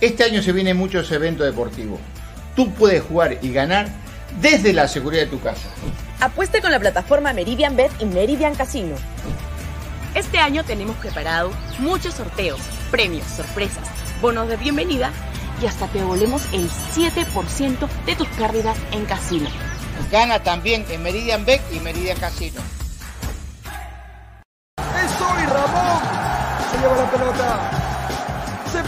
Este año se vienen muchos eventos deportivos. Tú puedes jugar y ganar desde la seguridad de tu casa. Apueste con la plataforma Meridian Bet y Meridian Casino. Este año tenemos preparado muchos sorteos, premios, sorpresas, bonos de bienvenida y hasta te devolvemos el 7% de tus pérdidas en casino. Gana también en Meridian Bet y Meridian Casino. ¡Es hoy, Ramón! Se lleva la pelota.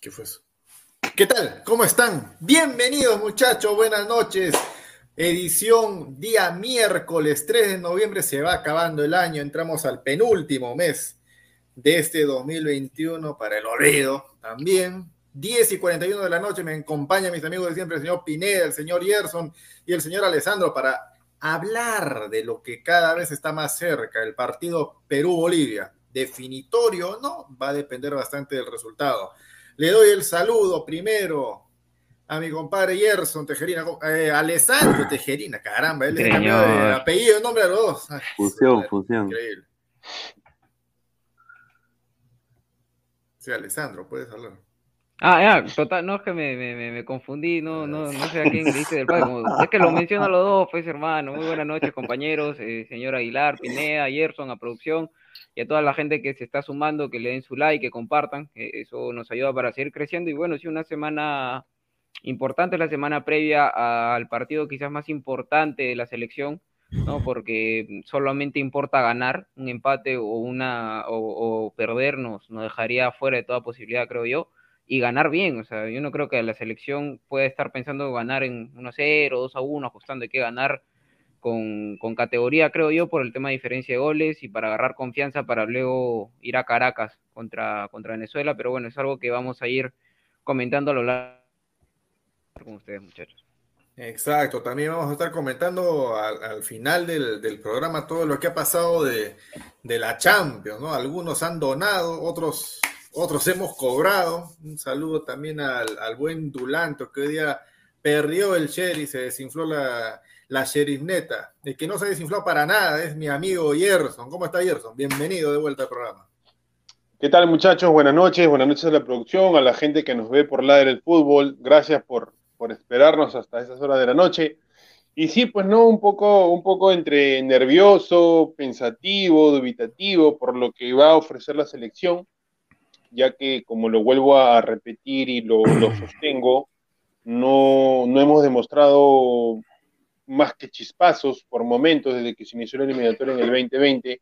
¿Qué fue eso? ¿Qué tal? ¿Cómo están? Bienvenidos muchachos, buenas noches. Edición día miércoles 3 de noviembre, se va acabando el año, entramos al penúltimo mes de este 2021 para el olvido también. 10 y 41 de la noche me acompañan mis amigos de siempre, el señor Pineda, el señor Yerson y el señor Alessandro para hablar de lo que cada vez está más cerca, el partido Perú-Bolivia. Definitorio, ¿no? Va a depender bastante del resultado. Le doy el saludo primero a mi compadre Gerson Tejerina, eh, Alessandro Tejerina, caramba, él es cambió de apellido, nombre a los dos. fusión, fusión. Increíble. Sí, Alessandro, puedes hablar. Ah, ya, total, no es que me, me, me confundí, no, no, no sé a quién dice del padre. es que lo menciono a los dos, pues hermano. Muy buenas noches, compañeros, eh, señor Aguilar, Pineda, Gerson, a producción, y a toda la gente que se está sumando, que le den su like, que compartan. eso nos ayuda para seguir creciendo. Y bueno, sí, una semana importante, la semana previa al partido quizás más importante de la selección, ¿no? Porque solamente importa ganar, un empate o una o, o perdernos nos dejaría fuera de toda posibilidad, creo yo y ganar bien. O sea, yo no creo que la selección pueda estar pensando ganar en 1-0, 2-1, ajustando. Hay que ganar con, categoría, creo yo, por el tema de diferencia de goles y para agarrar confianza para luego ir a Caracas contra, contra Venezuela. Pero bueno, es algo que vamos a ir comentando a lo largo con ustedes, muchachos. Exacto, también vamos a estar comentando al, final del, programa todo lo que ha pasado de, de la Champions, ¿no? Algunos han donado, otros otros hemos cobrado. Un saludo también al, buen Dulanto, que hoy día perdió el Sherry, se desinfló la, la neta. El que no se desinfló para nada es mi amigo Yerson. ¿Cómo está Yerson? Bienvenido de vuelta al programa. ¿Qué tal muchachos? Buenas noches, buenas noches a la producción, a la gente que nos ve por lado del fútbol. Gracias por, por esperarnos hasta esas horas de la noche. Y sí, pues no, un poco, un poco entre nervioso, pensativo, dubitativo por lo que va a ofrecer la selección ya que, como lo vuelvo a repetir y lo, sostengo, no, no, hemos demostrado más que chispazos por momentos desde que se inició la eliminatoria en el 2020.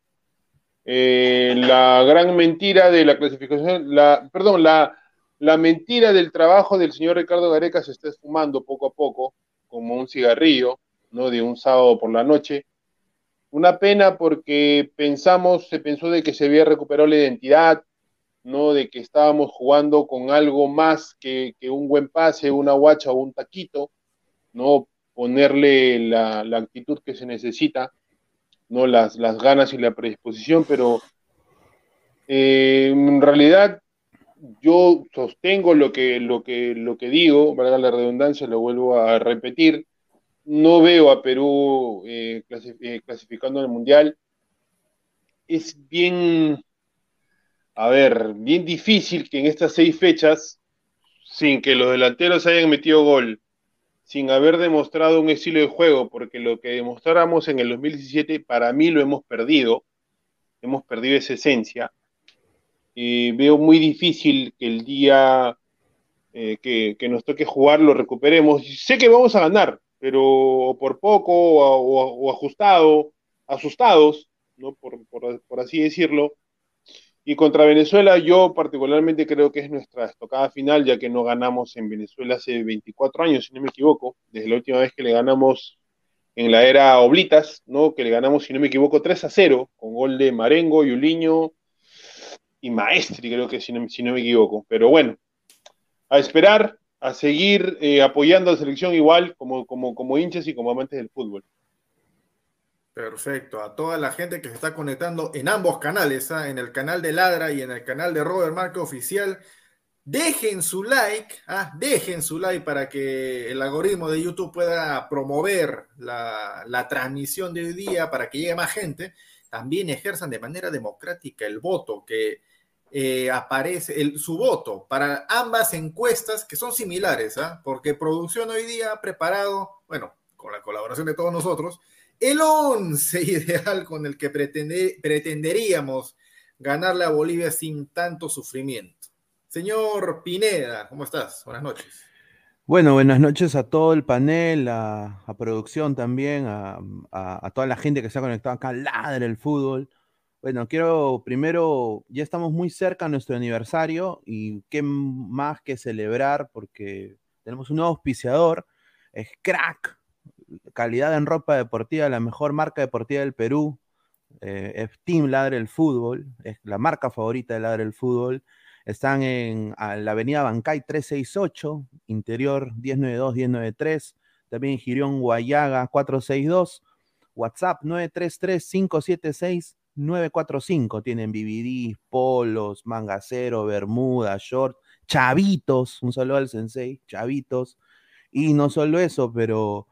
Eh, la gran mentira de la clasificación, la, perdón, la, la mentira del trabajo del señor Ricardo Gareca se está esfumando poco a poco, como un cigarrillo, ¿no? De un sábado por la noche. Una pena porque pensamos, se pensó de que se había recuperado la identidad, ¿no? De que estábamos jugando con algo más que, un buen pase, una guacha o un taquito, ¿no? Ponerle la, actitud que se necesita, ¿no? Las, ganas y la predisposición, pero eh, en realidad yo sostengo lo que, lo que, lo digo, valga la redundancia, lo vuelvo a repetir, no veo a Perú eh, eh, clasificando el Mundial. Es bien, a ver, bien difícil que en estas seis fechas, sin que los delanteros hayan metido gol, sin haber demostrado un estilo de juego, porque lo que demostráramos en el 2017, para mí lo hemos perdido, hemos perdido esa esencia. y veo muy difícil que el día eh, que, nos toque jugar lo recuperemos. Sé que vamos a ganar, pero por poco o, ajustado, asustados, ¿no? por así decirlo, y contra Venezuela yo particularmente creo que es nuestra estocada final, ya que no ganamos en Venezuela hace 24 años, si no me equivoco, desde la última vez que le ganamos en la era Oblitas, ¿no? Que le ganamos, si no me equivoco, 3 a 0, con gol de Marengo, Yuliño y Maestri, creo que si no, si no me equivoco. Pero bueno, a esperar, a seguir eh, apoyando a la selección igual como, como, como hinchas y como amantes del fútbol. Perfecto. A toda la gente que se está conectando en ambos canales, ¿ah? en el canal de Ladra y en el canal de Robert Marco Oficial, dejen su like, ¿ah? dejen su like para que el algoritmo de YouTube pueda promover la, transmisión de hoy día para que llegue más gente. También ejerzan de manera democrática el voto que eh, aparece, su voto para ambas encuestas que son similares, ¿ah? porque producción hoy día ha preparado, bueno, con la colaboración de todos nosotros, el 11 ideal con el que pretenderíamos ganarle a Bolivia sin tanto sufrimiento. Señor Pineda, ¿cómo estás? Buenas noches. Bueno, buenas noches a todo el panel, a, producción también, a, toda la gente que se ha conectado acá, ladre el fútbol. Bueno, quiero primero, ya estamos muy cerca de nuestro aniversario y qué más que celebrar porque tenemos un nuevo auspiciador, es Crack, calidad en ropa deportiva, la mejor marca deportiva del Perú. Eh, es Team Ladre el Fútbol, es la marca favorita de Ladre el Fútbol. Están en la avenida Bancay 368, interior 1092-1093. También en Girión Guayaga 462. WhatsApp 933-576-945. Tienen BBD, polos, mangacero, bermuda, short, chavitos, un saludo al sensei, chavitos. Y no solo eso, pero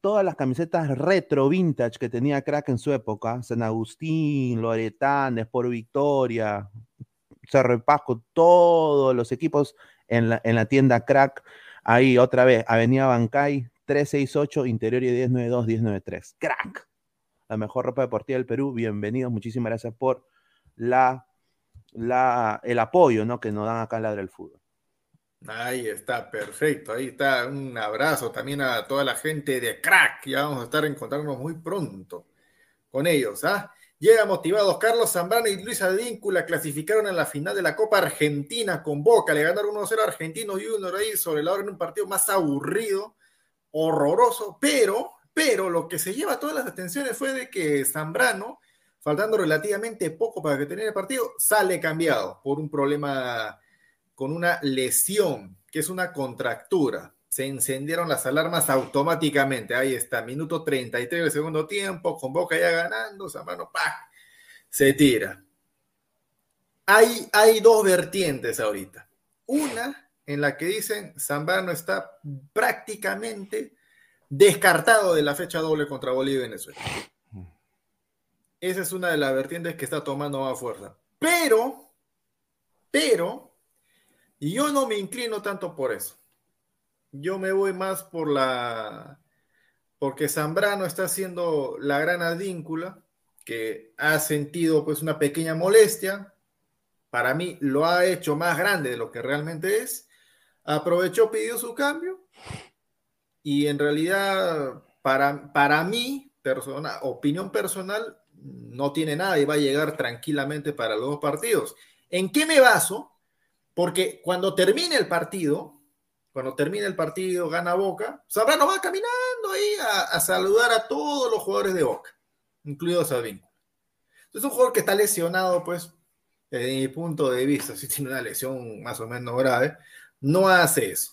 todas las camisetas retro vintage que tenía Crack en su época, San Agustín, Loretán, Sport Victoria, Cerro Pasco, todos los equipos en la, en la tienda Crack, ahí otra vez, Avenida Bancay, 368, interior y 1092, 1093. Crack, la mejor ropa deportiva del Perú, bienvenidos, muchísimas gracias por la, la, el apoyo ¿no? que nos dan acá en Ladra del Fútbol. Ahí está, perfecto. Ahí está. Un abrazo también a toda la gente de Crack. Ya vamos a estar encontrándonos muy pronto con ellos. ¿ah? Llega motivados. Carlos Zambrano y Luis Advíncula clasificaron en la final de la Copa Argentina con Boca. Le ganaron 1-0 a Argentinos Junior ahí sobre la hora en un partido más aburrido, horroroso. Pero, pero lo que se lleva todas las atenciones fue de que Zambrano, faltando relativamente poco para que tenga el partido, sale cambiado por un problema con una lesión, que es una contractura. Se encendieron las alarmas automáticamente. Ahí está, minuto 33 del segundo tiempo, con Boca ya ganando, Zambrano, ¡pah! Se tira. Hay, hay dos vertientes ahorita. Una en la que dicen Zambrano está prácticamente descartado de la fecha doble contra Bolivia y Venezuela. Esa es una de las vertientes que está tomando más fuerza. Pero, pero, y yo no me inclino tanto por eso. Yo me voy más por la... Porque Zambrano está haciendo la gran advíncula, que ha sentido pues una pequeña molestia. Para mí lo ha hecho más grande de lo que realmente es. Aprovechó, pidió su cambio. Y en realidad, para, para mí, persona, opinión personal, no tiene nada y va a llegar tranquilamente para los dos partidos. ¿En qué me baso? Porque cuando termine el partido, cuando termine el partido, gana Boca, Sabrano va caminando ahí a, saludar a todos los jugadores de Boca, incluido Sabín. Es un jugador que está lesionado, pues, desde mi punto de vista, si tiene una lesión más o menos grave, no hace eso.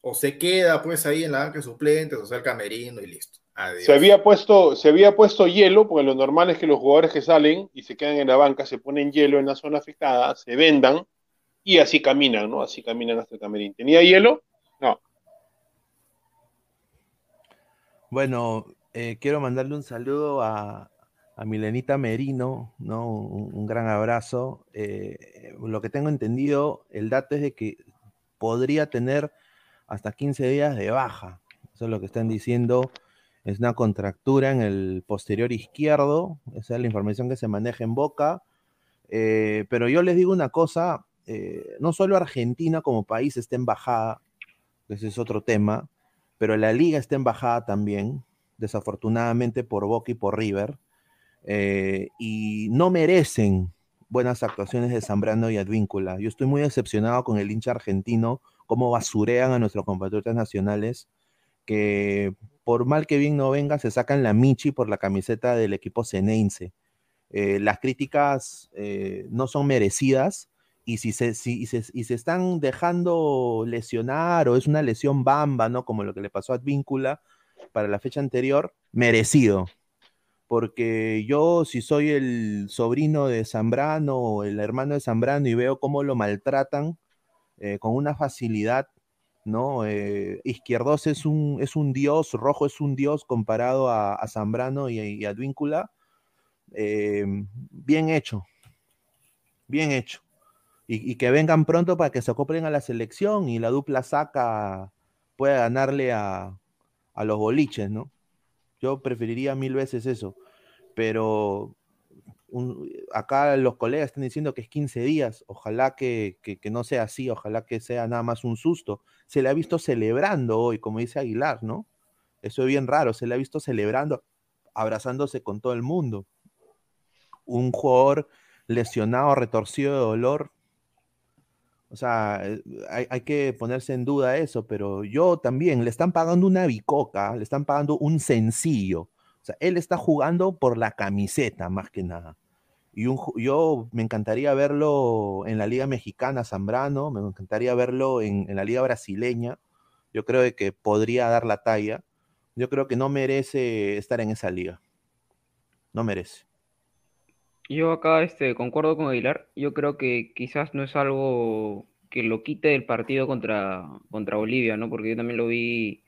O se queda, pues, ahí en la banca de suplentes, o sea, el camerino y listo. Se había, puesto, se había puesto hielo, porque lo normal es que los jugadores que salen y se quedan en la banca se ponen hielo en la zona afectada, se vendan y así caminan, ¿no? Así caminan hasta el camerín. ¿Tenía hielo? No. Bueno, eh, quiero mandarle un saludo a, Milenita Merino, ¿no? Un, gran abrazo. Eh, lo que tengo entendido, el dato es de que podría tener hasta 15 días de baja. Eso es lo que están diciendo. Es una contractura en el posterior izquierdo. Esa es la información que se maneja en boca. Eh, pero yo les digo una cosa, eh, no solo Argentina como país está en bajada, ese es otro tema, pero la liga está en bajada también, desafortunadamente por Boca y por River, eh, y no merecen buenas actuaciones de Zambrano y Advíncula. Yo estoy muy decepcionado con el hincha argentino, cómo basurean a nuestros compatriotas nacionales, que por mal que bien no venga, se sacan la michi por la camiseta del equipo ceneice. Eh, las críticas no son merecidas, y si se, si, se, y se están dejando lesionar o es una lesión bamba, ¿no? Como lo que le pasó a Advíncula para la fecha anterior, merecido. Porque yo, si soy el sobrino de Zambrano o el hermano de Zambrano y veo cómo lo maltratan eh, con una facilidad, ¿no? Eh, Izquierdos es un, es un dios, Rojo es un dios comparado a, Zambrano y, a Advíncula. Eh, bien hecho, bien hecho y, que vengan pronto para que se acoplen a la selección y la dupla saca pueda ganarle a, los boliches, ¿no? Yo preferiría mil veces eso, pero acá los colegas están diciendo que es 15 días, ojalá que, no sea así, ojalá que sea nada más un susto. Se le ha visto celebrando hoy, como dice Aguilar, ¿no? Eso es bien raro, se le ha visto celebrando, abrazándose con todo el mundo. Un jugador lesionado, retorcido de dolor, o sea, eh, hay, que ponerse en duda eso, pero yo también, le están pagando una bicoca, le están pagando un sencillo. O sea, él está jugando por la camiseta más que nada. Y yo me encantaría verlo en la Liga Mexicana, Zambrano, me encantaría verlo en, la Liga Brasileña. Yo creo que podría dar la talla. Yo creo que no merece estar en esa liga. No merece. Yo acá este, concuerdo con Aguilar. Yo creo que quizás no es algo que lo quite del partido contra, contra Bolivia, ¿no? Porque yo también lo vi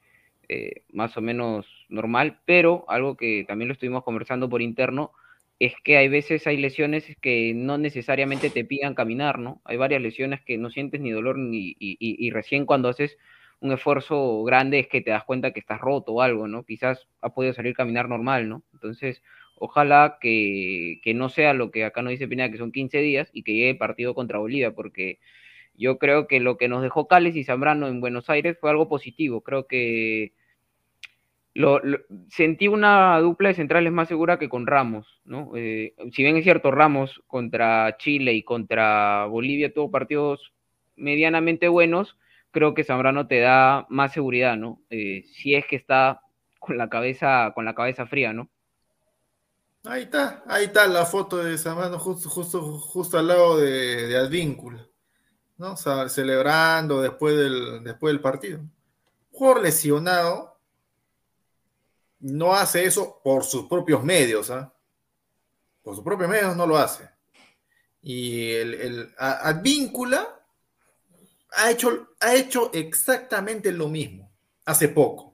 eh, más o menos normal, pero algo que también lo estuvimos conversando por interno, es que hay veces hay lesiones que no necesariamente te pidan caminar, ¿no? Hay varias lesiones que no sientes ni dolor ni, y, y, recién cuando haces un esfuerzo grande es que te das cuenta que estás roto o algo, ¿no? Quizás ha podido salir caminar normal, ¿no? Entonces, ojalá que, que no sea lo que acá nos dice Pineda, que son 15 días y que llegue el partido contra Bolivia, porque yo creo que lo que nos dejó Cales y Zambrano en Buenos Aires fue algo positivo. Creo que lo, sentí una dupla de centrales más segura que con Ramos, ¿no? Eh, si bien es cierto, Ramos contra Chile y contra Bolivia tuvo partidos medianamente buenos, creo que Zambrano te da más seguridad, ¿no? Eh, si es que está con la cabeza, con la cabeza fría, ¿no? Ahí está, ahí está la foto de Zambrano justo, justo, justo al lado de, de Advíncula, ¿no? O sea, celebrando después del, después del partido. Jugador lesionado, no hace eso por sus propios medios, ¿ah? Por sus propios medios no lo hace. Y el, el Advíncula ha hecho, ha hecho exactamente lo mismo hace poco.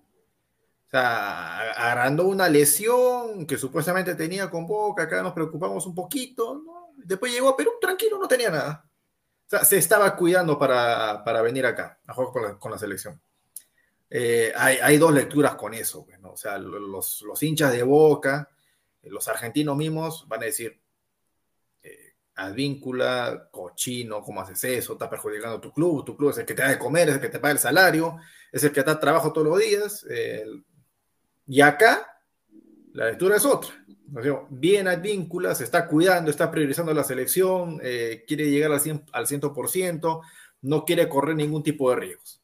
Sea, agarrando una lesión que supuestamente tenía con Boca, acá nos preocupamos un poquito, ¿no? Después llegó a Perú, tranquilo, no tenía nada. O sea, se estaba cuidando para, venir acá a jugar con la selección. Eh, hay, dos lecturas con eso, pues, o sea, los, hinchas de Boca, eh, los argentinos mismos van a decir, eh, advíncula, cochino, ¿cómo haces eso? Está perjudicando tu club, tu club es el que te da de comer, es el que te paga el salario, es el que da trabajo todos los días. Y acá, la lectura es otra. Bien advíncula, se está cuidando, está priorizando la selección, quiere llegar al, 100, al 100%, no quiere correr ningún tipo de riesgos.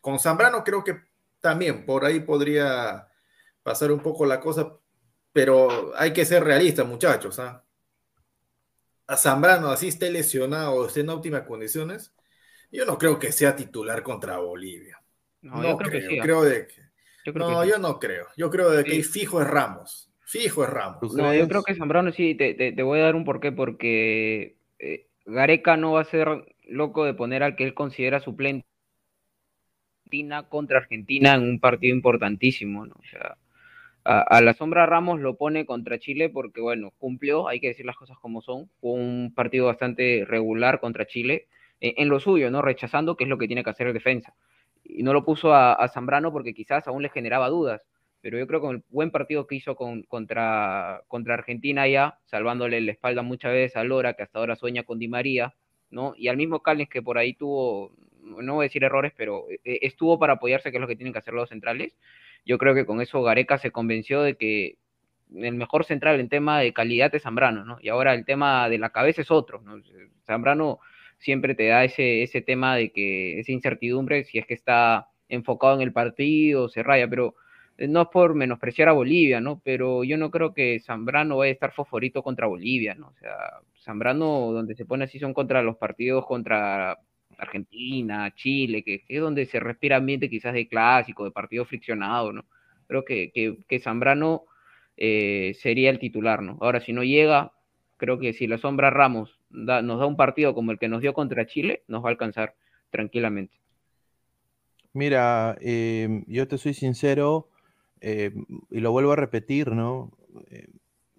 Con Zambrano creo que también por ahí podría pasar un poco la cosa, pero hay que ser realistas, muchachos. ¿ah? A Zambrano, así esté lesionado o esté en óptimas condiciones, yo no creo que sea titular contra Bolivia. No, yo creo, que creo de que. No, yo no creo. Yo creo de que fijo es Ramos. Fijo es Ramos. No, yo creo que Zambrano sí, te, voy a dar un porqué, porque eh, Gareca no va a ser loco de poner al que él considera suplente contra Argentina en un partido importantísimo, ¿no? O sea, a, la sombra Ramos lo pone contra Chile porque, bueno, cumplió, hay que decir las cosas como son, fue un partido bastante regular contra Chile, en, lo suyo, ¿no? Rechazando, que es lo que tiene que hacer el defensa. Y no lo puso a, Zambrano porque quizás aún le generaba dudas, pero yo creo que con el buen partido que hizo con, contra, Argentina ya, salvándole la espalda muchas veces a Lora, que hasta ahora sueña con Di María, ¿no? Y al mismo Callens que por ahí tuvo, no voy a decir errores, pero eh, estuvo para apoyarse, que es lo que tienen que hacer los centrales. Yo creo que con eso Gareca se convenció de que el mejor central en tema de calidad es Zambrano, ¿no? Y ahora el tema de la cabeza es otro, ¿no? Zambrano siempre te da ese, ese tema de que esa incertidumbre, si es que está enfocado en el partido, se raya, pero eh, no es por menospreciar a Bolivia, ¿no? Pero yo no creo que Zambrano vaya a estar favorito contra Bolivia, ¿no? O sea, Zambrano, donde se pone así son contra los partidos contra Argentina, Chile, que, es donde se respira ambiente quizás de clásico, de partido friccionado, ¿no? Creo que, que, Zambrano eh, sería el titular, ¿no? Ahora, si no llega, creo que si la sombra Ramos nos da un partido como el que nos dio contra Chile, nos va a alcanzar tranquilamente. Mira, em, yo te soy sincero em, y lo vuelvo a repetir, ¿no? Eh,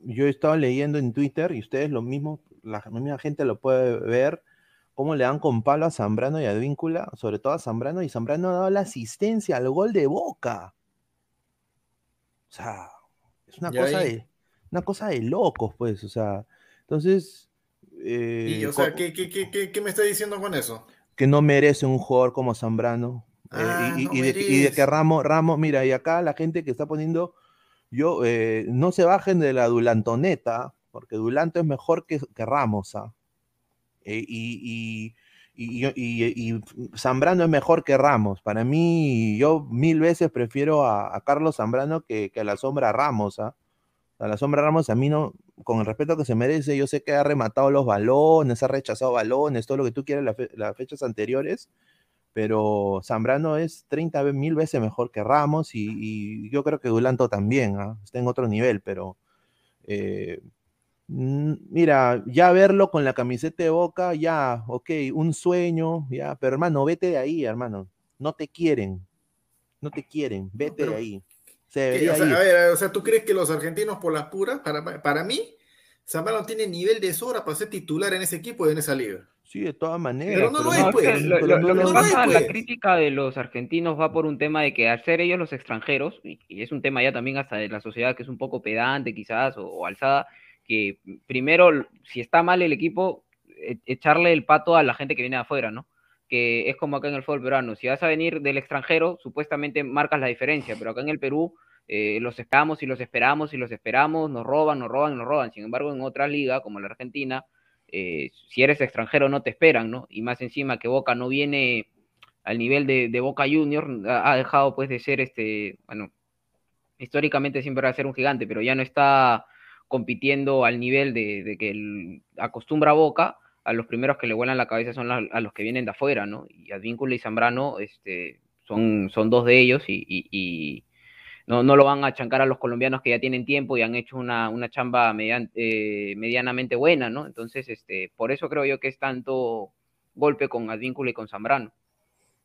yo he estado leyendo en Twitter y ustedes lo mismo, la misma gente lo puede ver cómo le dan con palo a Zambrano y a Advíncula, sobre todo a Zambrano, y Zambrano ha dado la asistencia al gol de Boca. O sea, es una cosa de una cosa de locos, pues, o sea, entonces... y, o sea, ¿qué, qué, me está diciendo con eso? Que no merece un jugador como Zambrano. Eh, ah, y, de, que Ramos, Ramos, mira, y acá la gente que está poniendo, yo, eh, no se bajen de la Dulantoneta, porque Dulanto es mejor que, que Ramos, ¿ah? Eh, y, Zambrano es mejor que Ramos. Para mí, yo mil veces prefiero a, Carlos Zambrano que, a la sombra Ramos. ¿ah? A la sombra Ramos, a mí no, con el respeto que se merece, yo sé que ha rematado los balones, ha rechazado balones, todo lo que tú quieras las fechas anteriores, pero Zambrano es 30 mil veces mejor que Ramos y, yo creo que Dulanto también, ¿ah? está en otro nivel, pero eh, Mm, Mira, ya verlo con la camiseta de boca, ya, ok, un sueño, ya, pero hermano, vete de ahí, hermano. No te quieren. No te quieren, vete pero- de ahí. Se ¿Qué? debería O sea, ir. a ver, o sea, ¿tú crees que los argentinos por las puras, para, para mí, Zambrano tiene nivel de sobra para ser titular en ese equipo y en esa liga? Sí, de todas maneras. Pero no lo es, pues. lo, lo- lo que la crítica de los argentinos va por un tema de que al ser ellos los extranjeros, y, y es un tema ya también hasta de la sociedad que es un poco pedante quizás o, o alzada, que primero, si está mal el equipo, e- echarle el pato a la gente que viene de afuera, ¿no? Que es como acá en el fútbol peruano, si vas a venir del extranjero, supuestamente marcas la diferencia, pero acá en el Perú eh, los esperamos y los esperamos y los esperamos, nos roban, nos roban, nos roban. Sin embargo, en otra liga, como la Argentina, eh, si eres extranjero no te esperan, ¿no? Y más encima que Boca no viene al nivel de, Boca Junior, ha, dejado pues de ser este, bueno, históricamente siempre va a ser un gigante, pero ya no está compitiendo al nivel de, que acostumbra Boca, a los primeros que le vuelan la cabeza son la- a los que vienen de afuera, ¿no? Y Advíncula y Zambrano este, son, son dos de ellos y, y- y no, no lo van a chancar a los colombianos que ya tienen tiempo y han hecho una, una chamba median- eh, medianamente buena, ¿no? Entonces, este, por eso creo yo que es tanto golpe con Advíncula y con Zambrano.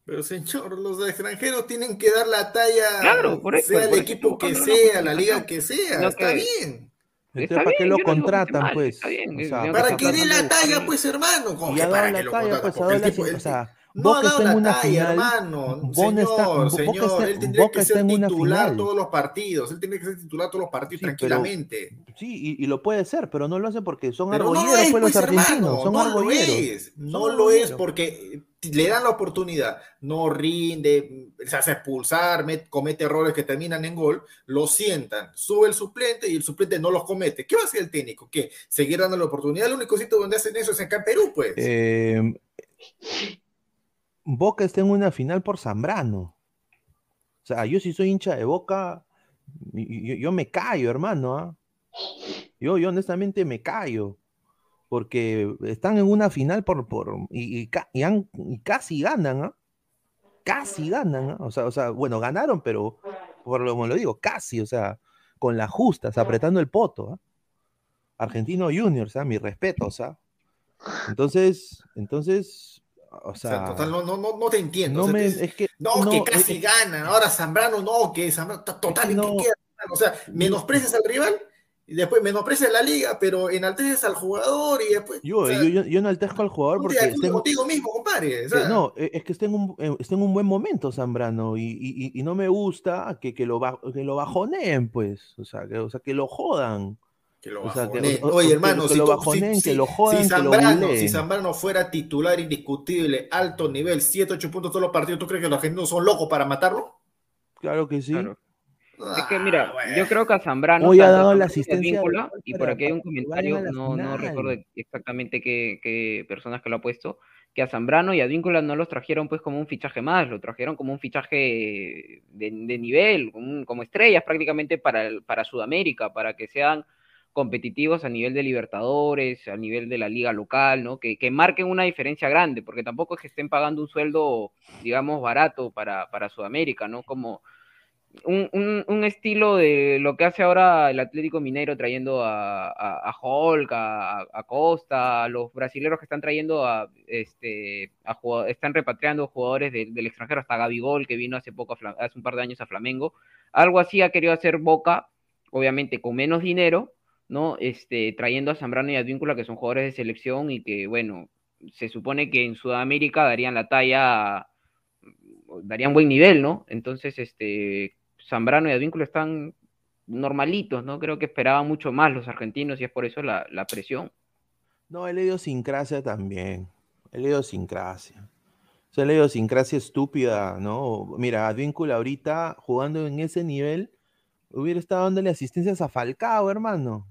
Pero señor, los extranjeros tienen que dar la talla, Claro, por eso- sea el por eso equipo que sea, la liga que sea, No, está que- bien. Entonces, ¿para qué lo no contratan, mal, pues? bien, O sea, no Para que dé la talla, pues hermano. ¿Cómo Y que ha dado para la que talla, pues, dado el la- tipo- o sea, no Boca ha dado está en una talla, final, hermano. Señor, está- señor, está- él tendría Boca que está ser en una titular todos los partidos. Él tiene que ser titular todos los partidos Sí, pero- tranquilamente. Sí, y, y lo puede ser, pero no lo hace porque son Pero no lo argolleros, es, pues, los pues, argentinos, hermano, son no lo argolleros. es, no Son lo es porque le dan la oportunidad, no rinde, se hace expulsar, met- comete errores que terminan en gol, lo sientan, sube el suplente y el suplente no los comete. ¿Qué va a hacer el técnico? ¿Qué? ¿Seguir dando la oportunidad? El único sitio donde hacen eso es acá en Perú, pues. Eh, Boca está en una final por Zambrano. O sea, yo si soy hincha de Boca, yo me callo, hermano. ¿ah? Yo, yo honestamente me callo. Porque están en una final por, por y, y han- y casi ganan, ¿ah? Casi ganan, ¿ah? O sea, o sea, bueno, ganaron, pero por lo, como lo digo, casi, o sea, con las justas, apretando el poto, ¿ah? Argentino Juniors, ¿ah? Mi respeto, o sea. Entonces, entonces, o O sea, total, no, no, no, no te entiendo. no O sea, me, es que, no, no, que es- casi ganan. Ahora Zambrano no, que Zambrano to- total, ¿en no. qué queda? O sea, menosprecias al rival y después menosprecias la liga, pero enalteces al jugador y después. yo, o sea, yo, yo, yo no altezco al jugador porque en- contigo mismo, compadre. no, eh, es que está en un, eh, está en un buen momento Zambrano y, y- y- no me gusta que, que, lo, que lo bajoneen, pues, o sea, que, o sea, que lo jodan. Que lo O sea, que- bajoneen. o- Oye, que- hermano, que si, lo bajoneen, si- que lo jodan, si que lo Zambrano, si. Zambrano fuera titular indiscutible, alto nivel, 7, 8 puntos todos los partidos, ¿tú crees que los argentinos son locos para matarlo? Claro que sí. Claro. Es que Ah, mira, yo creo que a Zambrano, Hoy ha dado la Zambrano y a asistencia y por aquí hay un comentario, no, no recuerdo exactamente qué, qué personas que lo ha puesto, que a Zambrano y a Advíncula no los trajeron pues como un fichaje más, lo trajeron como un fichaje de, de nivel, como, un- como estrellas prácticamente para, el- para Sudamérica, para que sean competitivos a nivel de Libertadores, a nivel de la liga local, ¿no? Que, que marquen una diferencia grande, porque tampoco es que estén pagando un sueldo, digamos, barato para, para Sudamérica, ¿no? Como un, un, estilo de lo que hace ahora el Atlético Mineiro trayendo a, a, a Hulk, a, a Costa, a los brasileños que están trayendo a, este, a están repatriando jugadores del- extranjero, hasta Gabigol que vino hace poco, a hace un par de años a Flamengo. Algo así ha querido hacer Boca, obviamente con menos dinero, ¿no? Este, trayendo a Zambrano y Advíncula, que son jugadores de selección y que, bueno, se supone que en Sudamérica darían la talla, darían buen nivel, ¿no? Entonces, este, Zambrano y Advíncula están normalitos, ¿no? Creo que esperaban mucho más los argentinos y es por eso la, la presión. No, el idiosincrasia también. El idiosincrasia. O sea, la idiosincrasia estúpida, ¿no? Mira, Advíncula ahorita jugando en ese nivel hubiera estado dándole asistencias a Falcao, hermano.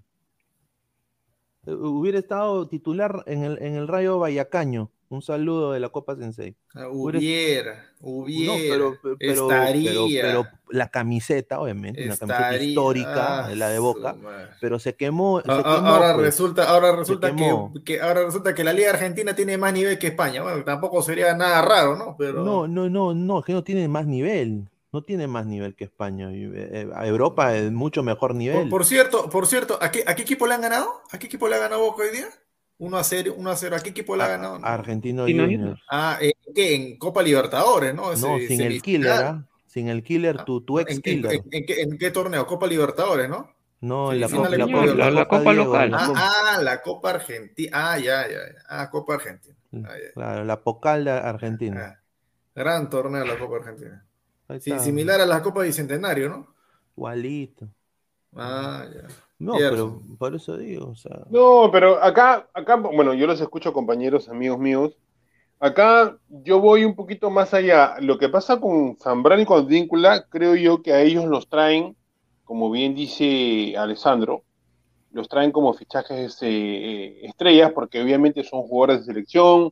Eh, Hubiera estado titular en el, en el Rayo Vallacaño. Un saludo de la Copa Sensei. Ah, Hubiera- Hubiera, No, pero, estaría. pero- pero la camiseta, obviamente, una camiseta histórica, Ah, la de Boca, pero se quemó. se A- a- quemó, ahora pues. resulta, ahora resulta que, ahora resulta que la Liga Argentina tiene más nivel que España. Bueno, tampoco sería nada raro, ¿no? Pero No, no, no, no, que no tiene más nivel. No tiene más nivel que España. eh, Europa es mucho mejor nivel. Por, por cierto, por cierto, ¿a qué, ¿a qué equipo le han ganado? ¿A qué equipo le ha ganado Boca hoy día? 1 a 0, 1 a 0. ¿A qué equipo le ha ganado? Argentino Argentino Juniors. Ah, ¿en qué? En Copa Libertadores, ¿no? No, sin el killer, ¿ah? Sin el killer, tu, tu ex ¿En, killer. en- en qué, en qué torneo? Copa Libertadores, ¿no? No, en la Copa, la, Copa la La Copa Diego, local. la Ah, Copa- ah, la Copa Argentina. Ah, ya, ya, ya. Ah, Copa Argentina. Ah, ya. claro, la Pocal de Argentina. Ah, gran torneo la Copa Argentina. Sí, similar a la Copa Bicentenario, ¿no? Igualito. Ah, ya. No, pero por eso digo, o sea. No, pero acá, acá, bueno, yo los escucho compañeros, amigos míos. Acá yo voy un poquito más allá. Lo que pasa con Zambrano y con Víncula, creo yo que a ellos los traen, como bien dice Alessandro, los traen como fichajes eh, estrellas, porque obviamente son jugadores de selección,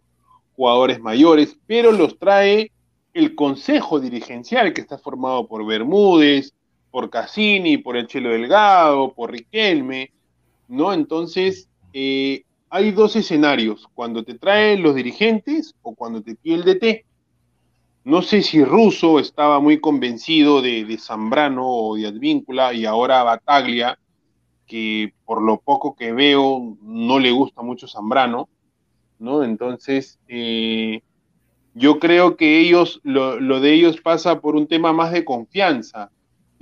jugadores mayores, pero los trae el consejo dirigencial que está formado por Bermúdez, por Cassini, por el Chelo Delgado, por Riquelme, ¿no? Entonces, eh, hay dos escenarios, cuando te traen los dirigentes o cuando te pide el DT. No sé si Russo estaba muy convencido de, Zambrano o de Advíncula y ahora Bataglia, que por lo poco que veo no le gusta mucho Zambrano, ¿no? Entonces, eh, yo creo que ellos, lo, lo de ellos pasa por un tema más de confianza.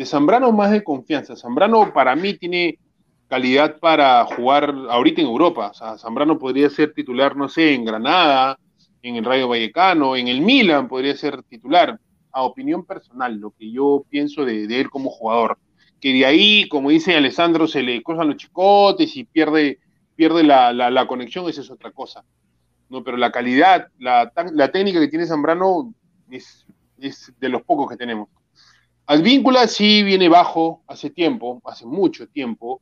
De Zambrano más de confianza. Zambrano para mí tiene calidad para jugar ahorita en Europa. O sea, Zambrano podría ser titular, no sé, en Granada, en el Rayo Vallecano, en el Milan podría ser titular. A opinión personal, lo que yo pienso de, él como jugador. Que de ahí, como dice Alessandro, se le cruzan los chicotes y pierde, pierde la, conexión, esa es otra cosa. No, pero la calidad, la técnica que tiene Zambrano es, es de los pocos que tenemos. Advíncula sí viene bajo hace tiempo, hace mucho tiempo.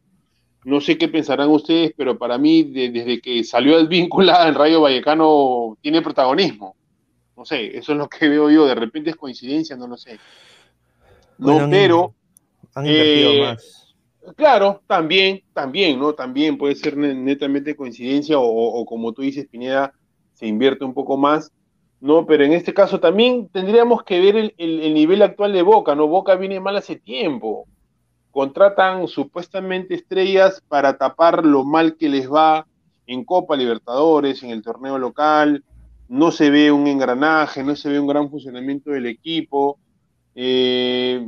No sé qué pensarán ustedes, pero para mí, de- desde que salió Advíncula, el Rayo Vallecano tiene protagonismo. No sé, eso es lo que veo yo. De repente es coincidencia, no lo sé. No, Bueno, pero Han invertido eh, más. Claro, también, también, ¿no? También puede ser ne- netamente coincidencia o, o como tú dices, Pineda, se invierte un poco más, ¿no? Pero en este caso también tendríamos que ver el, el- el nivel actual de Boca, ¿no? Boca viene mal hace tiempo. Contratan supuestamente estrellas para tapar lo mal que les va en Copa Libertadores, en el torneo local. No se ve un engranaje, no se ve un gran funcionamiento del equipo. Eh,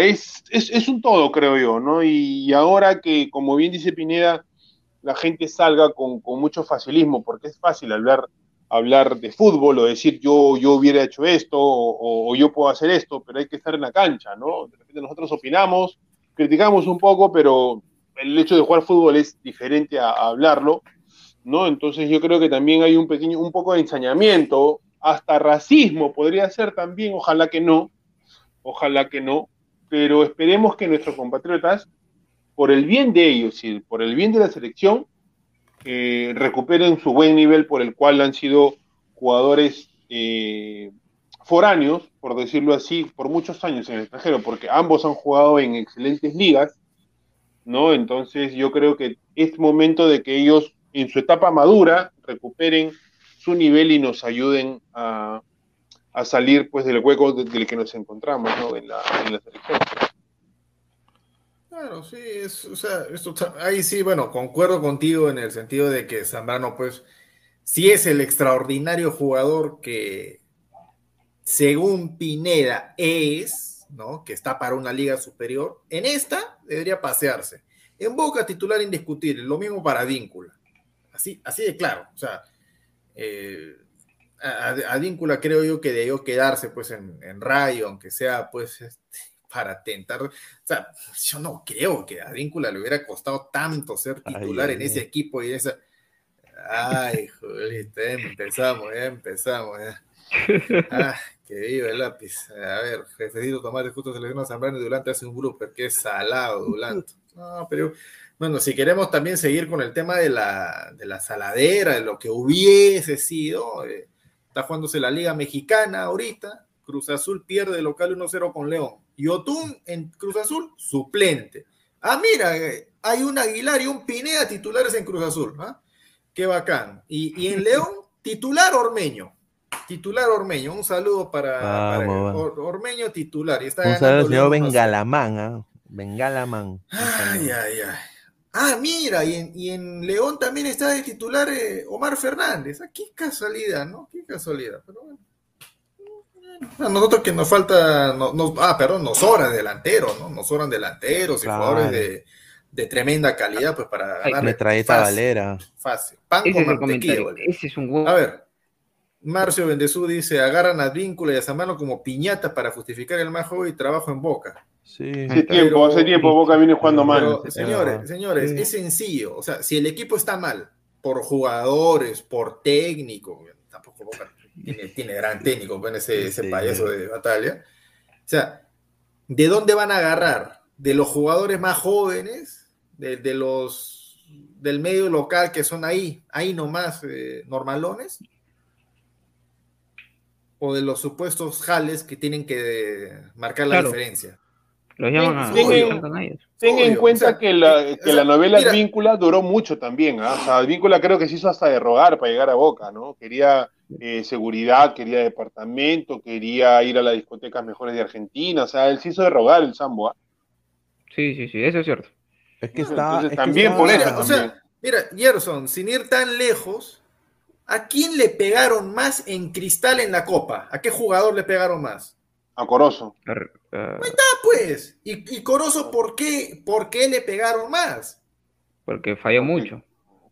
es, es, es un todo, creo yo, ¿no? Y, y ahora que, como bien dice Pineda, la gente salga con, con mucho facilismo, porque es fácil hablar, hablar de fútbol o decir yo, yo hubiera hecho esto o, o yo puedo hacer esto, pero hay que estar en la cancha, ¿no? De repente nosotros opinamos, criticamos un poco, pero el hecho de jugar fútbol es diferente a, a hablarlo, ¿no? Entonces yo creo que también hay un pequeño, un poco de ensañamiento, hasta racismo podría ser también, ojalá que no, ojalá que no, pero esperemos que nuestros compatriotas, por el bien de ellos y por el bien de la selección, recuperen su buen nivel por el cual han sido jugadores eh, foráneos, por decirlo así, por muchos años en el extranjero, porque ambos han jugado en excelentes ligas, ¿no? Entonces yo creo que es momento de que ellos en su etapa madura recuperen su nivel y nos ayuden a, salir pues del hueco de- del que nos encontramos, ¿no? En la, en la selección. Claro, sí, es, o sea, esto ahí sí, bueno, concuerdo contigo en el sentido de que Zambrano, pues, sí es el extraordinario jugador que, según Pineda, es, ¿no? Que está para una liga superior. En esta debería pasearse. En Boca titular indiscutible, lo mismo para Víncula. Así, así de claro, o sea, eh, a, a- creo yo que debió quedarse, pues, en, en Rayo, aunque sea, pues, este, para tentar. O sea, yo no creo que a Víncula le hubiera costado tanto ser titular Ay, en ese ay. equipo y esa. Ay, Julito, ya empezamos, ya empezamos, ya. Ah, que viva el lápiz. A ver, jefecito Tomate justo seleccionó a Zambrano y Durante hace un grupo, que es salado, Dulanto. No, pero bueno, si queremos también seguir con el tema de la, de la saladera, de lo que hubiese sido, eh, está jugándose la Liga Mexicana ahorita. Cruz Azul pierde de local 1-0 con León. Y Otún en Cruz Azul, suplente. Ah, mira, eh, hay un Aguilar y un Pineda titulares en Cruz Azul. ¿ah? Qué bacán. Y, y en León, titular Ormeño. Titular Ormeño, un saludo para, Or- Ormeño titular. Y está Un saludo al señor León 1-0. Bengalamán, ¿ah? Bengalamán. Ay, ay, ay. Ah, mira, y en, y en León también está de titular eh, Omar Fernández. Ah, qué casualidad, ¿no? Qué casualidad. Pero bueno. A nosotros que nos falta, no- nos- ah, perdón, nos sobran delanteros, ¿no? Nos sobran delanteros y Claro. jugadores de, de tremenda calidad, pues para ganarle Metralleta fácil, Valera. Fácil. Pan Ese con mantequilla. Ese es un huevo. A ver, Marcio Bendezú dice, agarran a Víncula y a Zambrano como piñatas para justificar el más joven y trabajo en Boca. Sí. Hace tiempo, hace tiempo Boca viene jugando mal. Pero, señores, señores, Sí. es sencillo. O sea, si el equipo está mal, por jugadores, por técnico, tampoco Boca tiene, tiene gran técnico con ese, ese payaso de batalla. O sea, ¿de dónde van a agarrar? ¿De los jugadores más jóvenes? ¿De, de los del medio local que son ahí, ahí nomás, eh, normalones? ¿O de los supuestos jales que tienen que eh, marcar la Claro. diferencia? Los llaman a, obvio. ellos. Ten en cuenta o sea, que la, eh, que o la sea, novela mira. Víncula duró mucho también. ¿ah? O sea, Víncula creo que se hizo hasta de rogar para llegar a Boca, ¿no? Quería eh, seguridad, quería departamento, quería ir a las discotecas mejores de Argentina. O sea, él se hizo de rogar el Sambo. ¿ah? Sí, sí, sí, eso es cierto. Es que Entonces, está. es que también está- por eso Mira, o sea, mira, Gerson, sin ir tan lejos, ¿a quién le pegaron más en cristal en la copa? ¿A qué jugador le pegaron más? A Corozo. Ar- ah, Ah, pues. ¿Y, y Corozo por qué, por qué le pegaron más? porque falló mucho.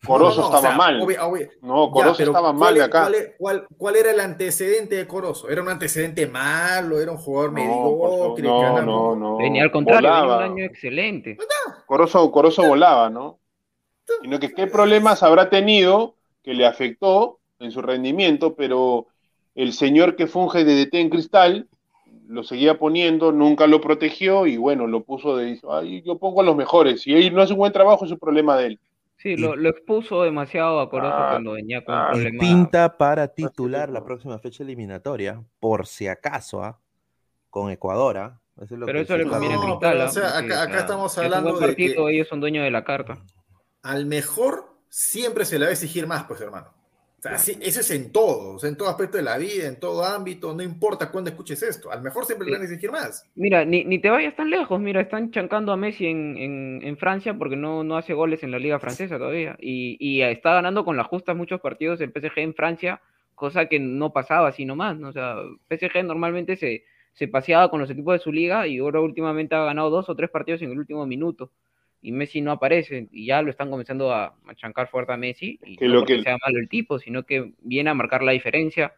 Corozo No, no, o estaba sea, mal. obvia- obvia- No, Corozo estaba mal ¿cuál de es- acá. ¿cuál, cuál- cuál era el antecedente de Corozo? ¿Era un antecedente malo? ¿Era un jugador mediocre? no, no, no. Venía al contrario, venía Volaba. un año excelente. Corozo, Corozo volaba, ¿no? Sino que qué problemas habrá tenido que le afectó en su rendimiento, pero el señor que funge de DT en cristal lo seguía poniendo, nunca lo protegió y bueno, lo puso de, ay, yo pongo a los mejores. Si él no hace un buen trabajo, es un problema de él. Sí, lo, lo expuso demasiado a Corozo Ah, cuando venía con ah, Y problema. pinta para titular la próxima fecha eliminatoria, por si acaso, ¿ah? con Ecuador. ¿ah? Eso es lo Pero que eso le conviene a No, Cristal. pero, o sea, acá- o acá sea, estamos hablando buen de partido, que- ellos son dueños de la carta. Al mejor siempre se le va a exigir más, pues hermano. O sea, sí, eso es en todo, o sea, en todo aspecto de la vida, en todo ámbito, no importa cuándo escuches esto, al mejor siempre le van a exigir más. Mira, ni, ni te vayas tan lejos, mira, están chancando a Messi en, en, en Francia porque no, no hace goles en la liga francesa todavía. Y, y está ganando con las justas muchos partidos el PSG en Francia, cosa que no pasaba así nomás, ¿no? O sea, PSG normalmente se, se paseaba con los equipos de su liga y ahora últimamente ha ganado dos o tres partidos en el último minuto. Y Messi no aparece, y ya lo están comenzando a, a chancar fuerte a Messi, y Que no lo porque que- sea malo el tipo, sino que viene a marcar la diferencia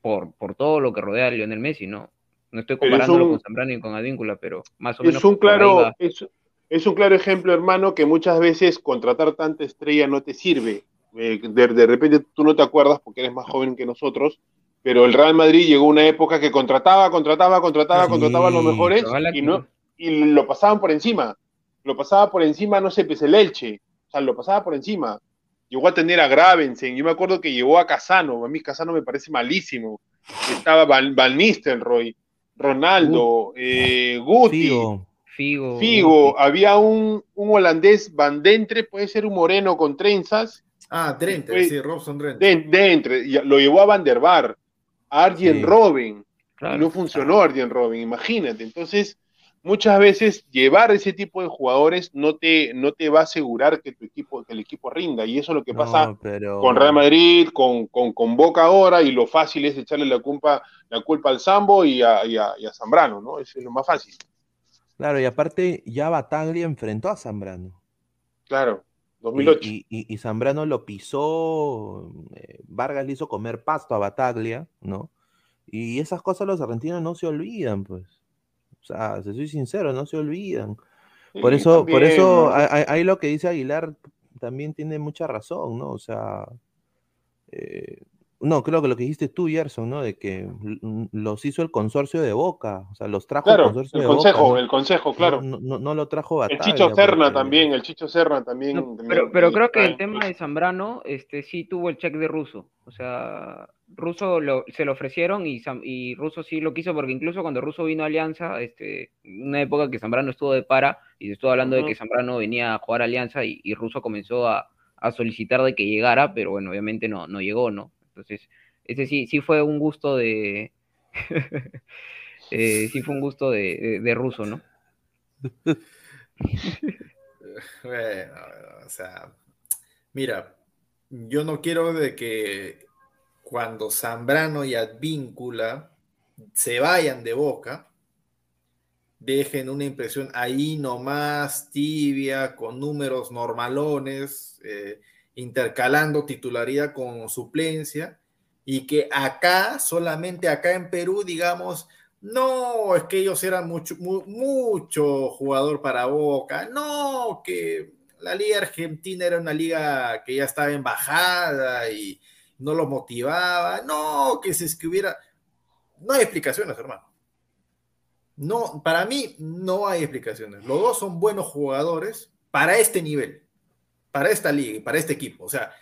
por, por todo lo que rodea a Lionel Messi, ¿no? No estoy es comparándolo un- con Zambrano y con Advíncula, pero más o menos Es un por ahí claro, es, es un claro ejemplo, hermano, que muchas veces contratar tanta estrella no te sirve. Eh, de, de repente tú no te acuerdas porque eres más joven que nosotros, pero el Real Madrid llegó a una época que contrataba, contrataba, contrataba, Sí, contrataba a los mejores y, no, y lo pasaban por encima. Lo pasaba por encima, no sé, pues el Elche. O sea, lo pasaba por encima. Llegó a tener a Gravensen. Yo me acuerdo que llegó a Casano. A mí Casano me parece malísimo. Estaba Van, Van Nistelrooy, Ronaldo, eh, Guti. Figo. Figo. Figo, había un, un holandés, Van Dentre, puede ser un moreno con trenzas, Ah, Drenthe, Fue- sí, Robson Dentre, y lo llevó a Van der Bar, a Arjen Sí. Robin, Claro. y no funcionó Arjen Robin, imagínate. Entonces, muchas veces llevar ese tipo de jugadores no te, no te va a asegurar que tu equipo, que el equipo rinda, y eso es lo que pasa No, pero... con Real Madrid, con, con, con Boca ahora, y lo fácil es echarle la culpa, la culpa al Sambo y a, y a- y a Zambrano, ¿no? Eso es lo más fácil. Claro, y aparte ya Bataglia enfrentó a Zambrano. Claro, Y, 2008. y- y- y Zambrano lo pisó, eh, Vargas le hizo comer pasto a Bataglia, ¿no? Y esas cosas los argentinos no se olvidan, pues. O sea, si soy sincero, no se olvidan. Por Sí, eso, por también, eso, ahí- ahí ahí lo que dice Aguilar también tiene mucha razón, ¿no? O sea, eh, no, creo que lo que dijiste tú, Gerson, ¿no? De que los hizo el consorcio de Boca, o sea, los trajo el consorcio el de Boca, consejo, ¿no? el consejo, claro. No, no- no lo trajo El. Chicho Serna porque- también, el Chicho Serna también. No, también- pero, pero creo que el tema de Zambrano, este, sí tuvo el check de Russo. O sea, Russo lo- se lo ofrecieron y, y Russo sí lo quiso, porque incluso cuando Russo vino a Alianza, este, una época que Zambrano estuvo de para, y se estuvo hablando de que Zambrano venía a jugar a Alianza y, y Russo comenzó a, a solicitar de que llegara, pero bueno, obviamente no, no llegó, ¿no? Entonces, ese sí, sí fue un gusto de, eh, sí fue un gusto de, de, de ruso, ¿no? Bueno, o sea, mira, yo no quiero de que cuando Zambrano y Advíncula se vayan de boca, dejen una impresión ahí nomás tibia, con números normalones, eh, intercalando titularidad con suplencia, y que acá, solamente acá en Perú, digamos, no, es que ellos eran mucho, mu- mucho jugador para Boca, no, que la liga argentina era una liga que ya estaba en bajada y no lo motivaba, no, que se escribiera, no hay explicaciones, hermano. No, para mí no hay explicaciones. Los dos son buenos jugadores para este nivel, para esta liga y para este equipo. O sea,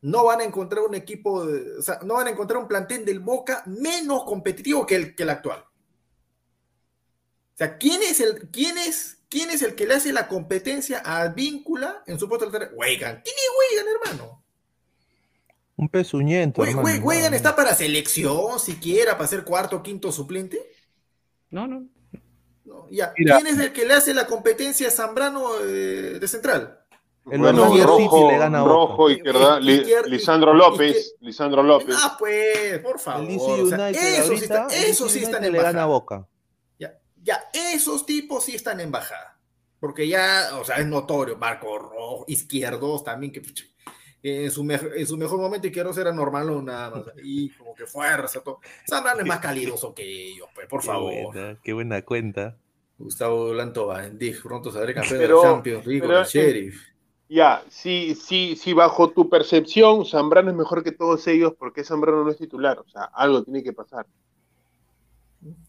no van a encontrar un equipo, de- o sea, no van a encontrar un plantel del Boca menos competitivo que el, que el actual. O sea, ¿quién es el, quién es, quién es el que le hace la competencia a Víncula en su puesto lateral? Weigan. ¿Quién es Weigan, hermano? Un pezuñento, We- hermano. we- Weigan está para selección, siquiera, para ser cuarto o quinto suplente. No, no. No, ya. Mira. ¿Quién es el que le hace la competencia a Zambrano eh, de central? El Bueno, Orlando City rojo, le gana a rojo, Izquier- Lisandro López, Lisandro López. Ah, pues, por El favor. DC o sea, United eso sí, ahorita, está- el eso DC sí están en le gana a. Boca. Ya, ya, esos tipos sí están en bajada. Porque ya, o sea, es notorio. Marco Rojo, izquierdos también, que en su, mej- en su mejor momento izquierdos era normal nada más. Y como que fuerza, todo. Zambrano es más calidoso que ellos, pues, por Qué favor. buena, qué buena cuenta. Gustavo Blanto Bandig, pronto sabré campeón de Champions League con el Sheriff. Ya, si, si, si bajo tu percepción Zambrano es mejor que todos ellos, ¿por qué Zambrano no es titular? O sea, algo tiene que pasar.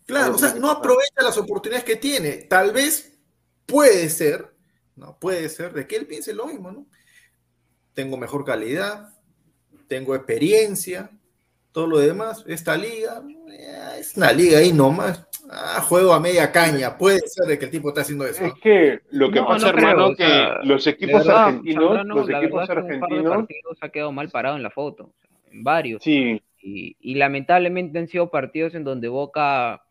Claro, o sea, no aprovecha las oportunidades que tiene. Tal vez puede ser, no puede ser, de que él piense lo mismo, ¿no? Tengo mejor calidad, tengo experiencia, todo lo demás. Esta liga eh, es una liga ahí nomás. Ah, juego a media caña. Puede ser de que el tipo está haciendo eso. Es que lo que No, pasa, no creo, hermano, o sea, que los equipos verdad, argentinos, Zambrano, los la equipos verdad, que un par de argentinos, partidos ha quedado mal parado en la foto, o sea, en varios. sí, Y, y lamentablemente han sido partidos en donde Boca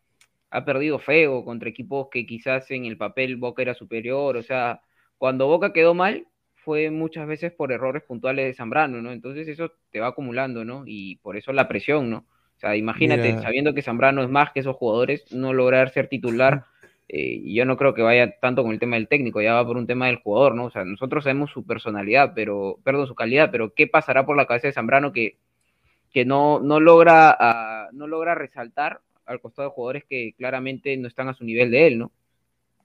ha perdido feo contra equipos que quizás en el papel Boca era superior. O sea, cuando Boca quedó mal fue muchas veces por errores puntuales de Zambrano, ¿no? Entonces eso te va acumulando, ¿no? Y por eso la presión, ¿no? O sea, imagínate, Mira. sabiendo que Zambrano es más que esos jugadores, no lograr ser titular. eh, y yo no creo que vaya tanto con el tema del técnico, ya va por un tema del jugador, ¿no? O sea, nosotros sabemos su personalidad, pero, perdón, su calidad, pero ¿qué pasará por la cabeza de Zambrano que, que no, no, logra, ah, no logra resaltar al costado de jugadores que claramente no están a su nivel de él, ¿no?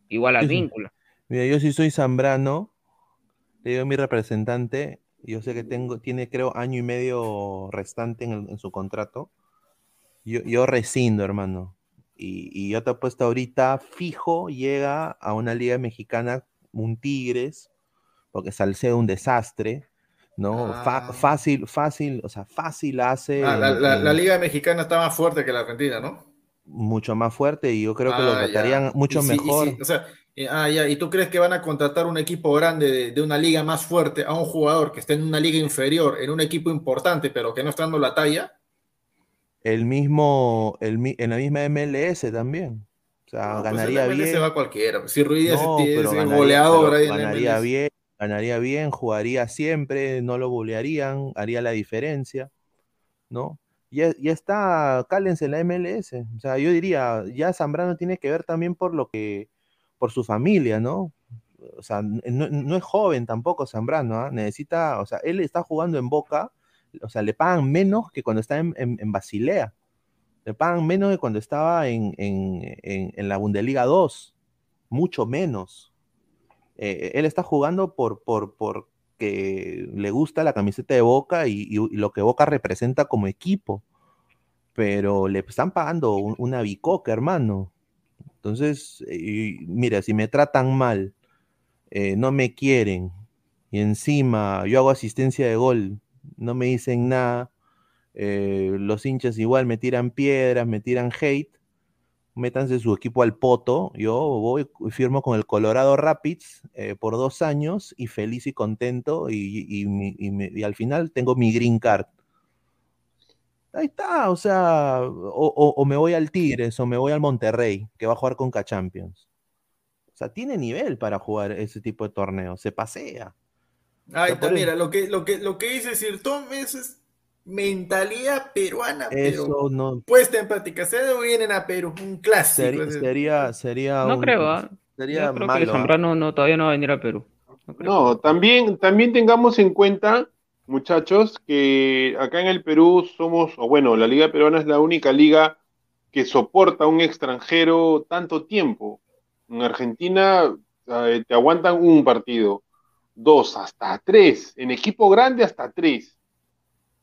Igual a Sí, sí. Víncula. Mira, yo si soy Zambrano, le digo a mi representante, yo sé que tengo, tiene creo año y medio restante en, el- en su contrato. Yo, yo rescindo, hermano. Y, y yo te apuesto ahorita, fijo, llega a una liga mexicana, un Tigres, porque Salcedo un desastre, ¿no? Fa- Ah. fácil, fácil, o sea, fácil hace Ah, la, liga mexicana está más fuerte que la argentina, ¿no? mucho más fuerte y yo creo que lo Ah, ya. tratarían mucho sí, y mejor. sí, o sea, eh, ah, ya, ¿y tú crees que van a contratar un equipo grande de, de una liga más fuerte a un jugador que está en una liga inferior, en un equipo importante, pero que no está dando la talla? El mismo, el, en la misma MLS también. O sea, No, pues ganaría en la MLS bien. va cualquiera. Si Ruiz No, es, goleador ahí en ganaría MLS. bien, ganaría bien, jugaría siempre, no lo golearían, haría la diferencia, ¿no? Ya, ya está Callens en la MLS. O sea, yo diría, ya Zambrano tiene que ver también por lo que, por su familia, ¿no? O sea, no, no es joven tampoco Zambrano, ¿ah? Necesita, o sea, él está jugando en Boca, o sea, le pagan menos que cuando está en, en- Basilea. Le pagan menos que cuando estaba en, en- la Bundesliga 2, mucho menos. Eh, él está jugando por, por, porque le gusta la camiseta de Boca y, lo que Boca representa como equipo. Pero le están pagando un- una bicoca, hermano. Entonces, eh, mira, si me tratan mal, eh, no me quieren, y encima yo hago asistencia de gol, no me dicen nada, eh, los hinchas igual me tiran piedras, me tiran hate, métanse su equipo al poto, yo voy firmo con el Colorado Rapids eh, por dos años y feliz y contento y, y al final tengo mi green card. Ahí está, o sea, o, o- me voy al Tigres o me voy al Monterrey, que va a jugar con Champions. O sea, tiene nivel para jugar ese tipo de torneos, se pasea. Ahí O sea, está, mira, lo que, lo que, lo que dice Sirton es, es mentalidad peruana, pero Eso no puesta en práctica. Se vienen a Perú, un clásico. sería, sería, sería No un- creo, ¿ah? sería Yo creo malo, que ¿ah? Zambrano no, todavía no va a venir a Perú. No, también, también tengamos en cuenta, muchachos, que acá en el Perú somos, o bueno, la Liga Peruana es la única liga que soporta a un extranjero tanto tiempo. En Argentina eh, te aguantan un partido, dos, hasta tres. En equipo grande, hasta tres.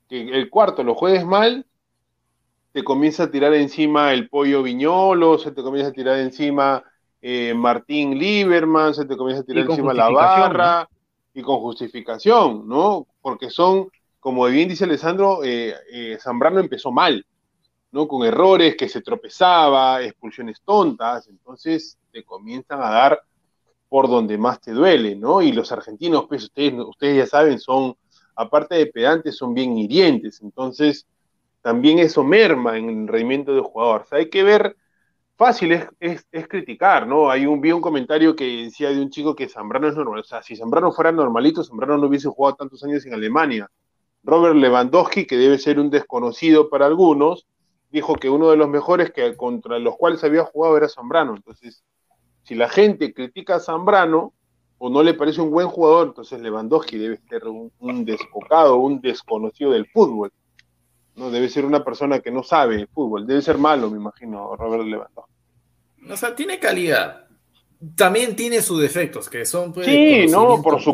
Que el cuarto lo juegues mal, te comienza a tirar encima el pollo viñolo, se te comienza a tirar encima eh, Martín Lieberman, se te comienza a tirar encima la barra y con justificación, ¿no? Porque son, como bien dice Alessandro, eh, eh, Zambrano empezó mal, ¿no? Con errores, que se tropezaba, expulsiones tontas, entonces te comienzan a dar por donde más te duele, ¿no? Y los argentinos, pues ustedes, ya saben, son, aparte de pedantes, son bien hirientes, entonces también eso merma en el rendimiento del jugador. O sea, hay que ver, fácil es criticar, ¿no? Hay un, vi un comentario que decía de un chico que Zambrano es normal, o sea, si Zambrano fuera normalito, Zambrano no hubiese jugado tantos años en Alemania. Robert Lewandowski, que debe ser un desconocido para algunos, dijo que uno de los mejores que contra los cuales había jugado era Zambrano. Entonces, si la gente critica a Zambrano o no le parece un buen jugador, entonces Lewandowski debe ser un, un desbocado, un desconocido del fútbol. No debe ser una persona que no sabe fútbol, debe ser malo, me imagino, Robert Lewandowski. O sea, tiene calidad. También tiene sus defectos, que son pues, Sí, no, por supuesto,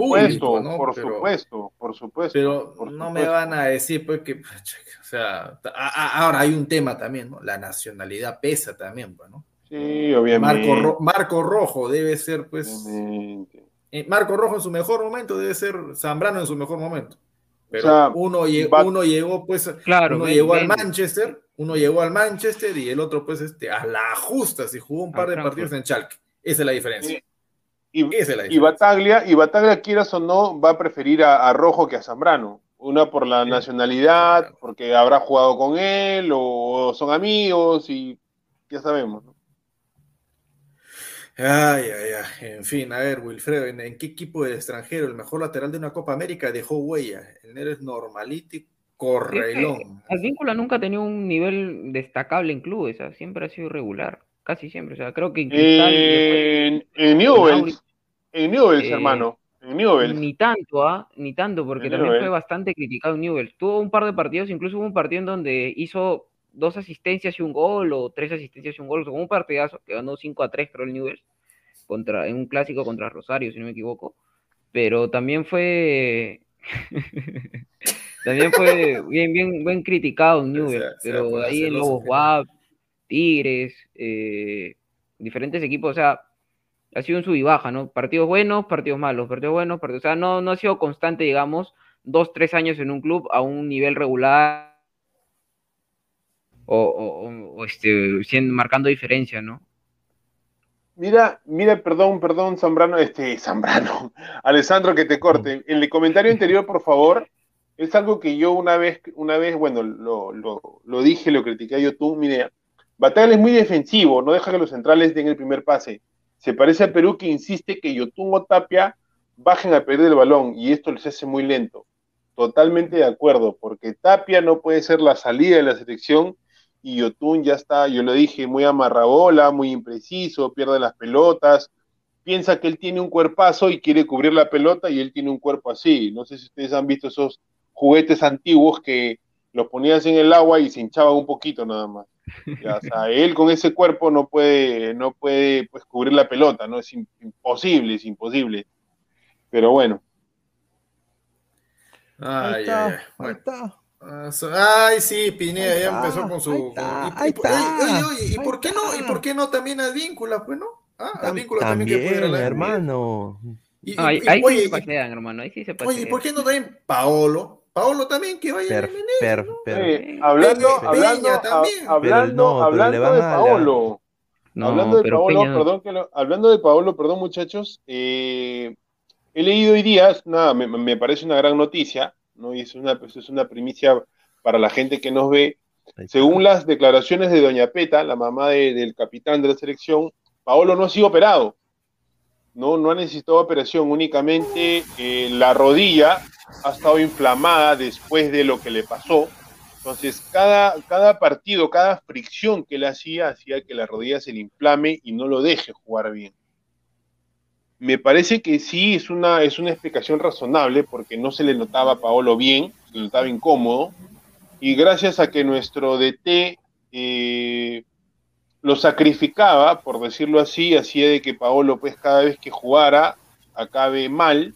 público, ¿no? por Pero- supuesto, por supuesto. Pero por no me van a decir, pues, que, o sea, a- a- ahora hay un tema también, ¿no? La nacionalidad pesa también, pues, ¿no? Sí, obviamente. Marco, Ro- Marco Rojo debe ser, pues, eh, Marco Rojo en su mejor momento debe ser Zambrano en su mejor momento. Pero O sea, uno, lle- va- uno llegó, pues, Claro, uno llegó al. Manchester, uno llegó al Manchester y el otro, pues, este, a la justa, si jugó un par de Frankfurt. partidos en Schalke. Esa es la diferencia. Y. Bataglia, y Bataglia, quieras o no, va a preferir a, a Rojo que a Zambrano. Una por la nacionalidad, porque habrá jugado con él, o son amigos, y ya sabemos. ¿no? Ay, ay, ay. En fin, a ver, Wilfredo, ¿en, en qué equipo del extranjero el mejor lateral de una Copa América dejó huella? El negro es normalito y correlón. Advíncula nunca ha tenido un nivel destacable en clubes, o sea, siempre ha sido irregular, casi siempre. O sea, creo que en Cristal En, en Newell's, en Newell's, Eh, hermano, en Newell's. Ni tanto, ¿ah? Ni tanto, porque En también fue bastante criticado en Newell's. Tuvo un par de partidos, incluso hubo un partido en donde hizo dos asistencias y un gol, o tres asistencias y un gol, o sea, un partidazo, que ganó 5 a 3, creo, el Newell's, contra, en un clásico contra Rosario, si no me equivoco. Pero también fue. también fue bien, bien, bien criticado en Newell's, se pero ahí en Lobos WAP, Tigres, eh, diferentes equipos, o sea, ha sido un sub y baja, ¿no? Partidos buenos, partidos malos, partidos buenos, partidos, o sea, no, no ha sido constante, digamos, dos, tres años en un club a un nivel regular o- o, este, siendo- marcando diferencia, ¿no? Mira, mira, perdón, perdón, Zambrano, este, Zambrano, Alessandro, que te corte. En el comentario anterior, por favor, es algo que yo una vez, una vez, bueno, lo, lo, lo dije, lo critiqué a YouTube, mire, Bataglia es muy defensivo, no deja que los centrales den el primer pase. Se parece a Perú que insiste que Yotun o Tapia bajen a perder el balón y esto les hace muy lento. Totalmente de acuerdo, porque Tapia no puede ser la salida de la selección y Yotun ya está, yo lo dije, muy amarrabola, muy impreciso, pierde las pelotas, piensa que él tiene un cuerpazo y quiere cubrir la pelota y él tiene un cuerpo así. No sé si ustedes han visto esos juguetes antiguos que los ponías en el agua y se hinchaban un poquito nada más. Ya, o sea, él con ese cuerpo no puede, no puede pues, cubrir la pelota, ¿no? Es im- imposible, es imposible. Pero bueno. Ay, ay, está, ahí está. Ay, sí, Pineda ya está, empezó con su. ahí está, y- ahí y- oye, oye, oye, ¿y está, por qué no? ¿Y está. por qué no también Advíncula, pues no? Ah, Advíncula también que pudiera También, la hermano. Y, y- y- ahí sí oye, se y- pasean, hermano, ahí sí se oye, pasean. ¿y por qué no también Paolo? Paolo también que vaya Per- per- ¿no? per- Eh, hablando, Peña hablando, también. a- hablando, no, hablando de Paolo. No, hablando de Paolo, Peña perdón que lo- hablando de Paolo, perdón muchachos, eh, he leído hoy día, nada, me, me parece una gran noticia, ¿no? Y es una, pues, es una primicia para la gente que nos ve, según las declaraciones de Doña Peta, la mamá de- del capitán de la selección, Paolo no ha sido operado. No, no ha necesitado operación, únicamente eh, la rodilla ha estado inflamada después de lo que le pasó. Entonces, cada, cada partido, cada fricción que él hacía, hacía que la rodilla se le inflame y no lo deje jugar bien. Me parece que sí es una, es una explicación razonable porque no se le notaba a Paolo bien, se le notaba incómodo. Y gracias a que nuestro DT eh, lo sacrificaba, por decirlo así, hacía de que Paolo, pues cada vez que jugara, acabe mal,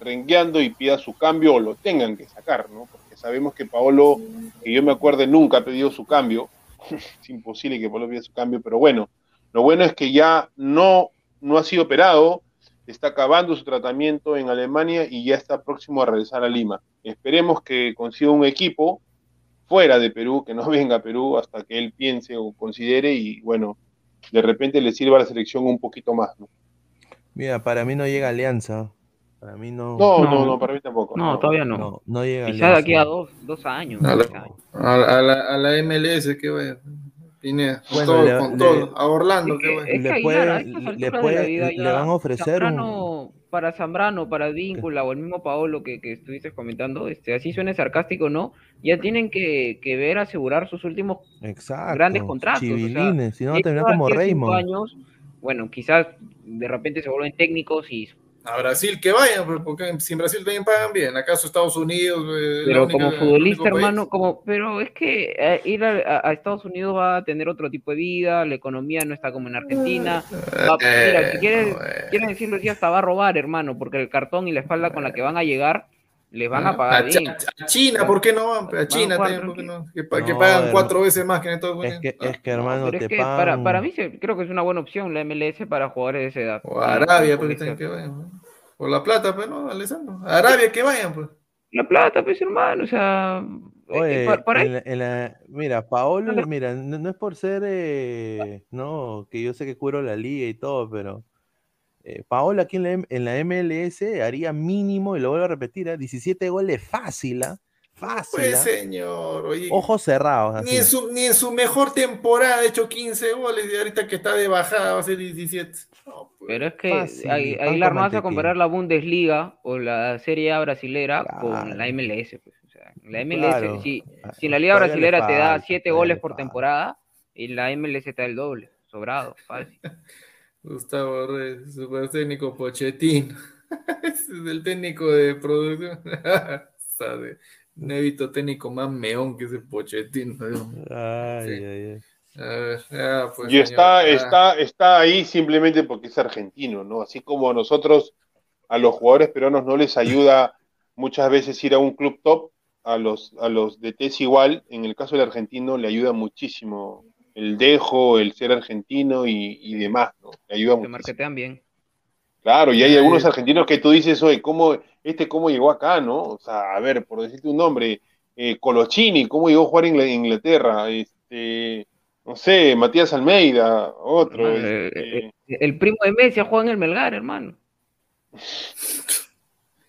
rengueando y pida su cambio o lo tengan que sacar, ¿no? Porque sabemos que Paolo, que yo me acuerde, nunca ha pedido su cambio. es imposible que Paolo pida su cambio, pero bueno, lo bueno es que ya no, no ha sido operado, está acabando su tratamiento en Alemania y ya está próximo a regresar a Lima. Esperemos que consiga un equipo fuera de Perú, que no venga a Perú hasta que él piense o considere y bueno, de repente le sirva a la selección un poquito más. No, Mira, para mí no llega Alianza. Para mí no. no, no, no, para mí tampoco. No, todavía no. No, no llega Quizá de aquí a Alianza. dos, dos años. A la, tres años. a la- a la- a la MLS, que vaya. Pineda, con Bueno, todo, le- con le- todo. A Orlando, que que- es que Le puede- a le la puede- le van a ofrecer un- Zambrano- para Zambrano, para Víncula o el mismo Paolo que, que estuviste comentando, este, así suene sarcástico o no, ya tienen que, que ver asegurar sus últimos Exacto. grandes contratos. o sea, Chivilines, si no va a terminar como Raymond. años, bueno, quizás de repente se vuelven técnicos y A Brasil que vayan, pues, porque si en Brasil también pagan bien. ¿Acaso Estados Unidos? eh, Pero única- como futbolista, país? hermano, como, pero es que eh, ir a, Estados Unidos va a tener otro tipo de vida, la economía no está como en Argentina. Va- mira, si quieres, quieren decirlo así, hasta va a robar, hermano, porque el cartón y la espalda con la que van a llegar les van a pagar A, Chi- bien. a China, ¿por qué no van? A China también, ¿por qué no? Que, No, que pagan hermano. cuatro veces más que en Estados Es Unidos. que, es que hermano, Pero te es que pagan. para, para mí creo que es una buena opción la MLS para jugadores de esa edad. O a Arabia, pues, que tienen que vayan. ¿no? Por la plata, pues, ¿no, Alessandro? A Arabia que vayan, pues. La plata, pues, hermano, o sea... eh, Oye, pa- para en la- en la- mira, Paolo, mira, no, no es por ser, eh, no, que yo sé que cubro la liga y todo, pero eh, Paolo aquí en la, en la MLS haría mínimo, y lo vuelvo a repetir, ¿ah? 17 goles fácil, ¿ah? Fácil. Pues, señor. Oye, Ojos cerrados. ni, en su, ni en su mejor temporada ha hecho 15 goles y ahorita que está de bajada va a ser 17. No, pues. Pero es que Fácil, no vas a comparar la Bundesliga o la Serie A brasilera con la MLS. Pues. O sea, la MLS, Claro. si, Ah, si en la Liga todavía brasilera te da falta, 7 todavía goles le por temporada, y la MLS te da el doble, sobrado, fácil. Gustavo Reyes, super técnico Pochettino. Ese es el técnico de producción. Sabe, visto técnico más meón que ese mío. Ay, Sí. ay, ay. Ah, pues, y está, señor, ah. está, está ahí simplemente porque es argentino, ¿no? Así como a nosotros, a los jugadores peruanos no les ayuda muchas veces ir a un club top, a los, a los DTs igual, en el caso del argentino le ayuda muchísimo el dejo, el ser argentino y, y demás, ¿no? Le ayuda Te muchísimo. marquetean bien. Claro, y hay Eh, algunos argentinos que tú dices, oye, ¿cómo, este cómo llegó acá, no? O sea, a ver, por decirte un nombre, eh, Colochini, ¿cómo llegó a jugar en Ingl- Inglaterra? Este, no sé, Matías Almeida, otro. Hermano, este, eh, eh, el primo de Messi ha jugado en el Melgar, hermano.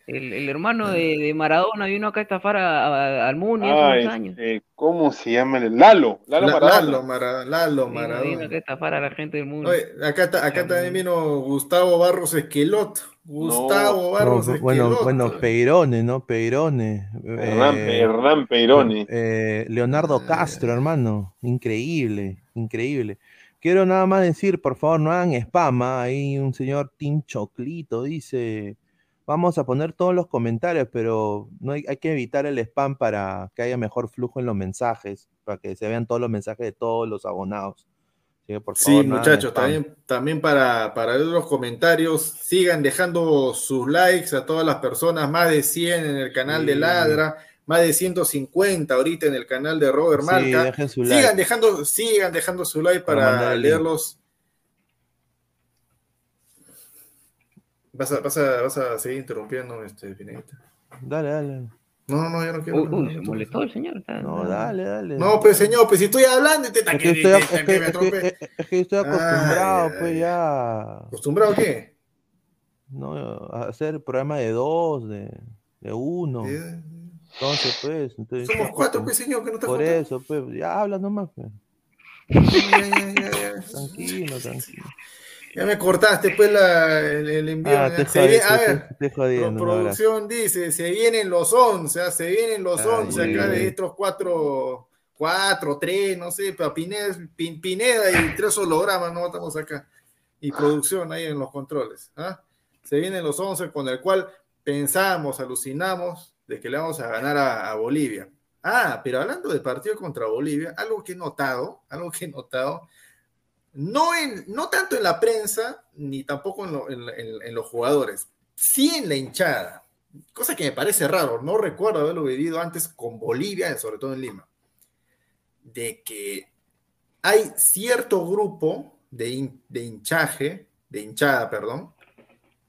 El, el hermano de, de Maradona vino acá a estafar a- a- al Muni hace ah, unos años. ¿cómo se llama? el- Lalo, Lalo La- Maradona. Lalo, Mara- Lalo Vino, vino Maradona. acá a estafar a la gente del mundo. Oye, acá, ta- acá también vino Gustavo Barros Esqueloto. Gustavo No, Barros bueno, Esqueloto. bueno, Peirone, ¿no? Peirone. Hernán, eh, Hernán Peirone. eh, Leonardo Castro, hermano. Increíble, increíble. Quiero nada más decir, por favor, no hagan spam. ¿ah? Ahí un señor Tim Choclito dice, vamos a poner todos los comentarios, pero no hay, hay que evitar el spam para que haya mejor flujo en los mensajes, para que se vean todos los mensajes de todos los abonados. Por Sí, favor, muchachos, también, también para, para leer los comentarios, sigan dejando sus likes a todas las personas, más de 100 en el canal de. Ladra, más de 150 ahorita en el canal de Robert Sí, Malca. dejen su sigan like. dejando, sigan dejando su like Para leerlos. Vas a, vas a, vas a seguir interrumpiendo, este, Pinedita. Dale, dale. No, no, yo no quiero. Uy, se molestó el señor. está- No, dale, dale. No, pues señor, pues si estoy hablando y te Es que, que- estoy, es que que- me es que- es- que estoy acostumbrado, Ay, pues ay. ya, ¿Acostumbrado a qué? ¿no? A hacer programa de dos, de, de uno. Eh, Entonces, pues, entonces, Somos cuatro, pues, señor, que no te Por eso, pues, ya habla nomás, pues. Ya, ya, ya, ya. Tranquilo, tranquilo. Ya me cortaste pues la, el, el envío. Ah, te jodí, viene- a te- ver, te jodiendo, pro- no, ahora. producción dice, se vienen los 11, ah, se vienen los Ay, 11 acá de estos cuatro, cuatro, tres, no sé, pero Pineda, Pin- Pineda y tres hologramas, no estamos acá. Y producción ahí en los controles. ¿ah? Se vienen los 11 con el cual pensamos, alucinamos de que le vamos a ganar a, a Bolivia. Ah, pero hablando de partido contra Bolivia, algo que he notado, algo que he notado, no, en, no tanto en la prensa, ni tampoco en, lo- en- en- en los jugadores, sí en la hinchada, cosa que me parece raro, no recuerdo haberlo vivido antes con Bolivia, sobre todo en Lima, de que hay cierto grupo de, de hinchaje, de hinchada, perdón,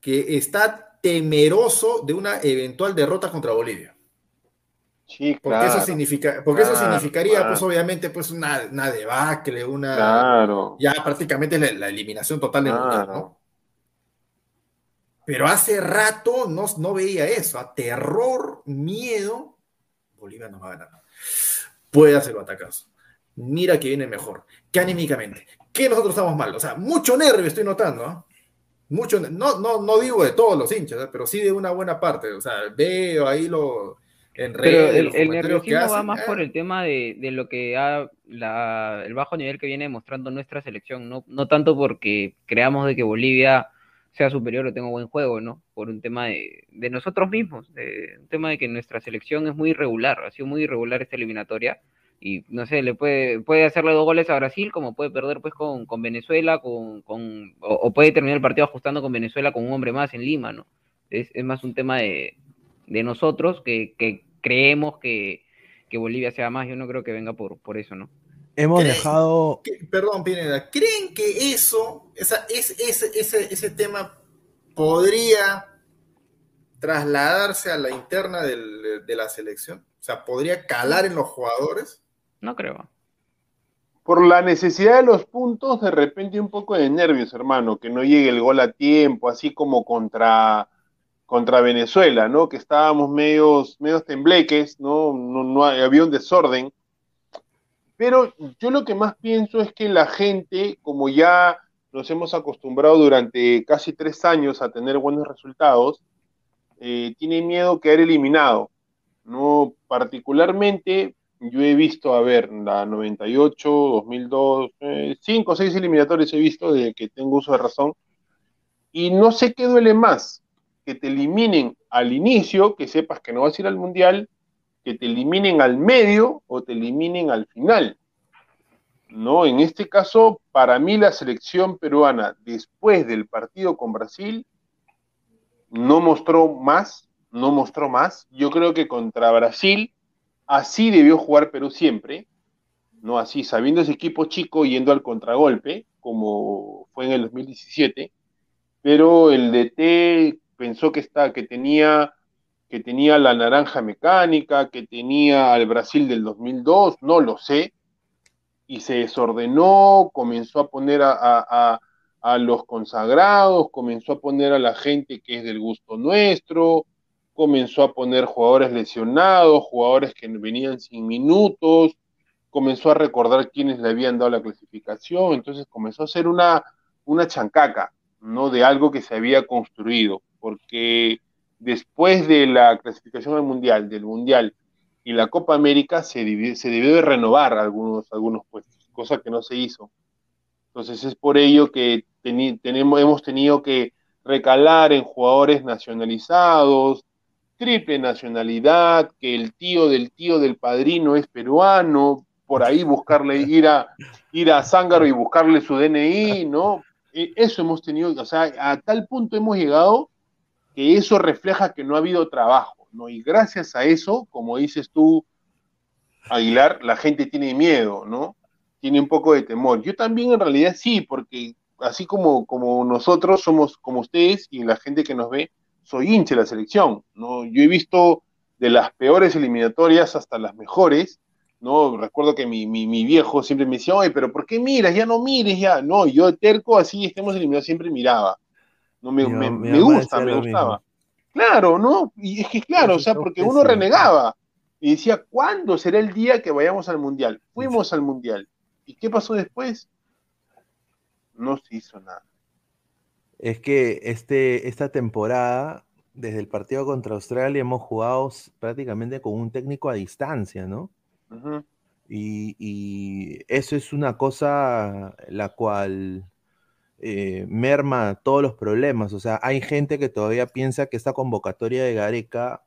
que está temeroso de una eventual derrota contra Bolivia. Sí, Porque claro. eso significa, porque eso Claro, significaría, claro. pues obviamente, pues una, una debacle, una Claro. ya prácticamente la, la eliminación total del mundial, ¿no? Pero hace rato no, no veía eso, a terror, miedo, Bolivia no va a ganar. Puede hacerlo atacazo. Mira que viene mejor, que anímicamente, que nosotros estamos mal, o sea, mucho nervio estoy notando, ¿ah? Mucho, no, no, no digo de todos los hinchas, ¿eh? pero sí de una buena parte, o sea, veo ahí lo en Pero el, el nerviosismo va más ¿eh? por el tema de, de lo que ha la, el bajo nivel que viene mostrando nuestra selección, no, no tanto porque creamos de que Bolivia sea superior o tenga buen juego, ¿no? Por un tema de, de nosotros mismos, de, un tema de que nuestra selección es muy irregular, ha sido muy irregular esta eliminatoria y no sé, le puede, puede hacerle dos goles a Brasil como puede perder pues con, con Venezuela con, con, o, o puede terminar el partido ajustando con Venezuela con un hombre más en Lima, ¿no? Es, es más un tema de, de nosotros que, que creemos que, que Bolivia sea más. Yo no creo que venga por, por eso, ¿no? Hemos ¿Creen dejado. que- perdón, Pineda, ¿creen que eso, esa, es- ese, ese, ese tema podría trasladarse a la interna del- de la selección? O sea, ¿podría calar en los jugadores? No creo. Por la necesidad de los puntos, de repente un poco de nervios, hermano, que no llegue el gol a tiempo, así como contra, contra Venezuela, ¿no? Que estábamos medios, medios tembleques, ¿no? No, no había un desorden. Pero yo lo que más pienso es que la gente, como ya nos hemos acostumbrado durante casi tres años a tener buenos resultados, eh, tiene miedo quedar eliminado. No, particularmente, yo he visto, a ver, la 98, 2002, eh, cinco o seis eliminatorios he visto desde que tengo uso de razón, y no sé qué duele más, que te eliminen al inicio, que sepas que no vas a ir al mundial, que te eliminen al medio o te eliminen al final. No, en este caso, para mí la selección peruana, después del partido con Brasil, no mostró más, no mostró más. Yo creo que contra Brasil, así debió jugar Perú siempre, no así, sabiendo ese equipo chico yendo al contragolpe, como fue en el 2017, pero el DT pensó que, está, que, tenía, que tenía la naranja mecánica, que tenía al Brasil del 2002, no lo sé, y se desordenó, comenzó a poner a, a, a, los consagrados, comenzó a poner a la gente que es del gusto nuestro, comenzó a poner jugadores lesionados, jugadores que venían sin minutos, comenzó a recordar quiénes le habían dado la clasificación, entonces comenzó a hacer una, una chancaca, ¿no? De algo que se había construido, porque después de la clasificación al Mundial, del Mundial y la Copa América, se se debió de renovar algunos, algunos puestos, cosa que no se hizo. Entonces es por ello que teni, tenemos, hemos tenido que recalar en jugadores nacionalizados, triple nacionalidad, que el tío del tío del padrino es peruano, por ahí buscarle, ir a, ir a Zángaro y buscarle su DNI, ¿no? E, Eso hemos tenido, o sea, a tal punto hemos llegado que eso refleja que no ha habido trabajo, ¿no? Y gracias a eso, como dices tú, Aguilar, la gente tiene miedo, ¿no? Tiene un poco de temor. Yo también en realidad sí, porque así como, como nosotros somos, como ustedes y la gente que nos ve, soy hincha de la selección, ¿no? Yo he visto de las peores eliminatorias hasta las mejores, ¿no? Recuerdo que mi, mi, mi viejo siempre me decía, oye, pero ¿por qué miras? Ya no mires, ya. No, yo terco así, estemos eliminados, siempre miraba. No, me, Mi me, mi gusta, me gustaba. mismo. Claro, ¿no? Y es que claro, o sea, porque uno renegaba. y decía, ¿cuándo será el día que vayamos al Mundial? Fuimos al Mundial. ¿Y qué pasó después? No se hizo nada. Es que este, esta temporada, desde el partido contra Australia, hemos jugado prácticamente con un técnico a distancia, ¿no? Y, y eso es una cosa la cual eh, merma todos los problemas. O sea, hay gente que todavía piensa que esta convocatoria de Gareca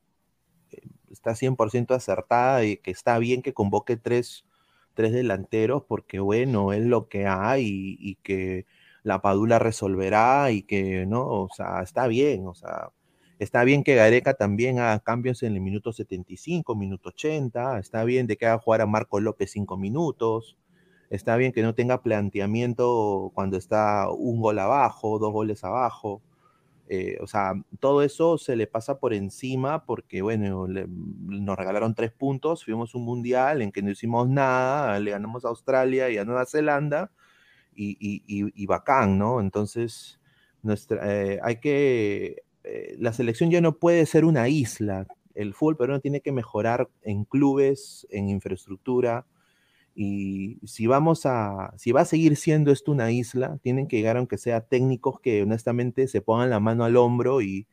eh, está 100% acertada y que está bien que convoque tres, tres delanteros porque, bueno, es lo que hay y, que la Padula resolverá y que, ¿no? O sea, está bien, o sea, está bien que Gareca también haga cambios en el minuto 75, minuto 80, está bien de que haga jugar a Marco López cinco minutos, está bien que no tenga planteamiento cuando está un gol abajo, dos goles abajo. eh, o sea, todo eso se le pasa por encima porque, bueno, nos regalaron tres puntos, fuimos un mundial en que no hicimos nada, le ganamos a Australia y a Nueva Zelanda y- y bacán, ¿no? Entonces, nuestra, eh, hay que, eh, la selección ya no puede ser una isla. El fútbol peruano tiene que mejorar en clubes, en infraestructura. Y si vamos a, si va a seguir siendo esto una isla, tienen que llegar aunque sea técnicos que honestamente se pongan la mano al hombro y,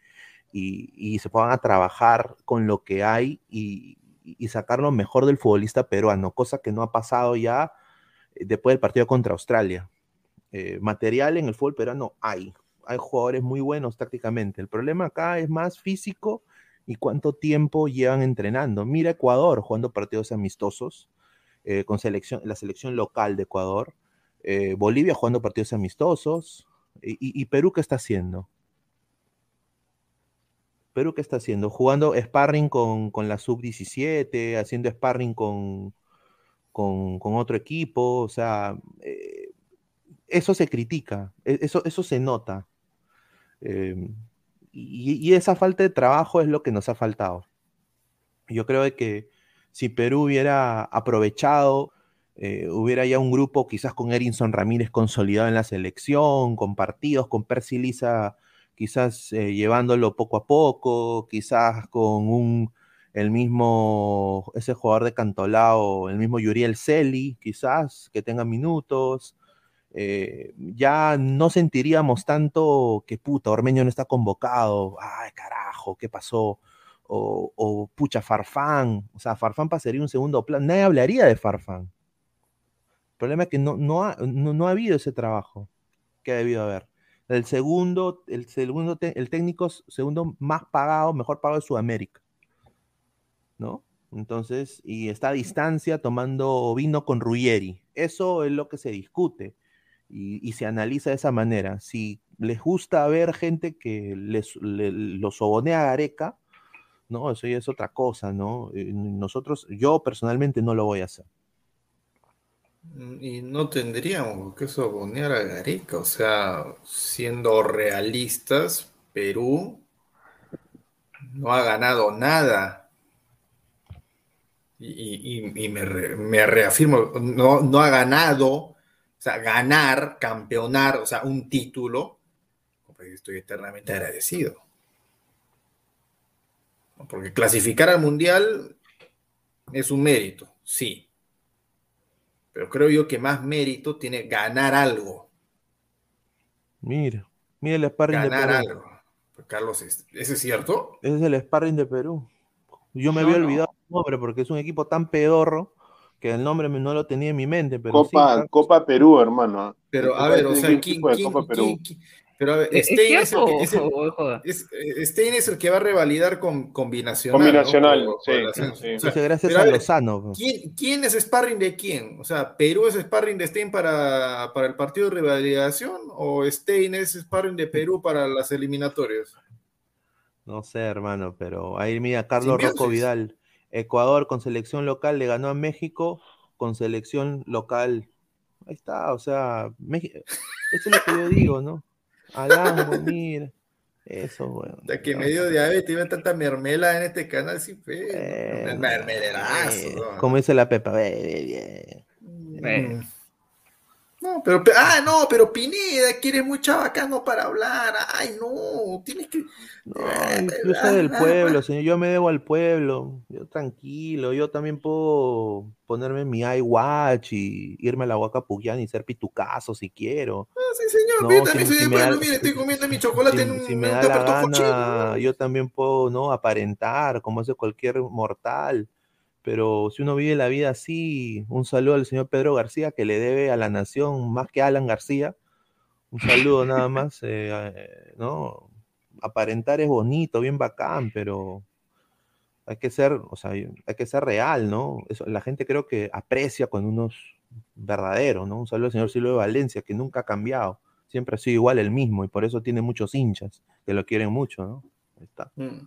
y- se pongan a trabajar con lo que hay y, y sacar lo mejor del futbolista peruano, cosa que no ha pasado ya eh, después del partido contra Australia. Eh, material en el fútbol peruano hay, hay jugadores muy buenos tácticamente. El problema acá es más físico y cuánto tiempo llevan entrenando. Mira Ecuador jugando partidos amistosos eh, con selección, la selección local de Ecuador, eh, Bolivia jugando partidos amistosos, y, Perú qué está haciendo? Perú qué está haciendo? Jugando sparring con, con la sub-17, haciendo sparring con, con, otro equipo, o sea, eh, eso se critica, e- eso, eso se nota. Eh, y, esa falta de trabajo es lo que nos ha faltado. Yo creo que si Perú hubiera aprovechado, eh, hubiera ya un grupo quizás con Erinson Ramírez consolidado en la selección, con partidos, con Percy Liza quizás eh, llevándolo poco a poco, quizás con un, el mismo, ese jugador de Cantolao, el mismo Yuriel Celi, quizás que tenga minutos. eh, ya no sentiríamos tanto que puta, Ormeño no está convocado, ay carajo, ¿qué pasó? O, pucha, Farfán, o sea, Farfán pasaría un segundo plano, nadie hablaría de Farfán. El problema es que no, no, ha, no, ha habido ese trabajo que ha debido haber. El segundo, el segundo, el técnico segundo más pagado, mejor pagado de Sudamérica. ¿No? Entonces, y está a distancia tomando vino con Ruggeri. Eso es lo que se discute y, y se analiza de esa manera. Si les gusta ver gente que les, le- lo sobonea a Gareca, no, eso ya es otra cosa, ¿no? Eh, Nosotros, yo personalmente no lo voy a hacer. Y no tendríamos que sobonear a Gareca, o sea, siendo realistas, Perú no ha ganado nada. Y, y- y- me, re- me reafirmo, no, no ha ganado, o sea, ganar, campeonar, o sea, un título, estoy eternamente agradecido. Porque clasificar al Mundial es un mérito, sí. Pero creo yo que más mérito tiene ganar algo. Mira, mira el sparring de Ganar Perú. algo. Pues, Carlos, ¿es- ¿ese es cierto? Ese es el sparring de Perú. Yo me No, había no. olvidado el nombre porque es un equipo tan pedorro que el nombre no lo tenía en mi mente, pero Copa, sí, Copa Perú, hermano. Pero, a Este ver, o sea, ¿quién, equipo de quién- Copa Perú. quién- quién- pero a ver, ¿Es Stein es, el, que- es el- o- eh, Stein es el que va a revalidar con combinacional. Combinacional, sí. O sea, gracias a a Lozano. ¿quién, quién es sparring de quién? O sea, ¿Perú es sparring de Stein para, para el partido de revalidación o Stein es sparring de Perú para las eliminatorias? No sé, hermano, pero ahí mira, Carlos Simbiosis. Rocco Vidal. Ecuador con selección local le ganó a México con selección local. Ahí está, o sea, Meji- eso es lo que yo digo, ¿no? Alango, mira. Eso, bueno. Sea, que me dio diabetes ve tanta mermelada en este canal, sí, fe. Eh, mermeladazo. ¿no? como dice la Pepa. eh, eh, eh. No, pero, ah, no, pero Pineda, que eres muy chabacano para hablar. Ay, no, tienes que. No, yo soy del pueblo, señor. Yo me debo al pueblo. Yo tranquilo. Yo también puedo ponerme mi iWatch y irme a la Huaca Puyán y ser pitucazo si quiero. Ah, sí, señor. No, yo también si- soy si da- pueblo. Mire, estoy comiendo mi chocolate Si, en un, si me da la gana, yo también puedo, ¿no? Aparentar como hace cualquier mortal. Pero si uno vive la vida así, un saludo al señor Pedro García, que le debe a la nación más que a Alan García. Un saludo nada más, eh, eh, ¿no? Aparentar es bonito, bien bacán, pero hay que ser, o sea, hay que ser real, ¿no? Eso, la gente creo que aprecia cuando uno es verdadero, ¿no? Un saludo al señor Silvio de Valencia, que nunca ha cambiado, siempre ha sido igual el mismo, y por eso tiene muchos hinchas que lo quieren mucho, ¿no? Ahí está. Mm.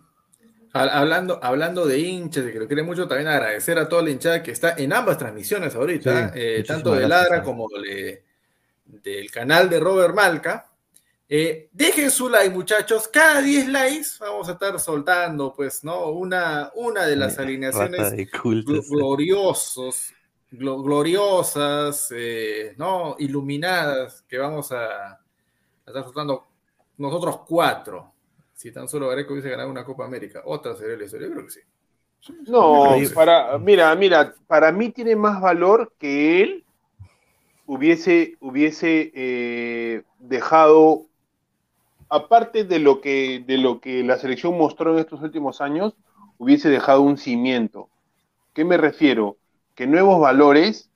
Ha- Hablando, hablando de hinchas, que lo quiere mucho, también agradecer a toda la hinchada que está en ambas transmisiones ahorita, Sí, eh, tanto de Ladra como de- del canal de Robert Malca. Eh, dejen su like, muchachos. Cada 10 likes vamos a estar soltando, pues, ¿no? Una, una de las alineaciones de gloriosos, glo- gloriosas, eh, ¿no? Iluminadas que vamos a, a estar soltando nosotros cuatro. Si tan solo Gareco hubiese ganado una Copa América, otra sería la historia, yo creo que sí. No, para, mira, mira, para mí tiene más valor que él hubiese, hubiese eh, dejado, aparte de lo que, de lo que la selección mostró en estos últimos años, hubiese dejado un cimiento. ¿Qué me refiero? Que nuevos valores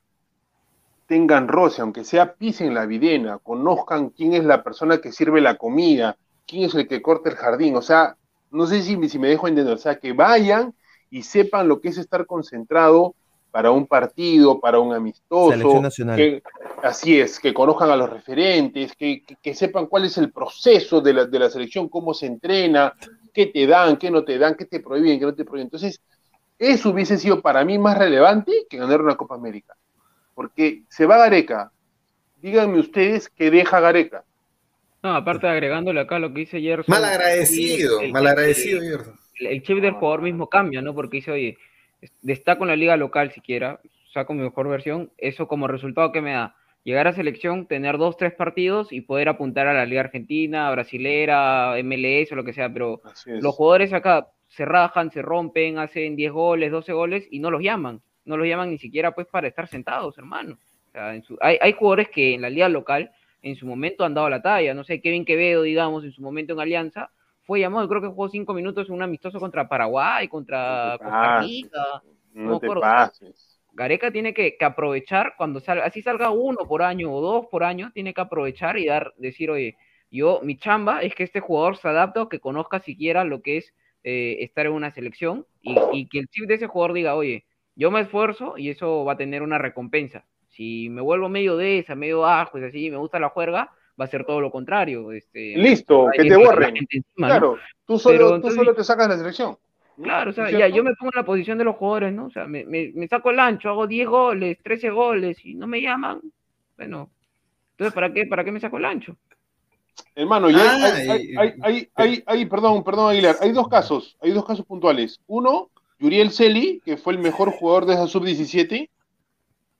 tengan roce, aunque sea pisen la videna, conozcan quién es la persona que sirve la comida, quién es el que corta el jardín, o sea, no sé si, si me dejo entender, o sea, que vayan y sepan lo que es estar concentrado para un partido, para un amistoso. Selección nacional. que- así es, que conozcan a los referentes, que, que- que sepan cuál es el proceso de la, de la selección, cómo se entrena, qué te dan, qué no te dan, qué te prohíben, qué no te prohíben. Entonces, eso hubiese sido para mí más relevante que ganar una Copa América. Porque se va Gareca. Díganme ustedes que deja Gareca. No, aparte agregándole acá lo que dice Gerson. Mal agradecido, el- mal agradecido, el- Gerson. el, el chip del jugador mismo cambia, ¿no? Porque dice, oye, destaco en la liga local siquiera, saco mi mejor versión, eso como resultado que me da llegar a selección, tener dos, tres partidos y poder apuntar a la liga argentina, brasilera, MLS o lo que sea, pero los jugadores acá se rajan, se rompen, hacen 10 goles, 12 goles y no los llaman, no los llaman ni siquiera pues para estar sentados, hermano. O sea, en su- hay, hay jugadores que en la liga local en su momento han dado la talla, no sé, Kevin Quevedo, digamos, en su momento en Alianza, fue llamado, creo que jugó cinco minutos en un amistoso contra Paraguay, contra Costa. Rica. No te pases. Gareca tiene que, que aprovechar cuando salga, así salga uno por año o dos por año, tiene que aprovechar y dar, decir, oye, yo, mi chamba es que este jugador se adapte o que conozca siquiera lo que es eh, estar en una selección y, y que el chip de ese jugador diga, oye, yo me esfuerzo y eso va a tener una recompensa. Si me vuelvo medio de esa, medio ajo, es así, me gusta la juerga, va a ser todo lo contrario. Este, Listo, que te borren. Claro, tú Pero solo, tú entonces- solo te sacas la selección. Claro, o sea, ¿Es ya yo me pongo en la posición de los jugadores, ¿no? O sea, me, me, me saco el ancho, hago 10 goles, 13 goles y no me llaman. Bueno, entonces, ¿para qué, para qué me saco el ancho? Hermano, ya hay, Ah, hay- y- hay- hay- hay- hay- perdón, perdón, Aguilar, hay dos casos, hay dos casos puntuales. Uno, Yuriel Celi, que fue el mejor jugador de esa sub-17,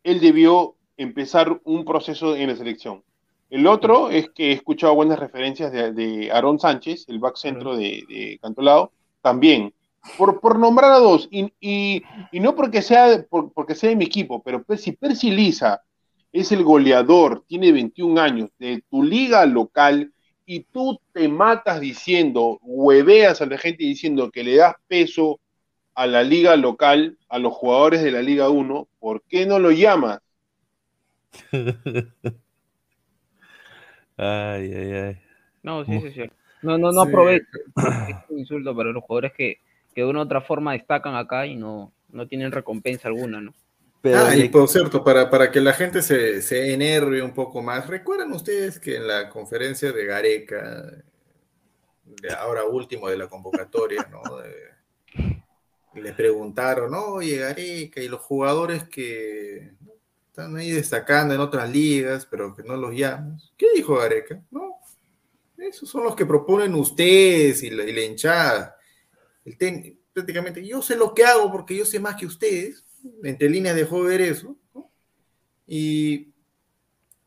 él debió empezar un proceso en la selección. El otro es que he escuchado buenas referencias de, de Aaron Sánchez, el back centro de, de Cantolao, también. Por, por nombrar a dos, y, y- y no porque sea, por- porque sea de mi equipo, pero si Percy Liza es el goleador, tiene 21 años, de tu liga local, y tú te matas diciendo, hueveas a la gente diciendo que le das peso a la liga local, a los jugadores de la Liga 1, ¿por qué no lo llamas? Ay, ay, ay. No, sí, sí, es cierto. No, no, no Sí. aprovecho. Es un insulto para los jugadores que, que de una u otra forma destacan acá y no, no tienen recompensa alguna, ¿no? Pero Ah, y por cierto, para, para que la gente se, se enerve un poco más, recuerdan ustedes que en la conferencia de Gareca, de ahora último de la convocatoria, ¿no? De- le preguntaron, oye, Gareca, y los jugadores que están ahí destacando en otras ligas, pero que no los llamas. ¿Qué dijo Gareca? No, esos son los que proponen ustedes y la, y hinchada. El ten- prácticamente, yo sé lo que hago porque yo sé más que ustedes. Entre líneas dejó ver eso. Y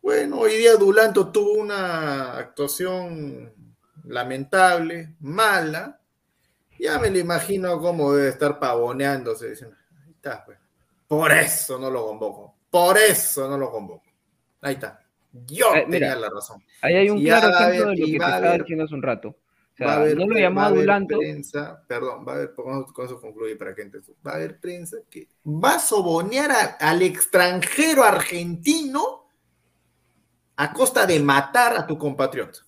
Bueno, hoy día Dulanto tuvo una actuación lamentable, mala. Ya me lo imagino cómo debe estar pavoneándose. Diciendo, ahí está, pues. Por eso no lo convoco. Por eso no lo convoco. Ahí está. Yo Eh, tenía mira, la razón. Ahí hay un Y claro va a ejemplo haber- de lo que te va a estaba haber- diciendo hace un rato. O sea, va a haber, no lo va llamó a haber adulanto. prensa, perdón, va a haber, con, con eso concluye para que. Va a haber prensa que va a sobonear a- al extranjero argentino a costa de matar a tu compatriota.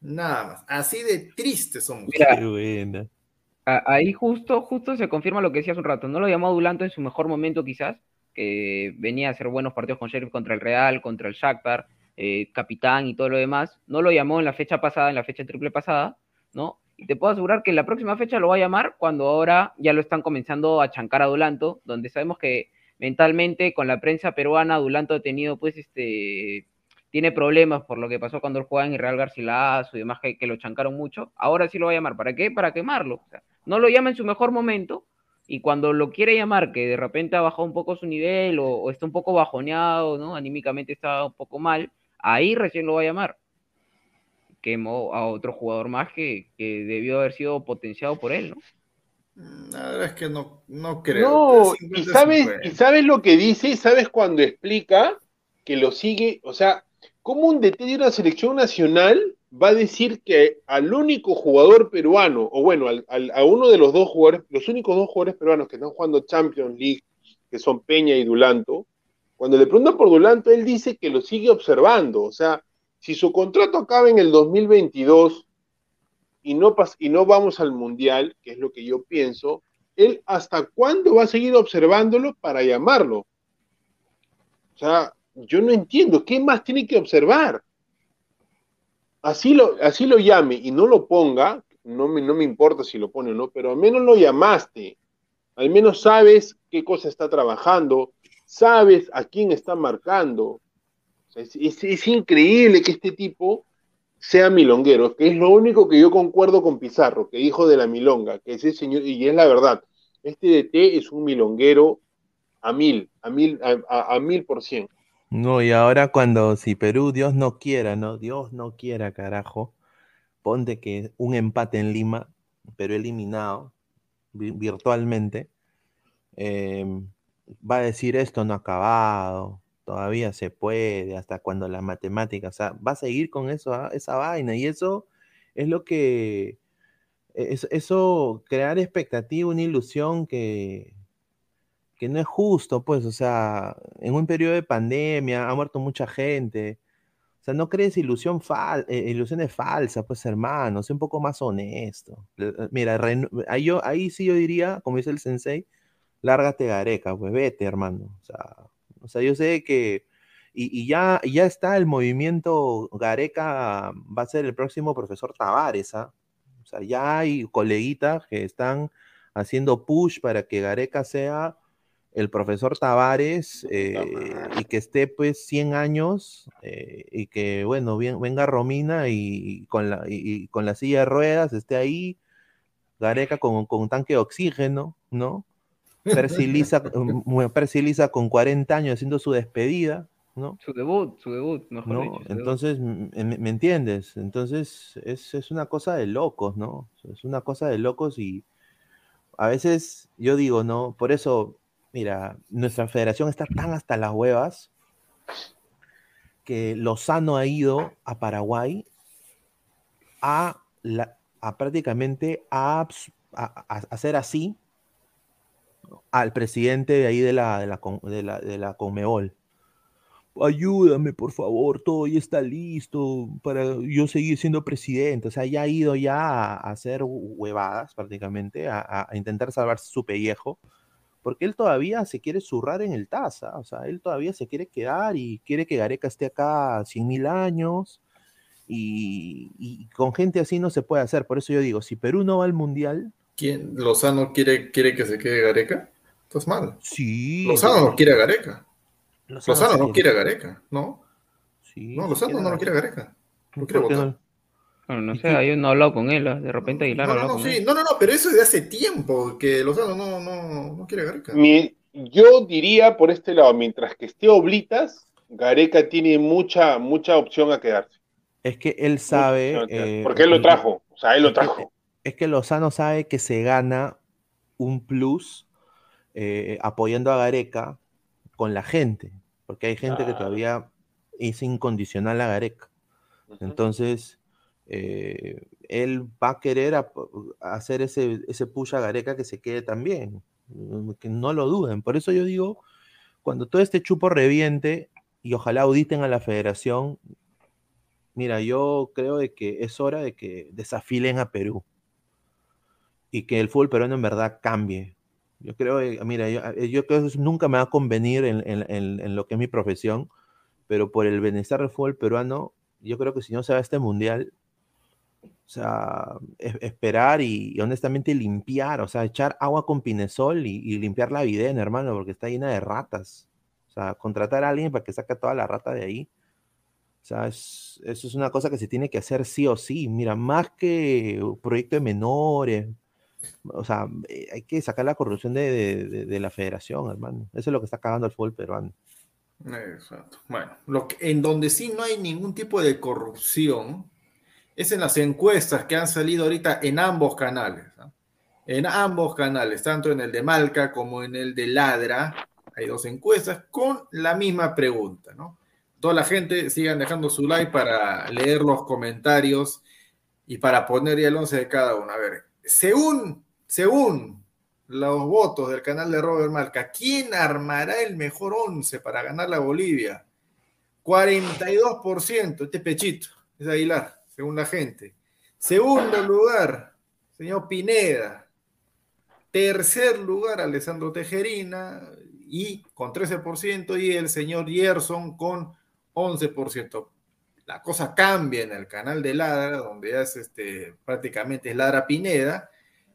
Nada más. Así de tristes somos. Mira, a- ahí justo, justo se confirma lo que decía hace un rato. No lo llamó adulanto en su mejor momento, quizás, que venía a hacer buenos partidos con Sheriff contra el Real, contra el Shakhtar, eh, capitán y todo lo demás. No lo llamó en la fecha pasada, en la fecha triple pasada, ¿no? Y te puedo asegurar que en la próxima fecha lo va a llamar cuando ahora ya lo están comenzando a chancar a Dulanto, donde sabemos que mentalmente con la prensa peruana Dulanto ha tenido pues este tiene problemas por lo que pasó cuando él jugaba en Real Garcilaso y demás que, que lo chancaron mucho. Ahora sí lo va a llamar. ¿Para qué? Para quemarlo. O sea, no lo llama en su mejor momento y cuando lo quiere llamar, que de repente ha bajado un poco su nivel o, o está un poco bajoneado, ¿no? Anímicamente está un poco mal, ahí recién lo va a llamar. Quemó a otro jugador más que, que debió haber sido potenciado por él, ¿no? La verdad es que no, no creo. No, y 50, sabes, 50. y sabes lo que dice, sabes cuando explica que lo sigue, o sea, ¿cómo un DT de una selección nacional va a decir que al único jugador peruano, o bueno, al- a uno de los dos jugadores, los únicos dos jugadores peruanos que están jugando Champions League, que son Peña y Dulanto, cuando le preguntan por Dulanto, él dice que lo sigue observando, o sea, si su contrato acaba en el 2022 y no, pas- y no vamos al Mundial, que es lo que yo pienso, él hasta cuándo va a seguir observándolo para llamarlo. O sea, yo no entiendo, ¿qué más tiene que observar? Así lo, así lo llame y no lo ponga, no me, no me importa si lo pone o no, pero al menos lo llamaste, al menos sabes qué cosa está trabajando, sabes a quién está marcando. Es- es increíble que este tipo sea milonguero, que es lo único que yo concuerdo con Pizarro, que dijo de la milonga, que ese señor, y es la verdad, este DT es un milonguero a mil, a mil, a, a- a mil por cien. No, y ahora cuando, si Perú, Dios no quiera, ¿no? Dios no quiera, carajo, ponte que un empate en Lima, Perú eliminado vi- virtualmente, em, va a decir esto no ha acabado, todavía se puede, hasta cuando la matemática, o sea, va a seguir con eso, ah, esa vaina, y eso es lo que, es- eso, crear expectativa, una ilusión que, que no es justo, pues, o sea, en un periodo de pandemia ha muerto mucha gente. O sea, no crees ilusión fal eh, ilusiones falsas, pues, hermano, sé un poco más honesto. Eh, eh, Mira, ahí, yo, ahí sí yo diría, como dice el sensei, lárgate Gareca, pues vete, hermano. O sea, o sea yo sé que, y, y ya, ya está el movimiento Gareca, va a ser el próximo profesor Tavares, ¿ah? O sea, ya hay coleguitas que están haciendo push para que Gareca sea el profesor Tavares eh, y que esté pues 100 años eh, y que bueno, bien- venga Romina y, con la, y, y con la silla de ruedas esté ahí, Gareca con, con un tanque de oxígeno, ¿no? Percy Lisa, mm, Percy Lisa con 40 años haciendo su despedida, ¿no? Su debut, su debut, mejor ¿no? dicho. Entonces, ¿me, me entiendes? Entonces, es, es una cosa de locos, ¿no? Es una cosa de locos y a veces yo digo, ¿no? Por eso, mira, nuestra federación está tan hasta las huevas que Lozano ha ido a Paraguay a, la- prácticamente a, hacer así al presidente de ahí de la, de la, de la, de ayúdame por favor, todo ya está listo para yo seguir siendo presidente. O sea, ya ha ido ya a, hacer hu- huevadas prácticamente, a, intentar salvarse su pellejo, porque él todavía se quiere zurrar en el Taza, o sea, él todavía se quiere quedar y quiere que Gareca esté acá 100 mil años. Y, y con gente así no se puede hacer. Por eso yo digo, si Perú no va al Mundial, ¿Quién? ¿Lozano quiere, quiere que se quede Gareca? Estás mal. sí. Lozano no quiere a Gareca. Lozano no quiere. a Gareca, ¿no? Sí, No, Lozano no lo quiere a Gareca. Lo ¿Por quiere votar. no? Bueno, no ¿Y sé, ahí no he hablado con él, ¿ah? de repente Aguilar No, no, hablado no, con sí, él. no, no, no, pero eso es de hace tiempo, que Lozano no, no, no quiere a Gareca. Mi- yo diría por este lado, mientras que esté Oblitas, Gareca tiene mucha, mucha opción a quedarse. Es que él sabe. eh, Porque él lo trajo, o sea, él lo trajo. Es que Lozano sabe que se gana un plus eh, apoyando a Gareca con la gente, porque hay gente que todavía es incondicional a Gareca. Entonces, eh, él va a querer ap- hacer ese, ese a Gareca que se quede también, mm, que no lo duden. Por eso yo digo, cuando todo este chupo reviente y ojalá auditen a la federación, mira, yo creo de que es hora de que desafilen a Perú y que el fútbol peruano en verdad cambie. Yo creo, eh, mira, yo, eh, yo creo que nunca me va a convenir en, en- en- en lo que es mi profesión, pero por el bienestar del fútbol peruano, yo creo que si no se va a este mundial, o sea, es- esperar y, honestamente limpiar, o sea, echar agua con pinesol y, limpiar la videna, hermano, porque está llena de ratas. O sea, contratar a alguien para que saque toda la rata de ahí. O sea, es- eso es una cosa que se tiene que hacer sí o sí. Mira, más que proyecto de menores, o sea, eh, hay que sacar la corrupción de, de- la federación, hermano. Eso es lo que está cagando al fútbol peruano. Exacto. Bueno, lo que- en donde sí no hay ningún tipo de corrupción es en las encuestas que han salido ahorita en ambos canales. En ambos canales, tanto en el de Malca como en el de Ladra, hay dos encuestas con la misma pregunta, ¿no? Toda la gente sigan dejando su like para leer los comentarios y para poner ya el 11 de cada uno. A ver, según, según los votos del canal de Robert Malca, ¿quién armará el mejor 11 para ganar la Bolivia? 42%, este pechito, es Aguilar, según la gente. Segundo lugar, señor Pineda. Tercer lugar, Alessandro Tejerina, y con 13%, y el señor Gerson con 11%. La cosa cambia en el canal de Ladra, donde ya es este, prácticamente es Ladra Pineda,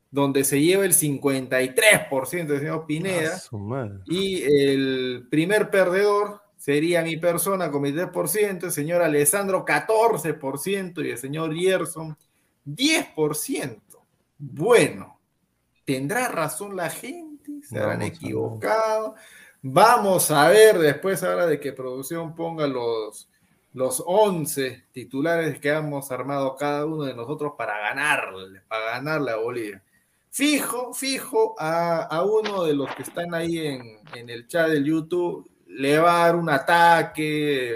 donde se lleva el 53% del señor Pineda. Ah. Y el primer perdedor sería mi persona con mi 3%, el señor Alessandro 14% y el señor Gerson 10%. Bueno, ¿tendrá razón la gente? ¿Se Vamos habrán equivocado? Vamos a ver después ahora de que producción ponga los, los 11 titulares que hemos armado cada uno de nosotros para ganarle, para ganarle a Bolivia. Fijo, fijo a, a uno de los que están ahí en, en el chat del YouTube, le va a dar un ataque,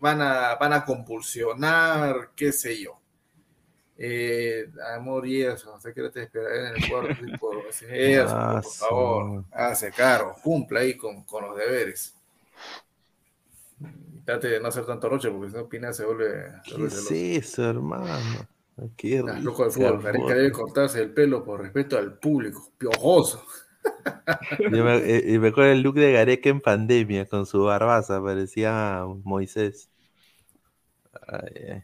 van a, van a compulsionar, qué sé yo. Eh, amor y eso, no sé qué te esperaré en el cuarto. por, eso, Ah, por favor, hace caro, cumple ahí con, con los deberes. Trate de no hacer tanto roche porque si no Pina se vuelve, se ¿Qué vuelve es celoso. eso, hermano? Qué Estás loco rica fútbol. Cortarse el pelo por respeto al público. Piojoso. Yo me, eh, y me acuerdo el look de Gareca en pandemia con su barbaza, parecía Moisés. Ay.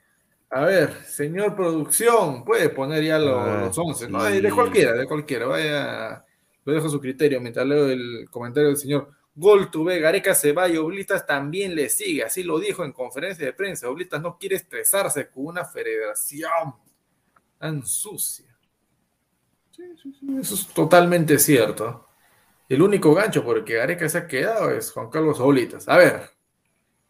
A ver, señor producción, puede poner ya Ah, los 11, ¿no? sí. De, de cualquiera, de cualquiera. Vaya, lo dejo a su criterio mientras leo el comentario del señor Gol Tuve, Gareca se va y Oblitas también le sigue. Así lo dijo en conferencia de prensa. Oblitas no quiere estresarse con una federación tan sucia. Sí, sí, sí, eso es totalmente cierto. El único gancho por el que Gareca se ha quedado es Juan Carlos Oblitas. A ver,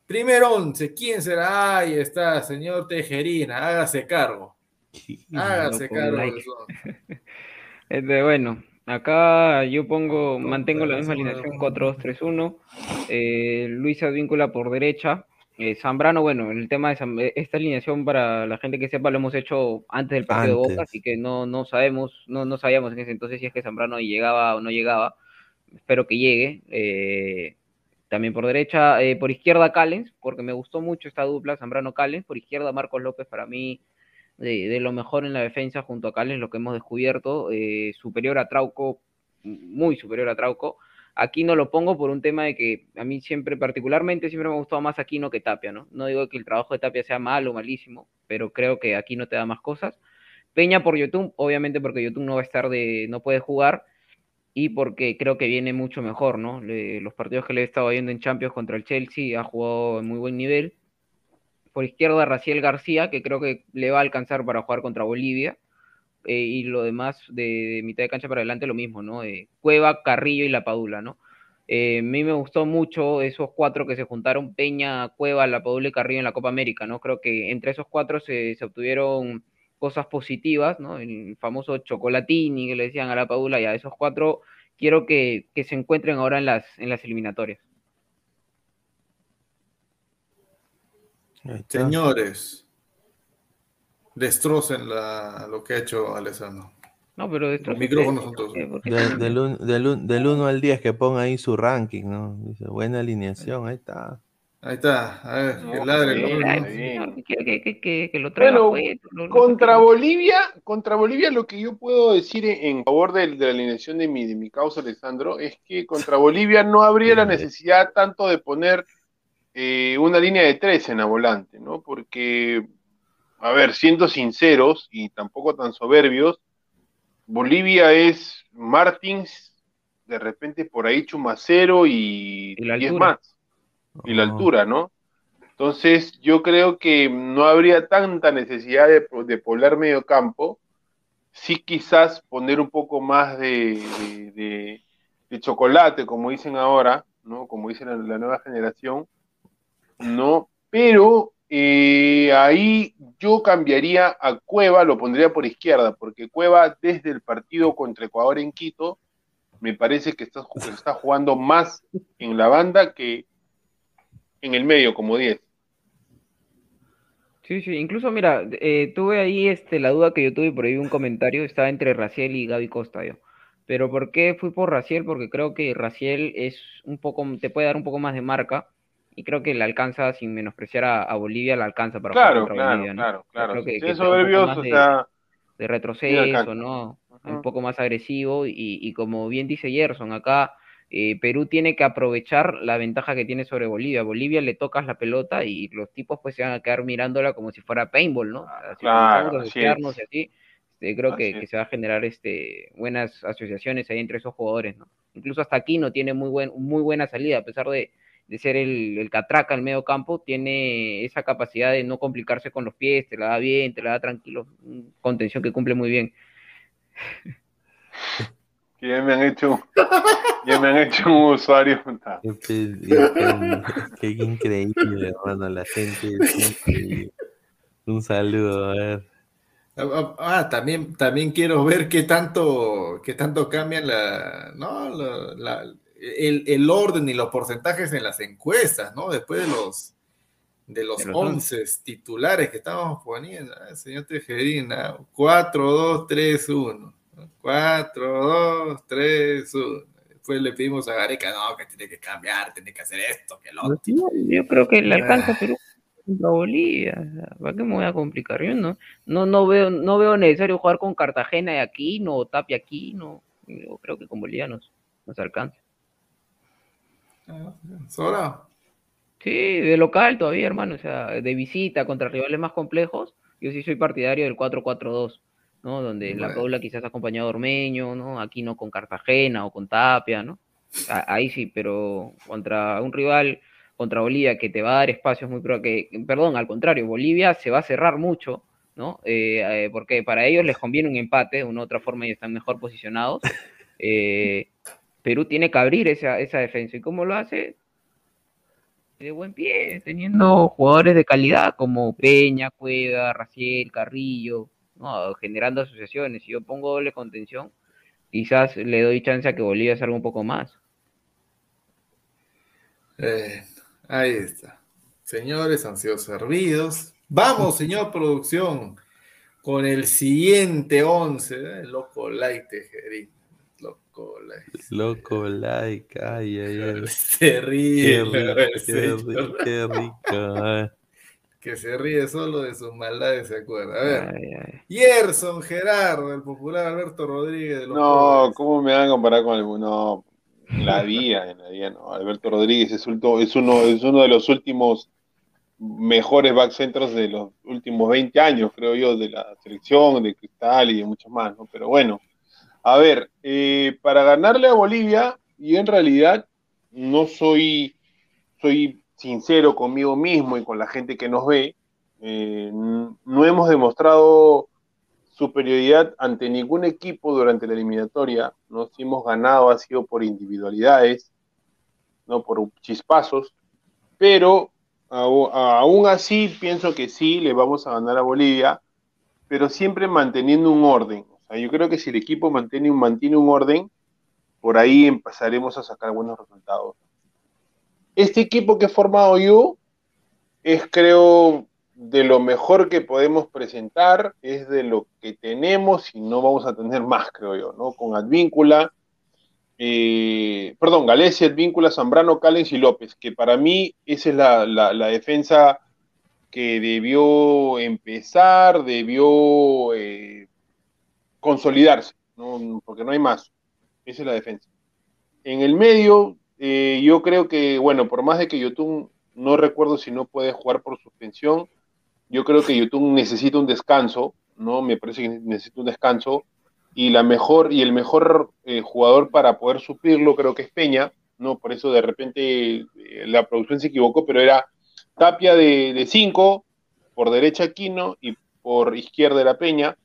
primer once, ¿quién será? Ahí está, señor Tejerina, hágase cargo. Hágase cargo. like. Este, bueno, acá yo pongo, mantengo la misma alineación 4-2-3-1. Eh, Luis Advíncula por derecha. Eh, Zambrano, bueno, el tema de eh, esta alineación para la gente que sepa lo hemos hecho antes del partido de Boca, así que no, no sabemos, no, no sabíamos en ese entonces si es que Zambrano llegaba o no llegaba. Espero que llegue. Eh, también por derecha, eh, por izquierda Callens, porque me gustó mucho esta dupla, Zambrano Callens, por izquierda Marcos López para mí de, de lo mejor en la defensa junto a Callens, lo que hemos descubierto, superior a Trauco, muy superior a Trauco. Aquí no lo pongo por un tema de que a mí siempre, particularmente, siempre me ha gustado más Aquino que Tapia, ¿no? No digo que el trabajo de Tapia sea malo o malísimo, pero creo que aquí no te da más cosas. Peña por YouTube, obviamente porque YouTube no va a estar de, no puede jugar, y porque creo que viene mucho mejor, ¿no? Los partidos que le he estado viendo en Champions contra el Chelsea ha jugado en muy buen nivel. Por izquierda, Raciel García, que creo que le va a alcanzar para jugar contra Bolivia. Eh, y lo demás de, mitad de cancha para adelante lo mismo, ¿no? Eh, Cueva, Carrillo y La Padula, ¿no? Eh, a mí me gustó mucho esos cuatro que se juntaron, Peña, Cueva, La Padula y Carrillo en la Copa América, ¿no? Creo que entre esos cuatro se, se obtuvieron cosas positivas, ¿no? El famoso chocolatini que le decían a La Padula, y a esos cuatro quiero que, que se encuentren ahora en las, en las eliminatorias. Señores, destrocen la, lo que ha hecho Alessandro. No, pero Los micrófonos son todos. De- del, un- del, un- del 1 al 10 que ponga ahí su ranking, ¿no? Dice, buena alineación, ahí está. Ahí está, a ver, que No, ladre. Que, que, que, que, que lo traiga Bueno, pues, lo- lo- contra Bolivia, contra Bolivia lo que yo puedo decir en, en favor del- de, la alineación de mi, de mi causa, Alessandro, es que contra Bolivia no habría la necesidad tanto de poner eh, una línea de tres en la volante, ¿no? Porque, a ver, siendo sinceros y tampoco tan soberbios, Bolivia es Martins, de repente por ahí Chumacero y, Y la 10 altura. más. Y la altura, ¿no? Entonces, yo creo que no habría tanta necesidad de, de poblar medio campo. Sí, quizás poner un poco más de, de- de- de chocolate, como dicen ahora, ¿no? Como dice la, la nueva generación, ¿no? Pero eh, ahí yo cambiaría a Cueva, lo pondría por izquierda, porque Cueva desde el partido contra Ecuador en Quito, me parece que está, ju- está jugando más en la banda que en el medio, como 10. Sí, sí, incluso mira, eh, tuve ahí este, la duda que yo tuve por ahí un comentario, estaba entre Raciel y Gaby Costa. Pero ¿por qué fui por Raciel? Porque creo que Raciel es un poco, te puede dar un poco más de marca y creo que le alcanza, sin menospreciar a, a Bolivia, le alcanza para jugar Claro, contra claro, Bolivia, ¿no? claro, claro. Que, que un poco soberbios, más o de, sea, de retroceso. ¿no? Un poco más agresivo y, y como bien dice Gerson, acá eh, Perú tiene que aprovechar la ventaja que tiene sobre Bolivia. Bolivia le tocas la pelota y los tipos pues se van a quedar mirándola como si fuera paintball, ¿no? Si Claro, así es. y así, este, creo que, Así que es. se va a generar este, buenas asociaciones ahí entre esos jugadores, ¿no? Incluso hasta aquí no tiene muy, buen, muy buena salida, a pesar de, de ser el, el catraca al medio campo, tiene esa capacidad de no complicarse con los pies, te la da bien, te la da tranquilo, contención que cumple muy bien. Que ya me han hecho, ya me han hecho un usuario. Qué, qué- qué increíble, hermano, la gente. increíble. Un saludo, a ver. Ah, ah, ah, también, también quiero ver qué tanto, qué tanto cambian la, ¿no? la- la- el, el orden y los porcentajes en las encuestas, ¿no? Después de los de los De los 11 titulares que estábamos poniendo, ah, señor Tejerina, 4, 2, 3, 1. 4, 2, 3, 1. Después le pedimos a Gareca, no, que tiene que cambiar, tiene que hacer esto, que lo otro. Yo creo que le alcanza Ah. a Perú contra Bolivia. o ¿Para qué me voy a complicar? Yo no, no, no veo, no veo necesario jugar con Cartagena y aquí, no Tapia aquí, no. Yo creo que con Bolivia nos, nos alcanza. Ah, Sobra. Sí, de local todavía, hermano. O sea, de visita contra rivales más complejos, yo sí soy partidario del 4-4-2, ¿no? Donde la. Paula quizás acompañado de Ormeño, ¿no? Aquí no con Cartagena o con Tapia, ¿no? A- Ahí sí, pero contra un rival, contra Bolivia, que te va a dar espacios muy... Que, perdón, al contrario, Bolivia se va a cerrar mucho, ¿no? Eh, eh, porque para ellos les conviene un empate, de una u otra forma y están mejor posicionados. Eh, Perú tiene que abrir esa, defensa. ¿Y cómo lo hace? de buen pie, teniendo jugadores de calidad como Peña, Cueva, Raciel, Carrillo, generando asociaciones. Si yo pongo doble contención, quizás le doy chance a que Bolivia salga un poco más. Eh, ahí está. Señores, han sido servidos. Vamos, señor producción, con el siguiente 11. ¿eh? Loco like, Tejerín. Loco like. Loco, like, ay, ay, ay. Se ríe, Qué rico, qué, rico. Que se ríe solo de sus maldades, se acuerda. A ver, Ay, ay. Gerson Gerardo, el popular Alberto Rodríguez de los No, pobres. ¿cómo me van a comparar con el no? En la vida, en la vida, no. Alberto Rodríguez es, ulto- es uno, es uno de los últimos mejores backcentros de los últimos 20 años, creo yo, de la selección, de Cristal y de muchos más, ¿no? Pero bueno, a ver, eh, para ganarle a Bolivia, yo en realidad no soy, soy sincero conmigo mismo y con la gente que nos ve, eh, no hemos demostrado superioridad ante ningún equipo durante la eliminatoria, ¿no? Si hemos ganado ha sido por individualidades, ¿no? Por chispazos, pero aún así pienso que sí le vamos a ganar a Bolivia, pero siempre manteniendo un orden. Yo creo que si el equipo mantiene un, mantiene un orden, por ahí empezaremos a sacar buenos resultados. Este equipo que he formado yo es, creo, de lo mejor que podemos presentar, es de lo que tenemos y no vamos a tener más, creo yo, ¿no? Con Advíncula, eh, perdón, Galecia, Advíncula, Zambrano, Callens y López, que para mí esa es la, la- la defensa que debió empezar, debió eh, consolidarse, ¿no? porque no hay más. Esa es la defensa. En el medio, eh, yo creo que, bueno, por más de que Yotun no recuerdo si no puede jugar por suspensión, yo creo que Yotun necesita un descanso, ¿no? Me parece que necesita un descanso. Y la mejor, y el mejor eh, jugador para poder suplirlo creo que es Peña, ¿no? Por eso de repente eh, la producción se equivocó, pero era Tapia de 5, por derecha Quino y por izquierda era Peña.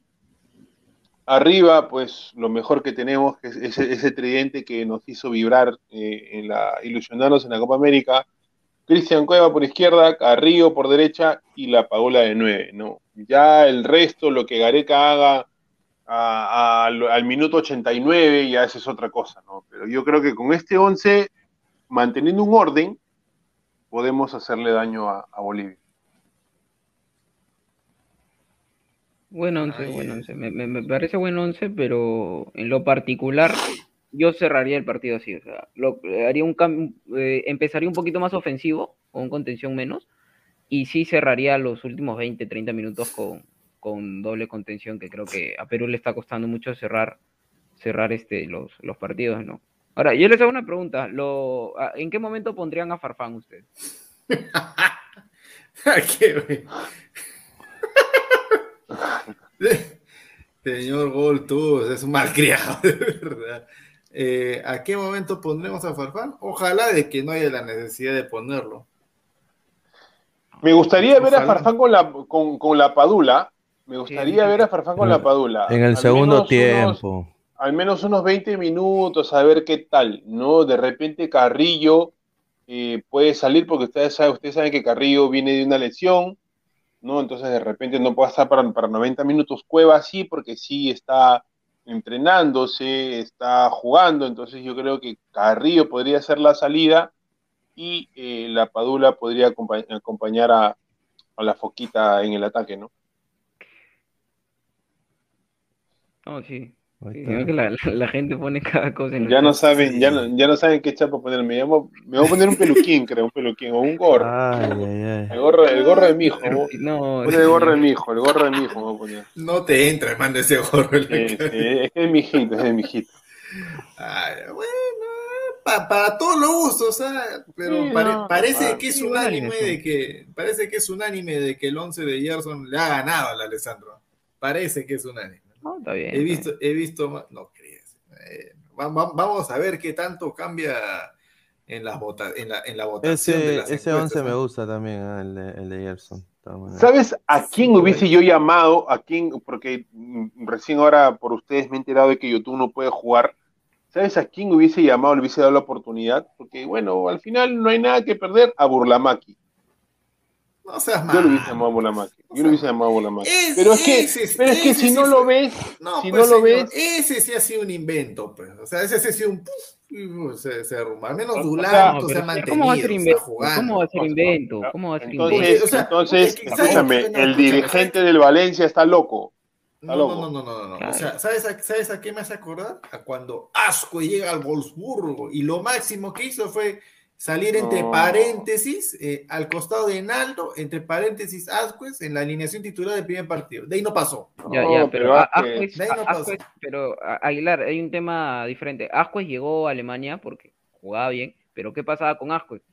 Arriba, pues lo mejor que tenemos es ese, tridente que nos hizo vibrar eh, en la ilusionarnos en la Copa América. Cristian Cueva por izquierda, Carrillo por derecha y la Paola de 9, ¿no? Ya el resto, lo que Gareca haga a- a- al, minuto 89, ya esa es otra cosa, ¿no? Pero yo creo que con este 11, manteniendo un orden, podemos hacerle daño a, a Bolivia. Buen once, buen once. Me, me- me parece buen once, pero en lo particular yo cerraría el partido así. O sea, lo, haría un cam- eh, empezaría un poquito más ofensivo, con contención menos, y sí cerraría los últimos 20, 30 minutos con, con doble contención, que creo que a Perú le está costando mucho cerrar, cerrar este, los, los partidos, ¿no? Ahora, yo les hago una pregunta. Lo, a- ¿En qué momento pondrían a Farfán ustedes? Señor Gol, tú es un malcriado, de verdad. Eh, ¿A qué momento pondremos a Farfán? Ojalá de que no haya la necesidad de ponerlo. Me gustaría ver a. Farfán con la, con, con la Padula. Me gustaría ver a Farfán con la Padula. En el Al segundo unos- tiempo. al menos unos 20 minutos a ver qué tal, ¿no? De repente Carrillo eh, puede salir porque ustedes saben, ustedes saben que Carrillo viene de una lesión, ¿no? Entonces de repente no puede estar para, para 90 minutos. Cueva sí, porque sí está entrenándose, está jugando, entonces yo creo que Carrillo podría ser la salida y eh, la Padula podría acompa- acompañar a, a la Foquita en el ataque, ¿no? No, sí. Sí, que la, la- la gente pone cada cosa en el Ya no saben, ya no, ya no saben qué chapa poner. Me llamo, me voy a poner un peluquín, creo, un peluquín o un gorro. Ay, ay, ay. El gorro, el gorro de mi hijo. No, Pon el gorro de mi hijo, el gorro de mi hijo me voy a poner. No te entra, manda ese gorro. Sí, sí, es que es mi hijito, es de mi hijito. Ay, bueno, pa- para todos los gustos, ¿sabes? Pero Sí, pare- no, parece ah, que es sí, unánime alineación. de que parece que es unánime de que el 11 de Gerson le ha ganado al Alessandro. Parece que es unánime. No, está bien. He visto, he visto, no crees. Eh, va- va- vamos a ver qué tanto cambia en, las vota, en, la, en la votación de Ese, las ese encuestas, 11 me gusta también, ah, el, de, el de Gerson. ¿Sabes a quién hubiese yo llamado? ¿A quién? Porque mm, recién ahora por ustedes me he enterado de que YouTube no puede jugar. ¿Sabes a quién hubiese llamado, le hubiese dado la oportunidad? Porque, bueno, al final no hay nada que perder a Burlamaki. No seas Yo lo hubiese malo. llamado a Burlamaki. Yo lo hubiese llamado a Burlamaki. Es- Pero es que, ese- pero es que ese si no lo ves, No, si pues, no lo señor, ves, ese sí ha sido un invento, pues. O sea, ese sí ha sido un uh, se, se derrumba. Al menos Dulanto sea, No, se ha mantenido, ¿Cómo va a ser invento? jugando. ¿Cómo va a ser invento? ¿Cómo va a ser entonces, invento? o sea, entonces, escúchame, No, el escúchame, dirigente del Valencia está loco. Está No, loco. no, no, no, no, no. Claro. O sea, ¿sabes a, ¿sabes a qué me hace acordar? A cuando Asco llega al Wolfsburgo y lo máximo que hizo fue salir entre No. paréntesis eh, al costado de Naldo, entre paréntesis Ascuez en la alineación titular del primer partido. De ahí no pasó. Ya, No, ya, pero, pero a- Ascuez- Ascuez- De ahí no a- pasó. Ascuez- pero Aguilar, hay un tema diferente. Ascuez llegó a Alemania porque jugaba bien, pero ¿qué pasaba con Ascuez?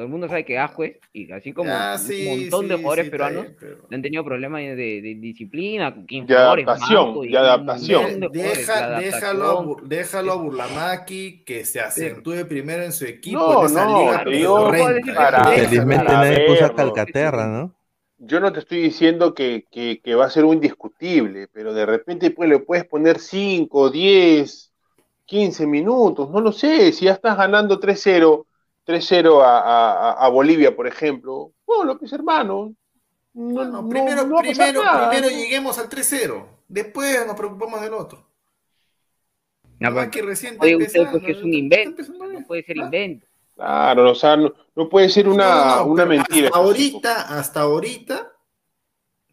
Todo el mundo sabe que Ascuez, y así como Ah, un sí, montón de sí, jugadores sí, peruanos, bien, pero- han tenido problemas de, de disciplina, De adaptación, Marco, y de un adaptación. montón de jugadores, Deja- déjalo, déjalo a Burlamaki que se acentúe primero en su equipo No, en esa no, liga Déjalo. Felizmente para nadie puso a. Calcaterra, ¿no? Yo no te estoy diciendo que, que- que va a ser un indiscutible, pero de repente pues, le puedes poner 5, 10, 15 minutos, no lo sé, si ya estás ganando 3-0, 3-0 a, a, a, Bolivia, por ejemplo, bueno, lo que es hermano. No, no, primero, no primero, primero lleguemos al 3-0, después nos preocupamos del otro. No, no que recién puede usted porque es un invento, no puede ser invento. Claro, o sea, no, no puede ser una, una mentira. Hasta ahorita, hasta ahorita,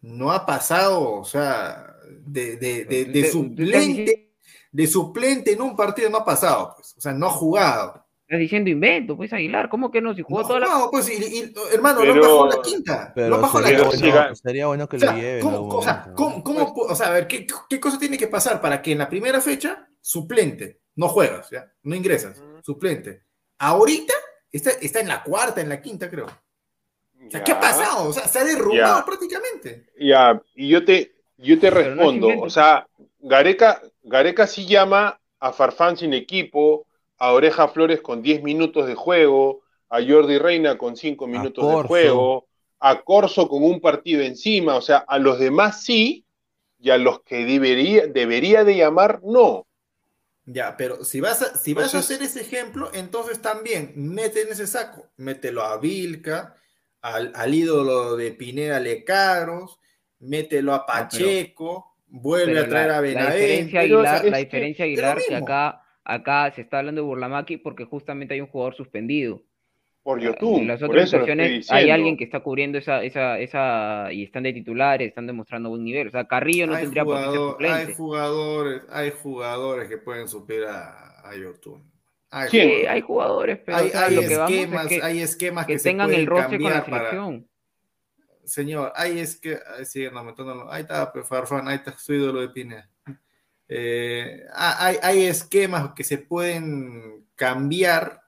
no ha pasado, o sea, de, de, de, de suplente, de suplente en un partido no ha pasado, pues, o sea, no ha jugado. Estás diciendo invento, pues Aguilar, ¿cómo que no? Si jugó no, toda la. No, pues, y, y, hermano, pero, lo bajó la quinta. Pero lo bajó sería, la bueno, quinta. sería bueno que o sea, lo lleven. ¿cómo, o, sea, ¿cómo, cómo, o sea, a ver, ¿qué, ¿qué cosa tiene que pasar para que en la primera fecha, suplente, no juegas, ¿ya? no ingresas, suplente? Ahorita está, está en la cuarta, en la quinta, creo. O sea, ¿qué ha pasado? O sea, se ha derrumbado Ya. prácticamente. Ya, y yo te, yo te no respondo, o sea, Gareca, Gareca sí llama a Farfán sin equipo, a Oreja Flores con 10 minutos de juego, a Jordi Reina con 5 minutos de juego, a Corso con un partido encima, o sea, a los demás sí, y a los que debería, debería de llamar, no. Ya, pero si vas a, si vas a hacer ese ejemplo, entonces también mete en ese saco, mételo a Vilca, al, al ídolo de Pineda Lecaros, mételo a Pacheco, vuelve Pero a traer la, a la Benavente. diferencia Pero, Aguilar, o sea, la es diferencia Aguilar que acá, acá se está hablando de Burlamaki porque justamente hay un jugador suspendido. Por En YouTube, las por otras eso situaciones hay alguien que está cubriendo esa, esa, esa, y están de titulares, están demostrando buen nivel. O sea, Carrillo no hay, tendría por qué ser hay jugadores, hay jugadores que pueden suplir a, a Yotun. Hay, ¿Quién? Sí, jugadores- hay jugadores, pero hay, o sea, hay lo que vamos es esquemas, que, hay esquemas que que, se tengan el roce con la para, selección. Señor, ahí es que. Ahí está, pues, Farfán, ahí está su ídolo de Pineda. Eh, hay, hay esquemas que se pueden cambiar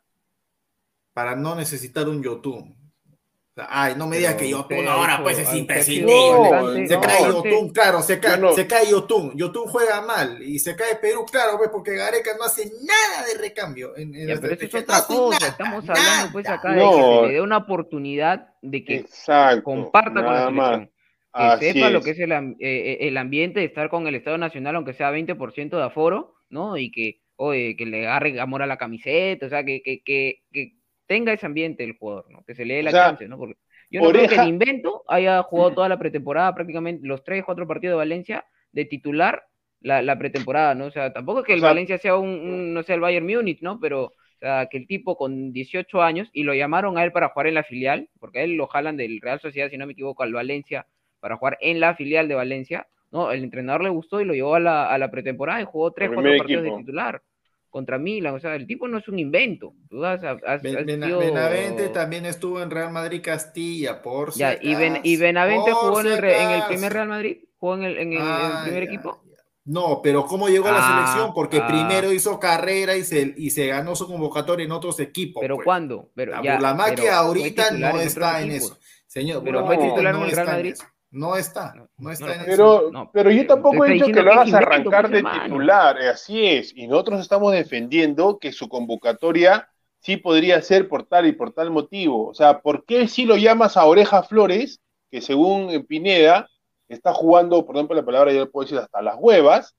para no necesitar un Yotun. O sea, ay, no me digas que Yotun ahora pues es imprescindible. se no, cae bastante- Yotun, claro, se cae, no- se cae Yotun. Yotun juega mal y se cae Perú, claro, pues porque Gareca no hace nada de recambio. En, en Ya, pero eso es otra cosa. nada, Estamos hablando pues nada. acá de que se le dé una oportunidad de que Exacto, comparta con la nada más. Que Así sepa lo que es el, eh, eh, el ambiente de estar con el Estado Nacional, aunque sea 20% de aforo, ¿no? Y que, oye, que le agarre amor a la camiseta, o sea, que, que, que, que tenga ese ambiente el jugador, ¿no? Que se le dé la O sea, chance, ¿no? Porque yo no creo que el invento haya jugado toda la pretemporada, prácticamente los tres, cuatro partidos de Valencia, de titular la, la pretemporada, ¿no? O sea, tampoco es que O el sea, Valencia sea un, un, no sé, el Bayern Múnich, ¿no? Pero, o sea, que el tipo con 18 años, y lo llamaron a él para jugar en la filial, porque a él lo jalan del Real Sociedad, si no me equivoco, al Valencia, para jugar en la filial de Valencia, ¿no? El entrenador le gustó y lo llevó a la, a la pretemporada y jugó tres, cuatro partidos equipo. de titular contra Milan, o sea, el tipo no es un invento, tú has, has- has Ben- Ben- sido- Benavente también estuvo en Real Madrid Castilla, por si Ya, y, ben, y Benavente jugó en si el, re- en el primer Real Madrid, jugó en el, en el- en el Ah, primer ya, equipo. ya. No, pero ¿cómo llegó a la Ah, selección? Porque ah. primero hizo carrera y se, y se ganó su convocatoria en otros equipos. Pero pues. ¿cuándo? Pero La ya, Burlamaqui pero ahorita no está en eso. Señor, Pero fue titular en el Real en Madrid. eso. No está, no está no, en eso. Pero, No, pero yo tampoco he dicho que lo hagas arrancar de titular, eh, así es. Y nosotros estamos defendiendo que su convocatoria sí podría ser por tal y por tal motivo. O sea, ¿por qué si lo llamas a Oreja Flores, que según eh, Pineda está jugando, por ejemplo, la palabra yo le puedo decir hasta las huevas,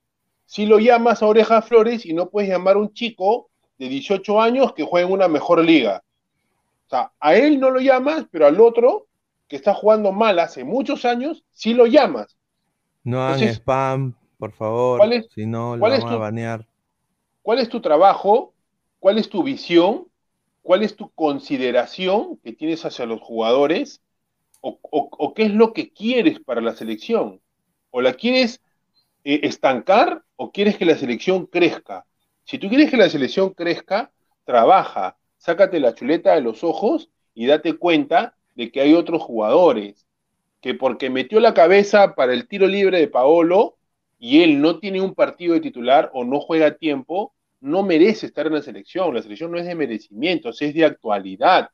si lo llamas a Oreja Flores y no puedes llamar a un chico de 18 años que juega en una mejor liga? O sea, a él no lo llamas, pero al otro, que está jugando mal hace muchos años, sí lo llamas. No hagan spam, por favor. ¿cuál es- si no, lo vamos a banear. ¿Cuál es tu trabajo? ¿Cuál es tu visión? ¿Cuál es tu consideración que tienes hacia los jugadores? ¿O, o- o qué es lo que quieres para la selección? ¿O la quieres eh, estancar o quieres que la selección crezca? Si tú quieres que la selección crezca, trabaja, sácate la chuleta de los ojos y date cuenta de que hay otros jugadores que porque metió la cabeza para el tiro libre de Paolo y él no tiene un partido de titular o no juega a tiempo, no merece estar en la selección. La selección no es de merecimientos, es de actualidad.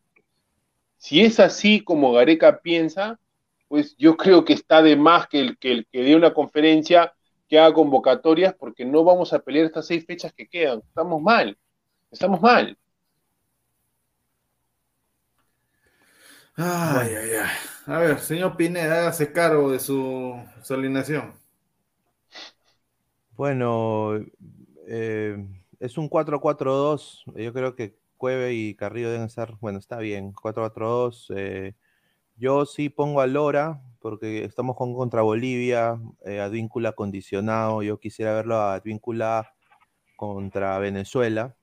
Si es así como Gareca piensa, pues yo creo que está de más que el que, el dé una conferencia, que haga convocatorias, porque no vamos a pelear estas seis fechas que quedan. Estamos mal, estamos mal. Ay, ay, ay. A ver, señor Pineda, hágase cargo de su, su alineación. Bueno, eh, es un 4-4-2. Yo creo que Cueve y Carrillo deben estar, bueno, está bien, 4-4-2. eh, yo sí pongo a Lora, porque estamos con contra Bolivia, eh, Advíncula condicionado. Yo quisiera verlo a Advíncula contra Venezuela.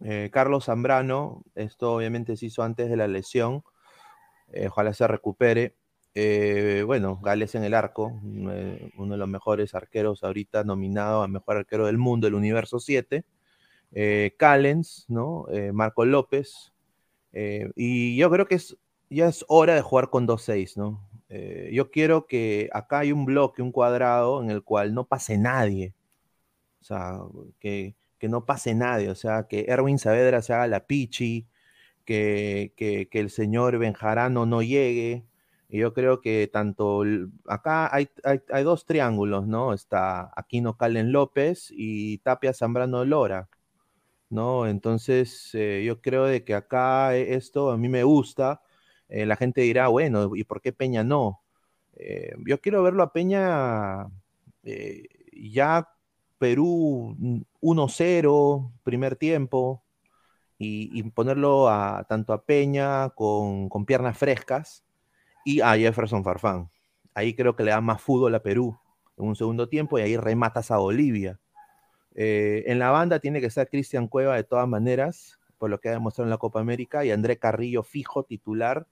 Eh, Carlos Zambrano, esto obviamente se hizo antes de la lesión. Eh, ojalá se recupere. Eh, bueno, Gales en el arco, eh, uno de los mejores arqueros ahorita nominado a mejor arquero del mundo, el universo 7. Eh, Callens, ¿no? Marco López. y yo creo que es, ya es hora de jugar con 2-6, ¿no? Yo quiero que acá hay un bloque, un cuadrado en el cual no pase nadie. O sea, que, que no pase nadie. O sea, que Erwin Saavedra se haga la pichi, que, que, el señor Benjarano no llegue. Y yo creo que tanto acá hay, hay, dos triángulos, ¿no? Está Aquino Calen López y Tapia Zambrano Lora, ¿no? Entonces, eh, yo creo de que acá eh, esto a mí me gusta. Eh, la gente dirá, bueno, ¿y por qué Peña no? Eh, yo quiero verlo a Peña ya Perú mm, 1-0, primer tiempo, y, ponerlo a, tanto a Peña con, con piernas frescas y a Jefferson Farfán. Ahí creo que le da más fútbol a Perú en un segundo tiempo y ahí rematas a Bolivia. Eh, en la banda tiene que estar Cristian Cueva de todas maneras, por lo que ha demostrado en la Copa América, y André Carrillo fijo, titular,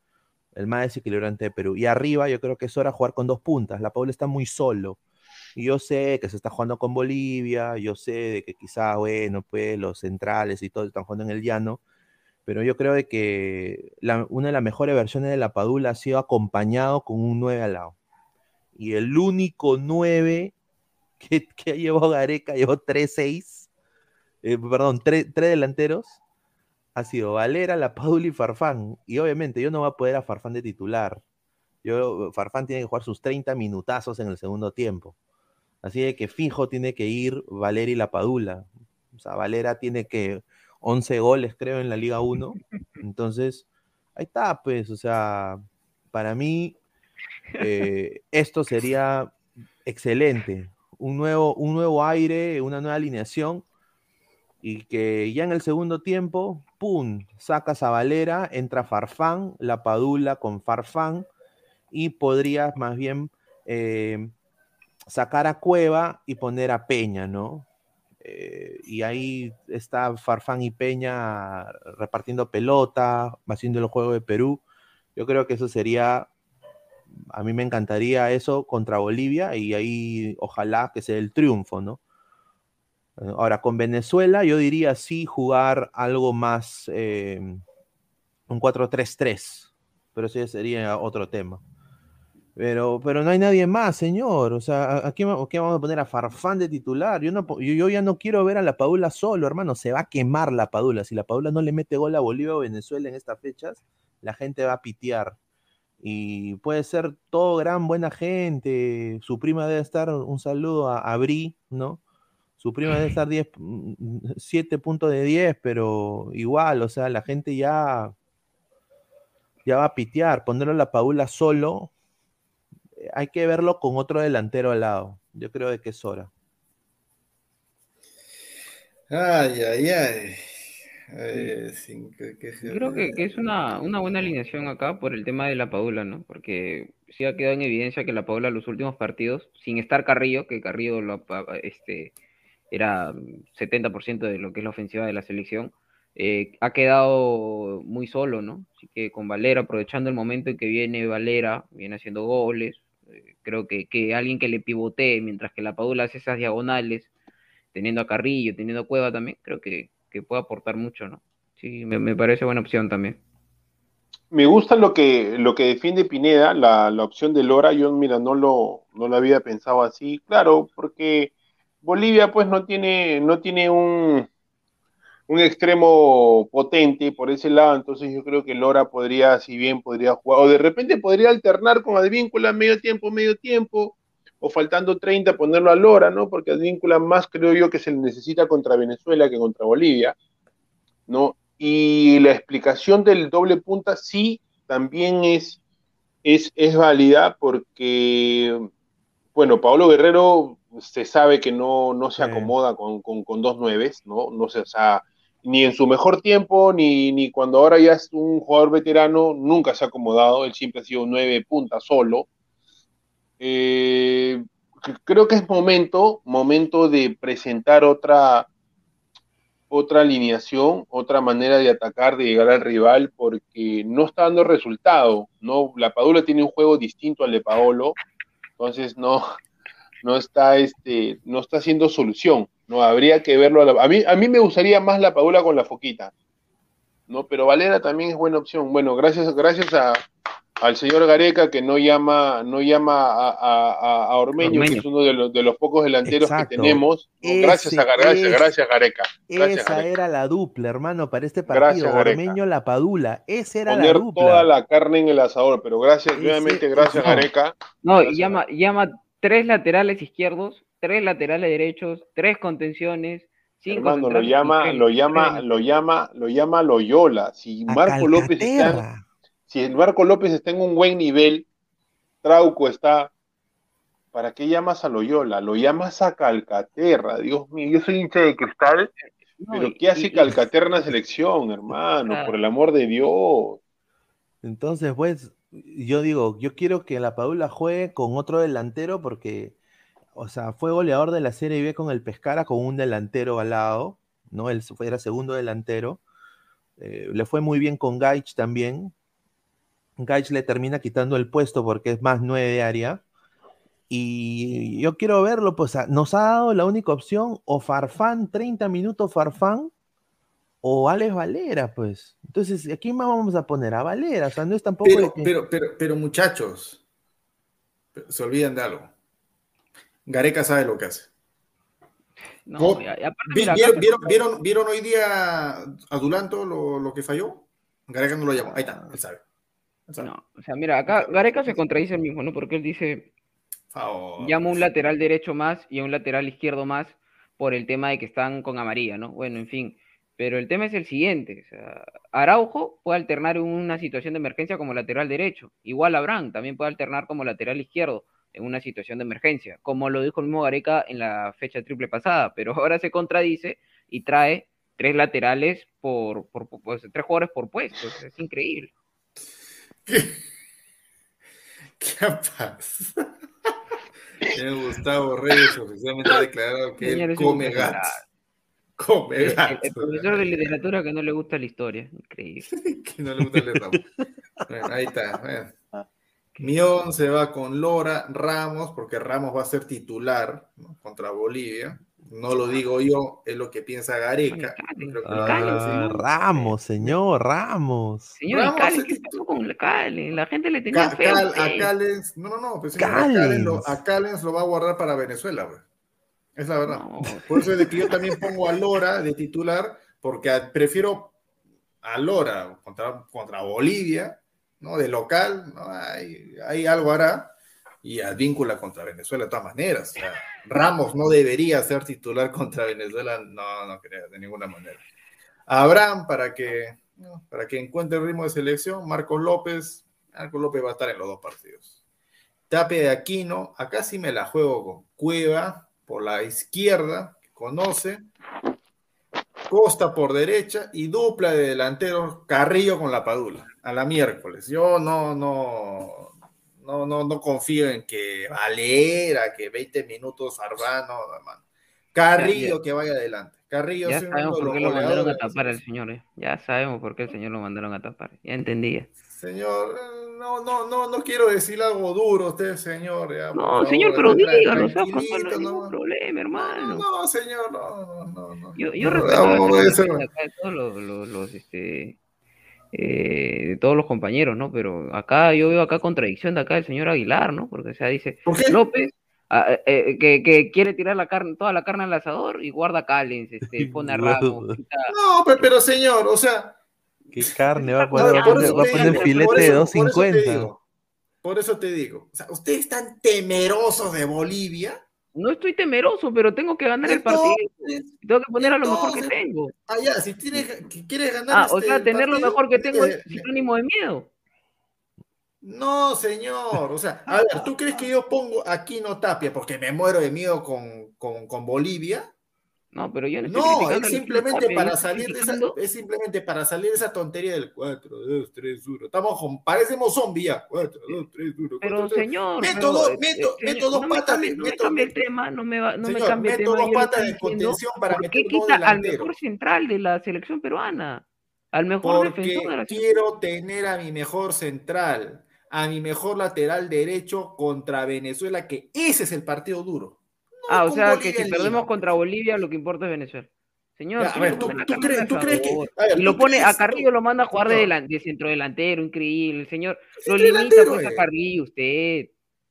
el más desequilibrante de Perú. Y arriba yo creo que es hora de jugar con dos puntas. La Paula está muy solo. Yo sé que se está jugando con Bolivia, yo sé de que quizá, bueno, pues los centrales y todo están jugando en el llano, pero yo creo de que una de las mejores versiones de la Padula ha sido acompañado con un 9 al lado. Y el único 9 que, que llevó Gareca, llevó 3-6, eh, perdón, 3 delanteros, ha sido Valera, La Padula y Farfán. Y obviamente yo no voy a poder a Farfán de titular. Yo, Farfán tiene que jugar sus 30 minutazos en el segundo tiempo. Así de que fijo tiene que ir Valera y La Padula. O sea, Valera tiene que 11 goles, creo, en la Liga 1. Entonces, ahí está, pues, o sea, para mí eh, esto sería excelente. Un nuevo, un nuevo aire, una nueva alineación. Y que ya en el segundo tiempo, ¡pum! Sacas a Valera, entra Farfán, la Padula con Farfán, y podrías más bien eh, sacar a Cueva y poner a Peña, ¿no? Eh, y ahí está Farfán y Peña repartiendo pelota, haciendo el juego de Perú. Yo creo que eso sería, a mí me encantaría eso contra Bolivia y ahí ojalá que sea el triunfo, ¿no? Ahora, con Venezuela yo diría sí jugar algo más, eh, un 4-3-3, pero ya sería otro tema. Pero, pero no hay nadie más, señor. O sea, ¿a- ¿aquí vamos a poner a Farfán de titular? Yo, no, yo, yo ya no quiero ver a la Padula solo, hermano. Se va a quemar la Padula. Si la Padula no le mete gol a Bolivia o Venezuela en estas fechas, la gente va a pitear. Y puede ser todo gran buena gente. Su prima debe estar, un saludo a, a ¿no? Su prima debe estar 10, mm, 7 puntos de 10, pero igual, o sea, la gente ya, ya va a pitear. Ponerlo a la Padula solo, hay que verlo con otro delantero al lado. Yo creo de que es hora. Ay, ay, ay. Ay, sin que- que- Yo creo que, que es una, una buena alineación acá por el tema de la Padula, ¿no? Porque sí ha quedado en evidencia que la Padula los últimos partidos, sin estar Carrillo, que Carrillo lo, este, era 70% de lo que es la ofensiva de la selección, eh, ha quedado muy solo, ¿no? Así que con Valera, aprovechando el momento en que viene Valera, viene haciendo goles, eh, creo que, que alguien que le pivotee, mientras que la Padula hace esas diagonales, teniendo a Carrillo, teniendo a Cueva también, creo que, que puede aportar mucho, ¿no? Sí, me, me parece buena opción también. Me gusta lo que, lo que defiende Pineda, la, la opción de Lora. Yo, mira, no lo, no lo había pensado así. Claro, porque Bolivia, pues, no tiene, no tiene un, un extremo potente por ese lado. Entonces, yo creo que Lora podría, si bien podría jugar, o de repente podría alternar con Advíncula medio tiempo, medio tiempo, o faltando 30, ponerlo a Lora, ¿no? Porque Advíncula más creo yo que se le necesita contra Venezuela que contra Bolivia. ¿no? Y la explicación del doble punta sí también es, es, es válida porque, bueno, Pablo Guerrero se sabe que no, no se acomoda con, con, con dos nueves, ¿no? No sé, o sea, ni en su mejor tiempo, ni, ni cuando ahora ya es un jugador veterano, nunca se ha acomodado, él siempre ha sido nueve punta solo. Eh, creo que es momento, momento de presentar otra, otra alineación, otra manera de atacar, de llegar al rival, porque no está dando resultado, ¿no? La Padula tiene un juego distinto al de Paolo, entonces no, no está, este, no está haciendo solución, ¿no? Habría que verlo. A, la- a mí, a mí me gustaría más la Padula con la Foquita, ¿no? Pero Valera también es buena opción. Bueno, gracias, gracias a, al señor Gareca que no llama, no llama a, a, Ormeño, que es uno de los, de los pocos delanteros Exacto. que tenemos. ¿no? Gracias a gracias, es- gracias Gareca. Gracias, Esa Gareca. era la dupla, hermano, para este Gracias, partido. Gareca. Ormeño La Padula. Esa era Poner la dupla. toda la carne en el asador, pero gracias, Ese- nuevamente, gracias no. Gareca. No, y llama, llama tres laterales izquierdos, tres laterales derechos, tres contenciones, cinco Hermano, lo llama, lo llama, lo llama, lo llama Loyola. Si Marco López está, si el Marco López está en un buen nivel, Trauco está, ¿para qué llamas a Loyola? Lo llamas a Calcaterra, Dios mío, yo soy hincha de cristal, No, pero y- ¿qué hace y- Calcaterra en la selección, hermano? Claro. Por el amor de Dios. Entonces, pues, yo digo, yo quiero que la Padula juegue con otro delantero porque, o sea, fue goleador de la Serie B con el Pescara con un delantero al lado, ¿no? Él fue- era segundo delantero. Eh, le fue muy bien con Gaich también. Gaich le termina quitando el puesto porque es más nueve de área. Y yo quiero verlo, pues a- nos ha dado la única opción, o Farfán, 30 minutos Farfán, o Alex Valera, pues. Entonces, ¿a quién más vamos a poner? A Valera, o sea, no es tampoco... Pero, que- pero, pero, pero muchachos, se olvidan de algo. Gareca sabe lo que hace. No, ¿Vieron, hoy día a Dulanto lo, lo que falló? Gareca no lo llamó. Ahí está, él sabe. Él sabe. No, o sea, mira, acá Gareca se contradice el mismo, ¿no? Porque él dice, llama a un lateral derecho más y a un lateral izquierdo más por el tema de que están con amarilla, ¿no? Bueno, en fin. Pero el tema es el siguiente. o sea, Araujo puede alternar en una situación de emergencia como lateral derecho. Igual Abraham también puede alternar como lateral izquierdo en una situación de emergencia, como lo dijo el mismo Gareca en la fecha triple pasada, pero ahora se contradice y trae tres laterales por, por, por- pues, tres jugadores por puesto. es increíble. ¿Qué pasa? Gustavo Reyes oficialmente ha declarado que Señor, él come gatos. Come El, el- el gatos. profesor de literatura que no le gusta la historia. Increíble. que no le gusta el. Bueno, ahí está. bueno. Mion se va con Lora, Ramos, porque Ramos va a ser titular ¿no? contra Bolivia. No lo digo yo, es lo que piensa Gareca. Creo que. Ramos, señor, Ramos. Señor, Ramos Cali, se ¿qué pasó con Cali? La gente le tenía Ca- feo. Cal- fe. a Callens, no, no, no, pues, señor, a, Callens lo, Callens. a Callens lo va a guardar para Venezuela, güey. Es la verdad. Por eso es de que yo también pongo a Lora de titular, porque prefiero a Lora contra, contra Bolivia, ¿no? De local. Ahí, ahí algo hará, y a Víncula contra Venezuela de todas maneras. Ramos no debería ser titular contra Venezuela, no, no creo, de ninguna manera. Abraham, para que, para que encuentre el ritmo de selección, Marcos López, Marcos López va a estar en los dos partidos. Tape de Aquino, acá sí me la juego con Cueva por la izquierda, que conoce, Costa por derecha y dupla de delanteros Carrillo con la Padula, a la miércoles. Yo no, no, no, no, no confío en que Valera, que 20 minutos Arbano, hermano. Carrillo que vaya adelante. Carrillo Ya sabemos por qué lo mandaron a tapar al señor. eh. Ya sabemos por qué el señor lo mandaron a tapar. Ya entendía. Señor, eh, no, no, no, no quiero decir algo duro a usted, señor. ya, No, favor, señor, pero dígalo, no no, ningún problema, hermano. no, señor, no, no, no, no. Yo, yo No, respeto de acá de todos los, los- los, este, eh, de todos los compañeros, ¿no? Pero acá yo veo acá contradicción de acá del señor Aguilar, ¿no? Porque o sea, dice López ah, eh, eh, que, que quiere tirar la carne, toda la carne al asador y guarda Callens, este, pone a Ramos, quita- No, pe- pero, señor, o sea, ¿Qué carne va a No, poner? Va a poner, eso va a te poner digo, filete de eso- por eso te 250. digo, Por eso te digo, o sea, ustedes están temerosos de Bolivia. No estoy temeroso, pero tengo que ganar el partido. Tengo que poner a lo mejor que tengo. Ah, ya, si tienes, que quieres ganar Ah, o este sea, tener lo mejor que tengo eh, es sinónimo de miedo. No, señor. O sea, a ver, ¿tú crees que yo pongo aquí no Tapia porque me muero de miedo con, con, con Bolivia? No, pero yo no estoy No, es simplemente yo para salir de esa, es simplemente para salir de esa tontería del 4, 2, 3, 1. Estamos con, parecemos zombies ya. 4, 2, 3, 1. Pero señor, meto dos, meto, meto dos no me patas, no me meto, cambie el tema, no me, va, no me Señor, cambie el meto tema. dos yo le patas de contención para ¿por qué meter dos quita al mejor central de la selección peruana? Al mejor Porque defensor de la quiero tener a mi mejor central, a mi mejor lateral derecho contra Venezuela, que ese es el partido duro. Ah, o sea que si perdemos contra Bolivia, lo que importa es Venezuela. Señor, Ya, a ¿quién ver, le ¿tú- crees- al tú crees que- favor? a ver, y lo ¿tú pone crees- a Carrillo, lo manda a jugar de, No. delan- de centro delantero, increíble. El señor lo Centrodelantero, limita pues a eh. Carrillo, usted.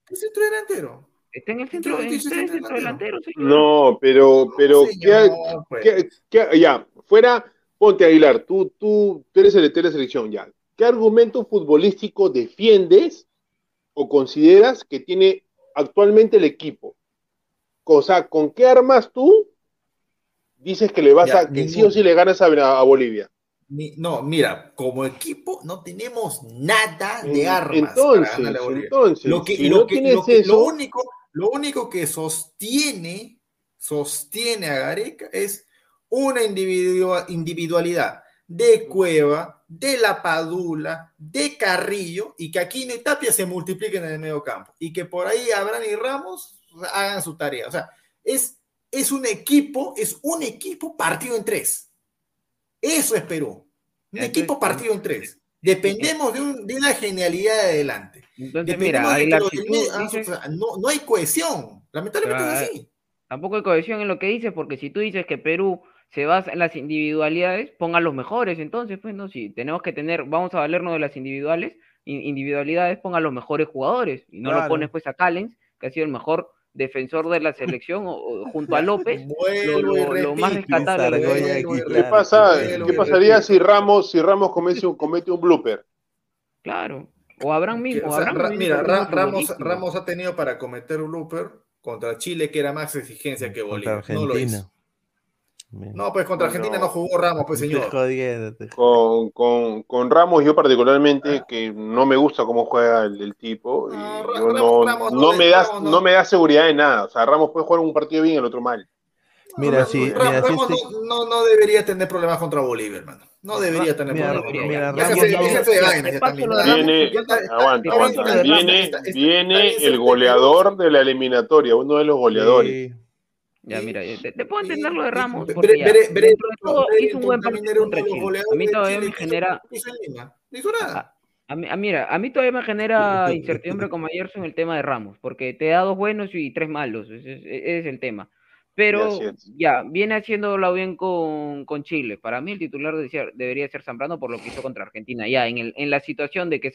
¿Qué centro delantero? Está en el centro, ¿Qué en el centro centrodelantero? delantero, señor. No, pero, pero, ¿qué, señor, pues. qué- qué- ya, fuera, ponte Aguilar, tú, tú, tú eres el de la selección, ya. ¿Qué argumento futbolístico defiendes o consideras que tiene actualmente el equipo? O sea, ¿con qué armas tú dices que le vas Ya, a, que sí o sí le ganas a, a Bolivia? Ni- no, mira, como equipo no tenemos nada de armas. entonces, para a entonces, lo que, si lo no que- tienes lo que- eso- lo único, lo único que sostiene, sostiene a Gareca es una individua- individualidad de Cueva, de La Padula, de Carrillo, y que Aquino y Tapia se multipliquen en el medio campo. Y que por ahí Abraham y Ramos hagan su tarea. O sea, es, es un equipo, es un equipo partido en tres. Eso es Perú. Un Entonces, equipo partido en tres. Dependemos de, un- de una genialidad de adelante. Entonces, mira, de ah, dices- o sea, no, no hay cohesión. Lamentablemente es así. Tampoco hay cohesión en lo que dices, porque si tú dices que Perú se basa en las individualidades, pongan los mejores, entonces, pues, no, si tenemos que tener, vamos a valernos de las individuales, in- individualidades, pongan los mejores jugadores, y no lo pones pues a Callens, que ha sido el mejor defensor de la selección, o, junto a López, lo, lo- lo más rescatable. ¿Qué, pasa, ¿qué pasaría si Ramos, si Ramos comete un, comete un blooper? Claro, o Abraham Que, mismo, o sea, Abraham Ra- no viene mira, Ra- Ramos. Ramos ha tenido para cometer un blooper contra Chile, que era más exigencia que Contra Bolivia. No lo Argentina. hizo. No, pues contra Argentina no jugó Ramos, pues señor. Con, con, con Ramos, yo particularmente, que no me gusta cómo juega el, el tipo, y No, yo no, Ramos no no le- me da, Ramos no- no me da seguridad de nada. O sea, Ramos puede jugar un partido bien y el otro mal. Mira, sí, Ramos no, no, no debería tener problemas contra Bolivia, hermano. No debería tener mira, problemas contra mira, lo de Viene, el goleador de la eliminatoria, uno de los goleadores. Ya, mira, eh, te, te puedo entender lo de Ramos, porque ya, de todo hizo un buen partido contra de Chile. A mí de todavía Chile me genera, a, a mí, a- mira, a mí todavía me genera incertidumbre como ayer en el tema de Ramos, porque te da dos buenos y tres malos, ese es, ese es el tema. Pero ya, viene haciéndolo bien con, con Chile. Para mí el titular decía- debería ser Zambrano por lo que hizo contra Argentina. Ya, en, el, en la situación de que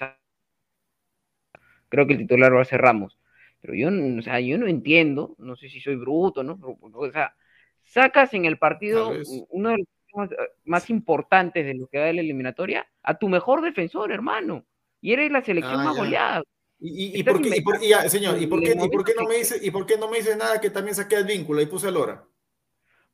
creo que el titular va a ser Ramos. Pero yo, no- o sea, yo no entiendo, no sé si soy bruto, ¿no? O sea, sacas en el partido uno de los más, más importantes de lo que da la eliminatoria a tu mejor defensor, hermano. Y eres la selección Ah, más ya. goleada. ¿Y, y, y Estás por qué, y por- y ya, señor, ¿y por qué, y por qué no me momentos dice, y por qué no me dice nada que también saqué el vínculo y puse a Lora?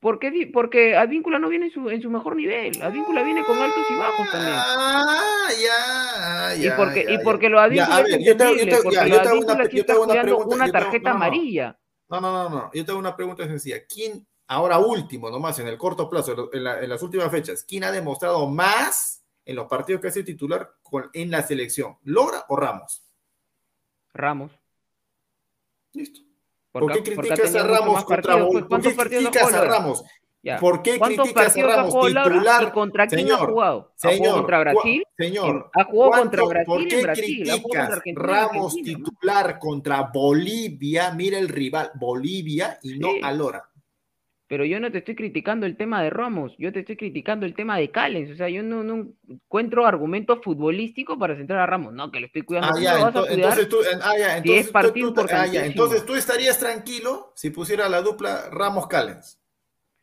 ¿Por qué di- Porque Advíncula no viene en su, en su mejor nivel. Advíncula viene con altos y bajos también. Ah, ya, y ya, porque, ya, y ya. porque lo Advíncula es yo te hago- yo porque ya, lo yo de te hago Advíncula una- yo te está hago una pregunta, una tarjeta no, no, no. amarilla. No, no, no, no. Yo tengo una pregunta sencilla. ¿Quién, ahora último, nomás, en el corto plazo, en lo- en, la- en las últimas fechas, quién ha demostrado más en los partidos que ha sido titular con- en la selección? ¿Lora o Ramos? Ramos. Listo. ¿Por ha- qué ha criticas a Ramos contra partidos, ¿Por ¿Cuántos qué partidos ha criticas a? Ramos? Ya. ¿Por qué ¿Cuántos criticas a ha Ramos titular? y contra quién ha Señor, jugado? ha jugado contra Brasil. señor, ha jugado contra ¿cuánto- Brasil ¿por qué Brasil. Ha criticas Argentina en Ramos Argentina. ¿no? titular contra Bolivia? Mira el rival, Bolivia y no Sí. a Lora. Pero yo no te estoy criticando el tema de Ramos, yo te estoy criticando el tema de Callens. O sea, yo no, no encuentro argumentos futbolísticos para centrar a Ramos. No, que lo estoy cuidando. Ah, ¿Cómo ya, vas a entonces tú, ah, ya, si entonces es tú- partido tú- ah, ya, importantísimo? entonces tú estarías tranquilo si pusiera la dupla Ramos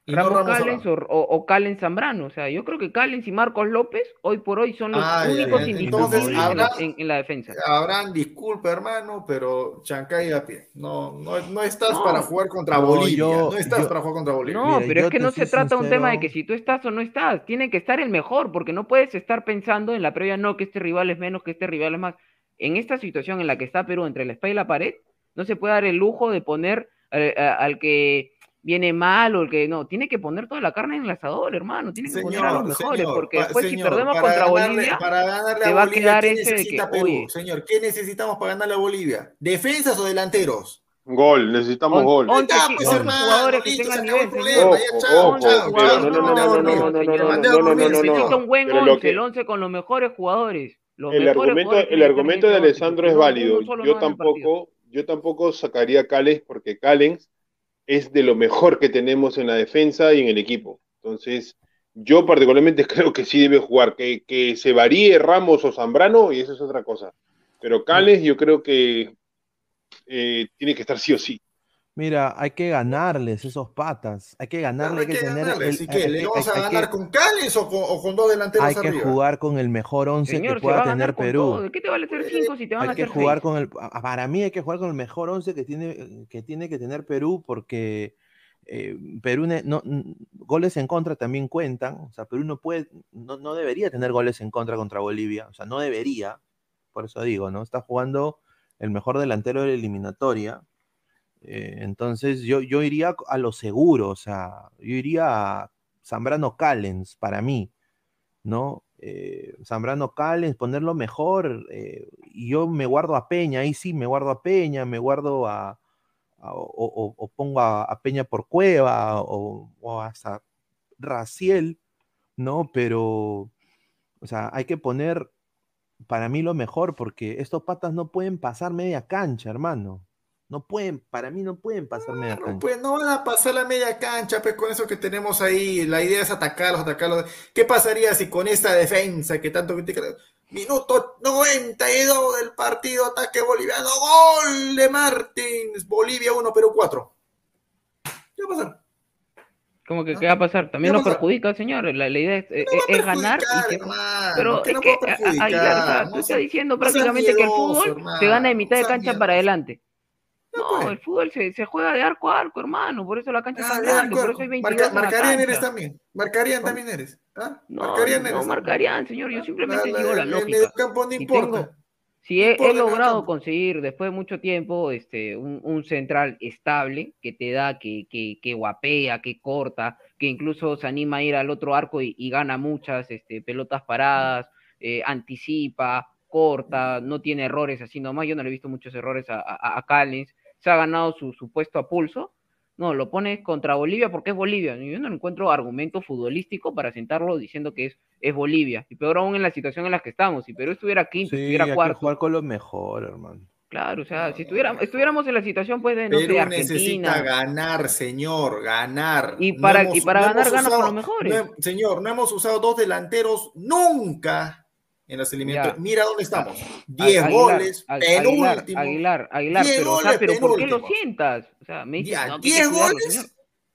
Y no Callens o, o, o Callens Zambrano. O sea, yo creo que Callens y Marcos López hoy por hoy son los Ah, únicos ya. indiscutibles Entonces, en, la- en- en la defensa. Abraham, disculpa, hermano, pero Chancay a pie. No, no, no estás No. para jugar contra No, Bolivia. yo- no estás yo- para jugar contra Bolivia. No, Mira, pero es que no se trata un tema de sincero. que si tú estás o no estás, tiene que estar el mejor, porque no puedes estar pensando en la previa, no, que este rival es menos, que este rival es más. en esta situación en la que está Perú entre la espalda y la pared, no se puede dar el lujo de poner al que viene mal o el que no, tiene que poner toda la carne en el asador, hermano, tiene que poner a los mejores, señor, porque pa- después si señor, perdemos para contra ganarle- Bolivia, para ganarle a va a quedar ¿qué ese de que, necesita Perú? oye, Señor, ¿qué necesitamos para ganarle a Bolivia? ¿Defensas o delanteros? Gol, necesitamos On- gol. pues, jugadores que tengan nivel, señor. Ojo, no, no, no, no, no, no, no, no, señor. no, Mandé a no, no, dormir, no, no, señor. necesita un buen once, el once con los mejores jugadores. El argumento, el argumento de Alessandro es válido. Yo tampoco, yo tampoco sacaría a Cales porque Callens es de lo mejor que tenemos en la defensa y en el equipo. Entonces, yo particularmente creo que sí debe jugar. Que, que se varíe Ramos o Zambrano, y eso es otra cosa. Pero Cales yo creo que eh, tiene que estar sí o sí. Mira, hay que ganarles esos patas. Hay que ganarle, hay que, tener el- ¿sí hay- qué? ¿Le vamos a ganar que- con Cales o con, o con dos delanteros hay que arriba? jugar con el mejor once Señor, que pueda tener Perú. todo. ¿De qué te vale hacer cinco si te van a Hay que hacer jugar seis? con el, para mí hay que jugar con el mejor once que tiene, que tiene que tener Perú porque eh, Perú ne- no, goles en contra también cuentan, o sea, Perú no puede, no, no debería tener goles en contra contra Bolivia, o sea, no debería, por eso digo, ¿no? Está jugando el mejor delantero de la eliminatoria, eh, entonces yo, yo iría a lo seguro, o sea, yo iría a Zambrano Callens para mí, ¿no? Eh, Zambrano Callens, ponerlo mejor, eh, y yo me guardo a Peña, ahí sí me guardo a Peña, me guardo a, o, pongo a, a Peña por Cueva, o, o hasta Raciel, ¿no? Pero, o sea, hay que poner para mí lo mejor, porque estos patas no pueden pasar media cancha, hermano. No pueden, para mí no pueden pasar media cancha. Pues no van a pasar la media cancha, pues con eso que tenemos ahí, la idea es atacarlos, atacarlos. ¿Qué pasaría si con esta defensa que tanto critican? Minuto 92 del partido, ataque boliviano, gol de Martins, Bolivia 1, Perú 4. ¿Qué va a pasar? ¿Cómo que qué va a pasar? También ¿Qué nos perjudica, señor. La, la idea es, eh, es ganar y perjudicar, que... hermano, Pero que es no que, puede a- a- perjudicar, Aguilar, o sea, no tú estás diciendo prácticamente que el fútbol hermano, se gana de mitad de cancha para adelante. No, el fútbol se, se juega de arco a arco, hermano. Por eso la cancha es Ah, de grande, por eso hay 22 Marca- marcarían eres también. Marcarían también eres. ¿ah? No, marcarían no eres. marcarían, señor. Yo simplemente La- digo la el lógica. mediocampo no Si importa. tengo- si he, importa el logrado conseguir después de mucho tiempo este, un, un central estable que te da, que, que, que guapea, que corta, que incluso se anima a ir al otro arco y, y gana muchas este, pelotas paradas, eh, anticipa, corta, no tiene errores así nomás. Yo no le he visto muchos errores a, a, a Callens. Se ha ganado su, su puesto a pulso. No, lo pones contra Bolivia porque es Bolivia. Yo no encuentro argumento futbolístico para sentarlo diciendo que es, es Bolivia. Y peor aún en la situación en la que estamos. Si Perú estuviera quinto, Sí, estuviera hay que cuarto. jugar con lo mejor, hermano. Claro, o sea, si estuviéramos, estuviéramos en la situación pues de, no sé, Perú Argentina. necesita ganar, señor, ganar. Y para- hemos- y para no ganar, hemos gana con usado- los mejores. señor, no hemos usado dos delanteros nunca en las eliminatorias. Mira dónde estamos. A- 10 Aguilar, goles, Ag- penúltimo. Aguilar, Aguilar, Aguilar, 10 pero, o sea, goles, pero ¿por qué lo sientas? O sea, me dices, Ya, no, que hay que 10 cuidarlo, goles, señor.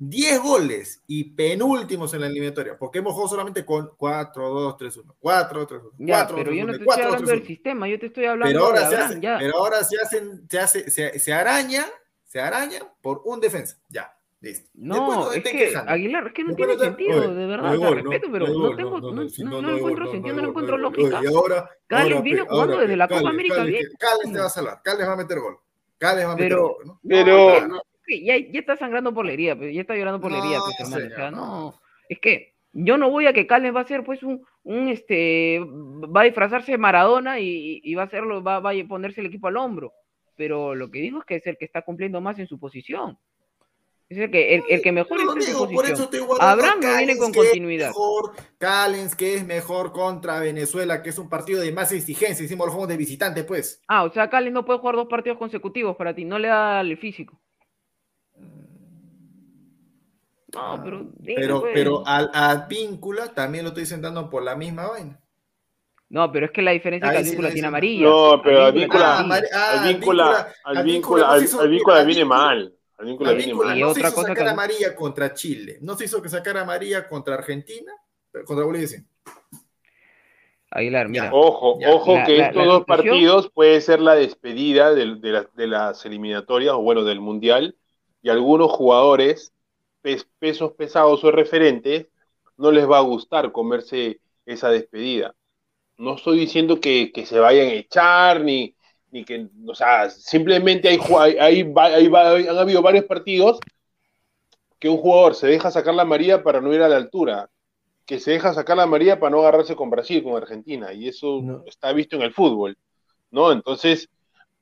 10 goles y penúltimos en la eliminatoria, porque hemos jugado solamente con 4, 2, 3, 1. 4, 3, 1. Ya, 4, pero 3, yo no 1. te estoy 4, hablando 3, del 1. sistema, yo te estoy hablando Pero ahora, de se, Abraham, hace, ya. pero ahora se hacen, se hace, se, se araña, se araña por un defensa. Ya, listo. No, no es que quejando. Aguilar, es que no Después tiene no te- sentido, Oye, de no verdad, te gol, respeto, no, pero no no tengo, no, no, no, no- no, no no encuentro no, sentido, no no hay encuentro no lógica. Y ahora, ahora, viene jugando desde la Copa Cales, América Cales, bien. Cales te va a salvar, Cales va a meter gol. Cales va a meter Pero, gol, ¿no? no, Pero- no, ya, ya está sangrando por la herida, pues, ya está llorando por la herida, No, pues, hermano. O señor, sea, no. no, es que yo no voy a que Callens va a ser pues un, un este, va a disfrazarse de Maradona y, y va a hacerlo, va, va a ponerse el equipo al hombro. Pero lo que digo es que es el que está cumpliendo más en su posición. Es el que, el, el que mejor Yo está lo en su digo, por posición. eso estoy guardando Abraham a no viene con continuidad. Mejor, Callens, que es mejor contra Venezuela, que es un partido de más exigencia. Hicimos los juegos de visitante, pues. Ah, o sea, Callens no puede jugar dos partidos consecutivos para ti, no le da el físico. No, pero dime, Pero, pues. pero al Advíncula también lo estoy sentando por la misma vaina. No, pero es que la diferencia es que sí, Advíncula tiene amarilla. No, pero Advíncula Advíncula, tiene Ah. Advíncula, Advíncula- Advíncula, Advíncula no Advíncula viene mal. No se otra hizo cosa sacar que- amarilla contra Chile. No se hizo que sacar amarilla contra Argentina. pero Contra Bolivia sí. Aguilar, mira. Ojo, Ya. ojo La- que la- estos la dos partidos puede ser la despedida de, las- de las eliminatorias, o bueno, del Mundial, y algunos jugadores, pes- pesos pesados o referentes, no les va a gustar comerse esa despedida. No estoy diciendo que, que se vayan a echar, ni, ni que, o sea, simplemente hay, han habido varios partidos que un jugador se deja sacar la María para no ir a la altura, que se deja sacar la María para no agarrarse con Brasil, con Argentina, y eso está visto en el fútbol, ¿no? Entonces,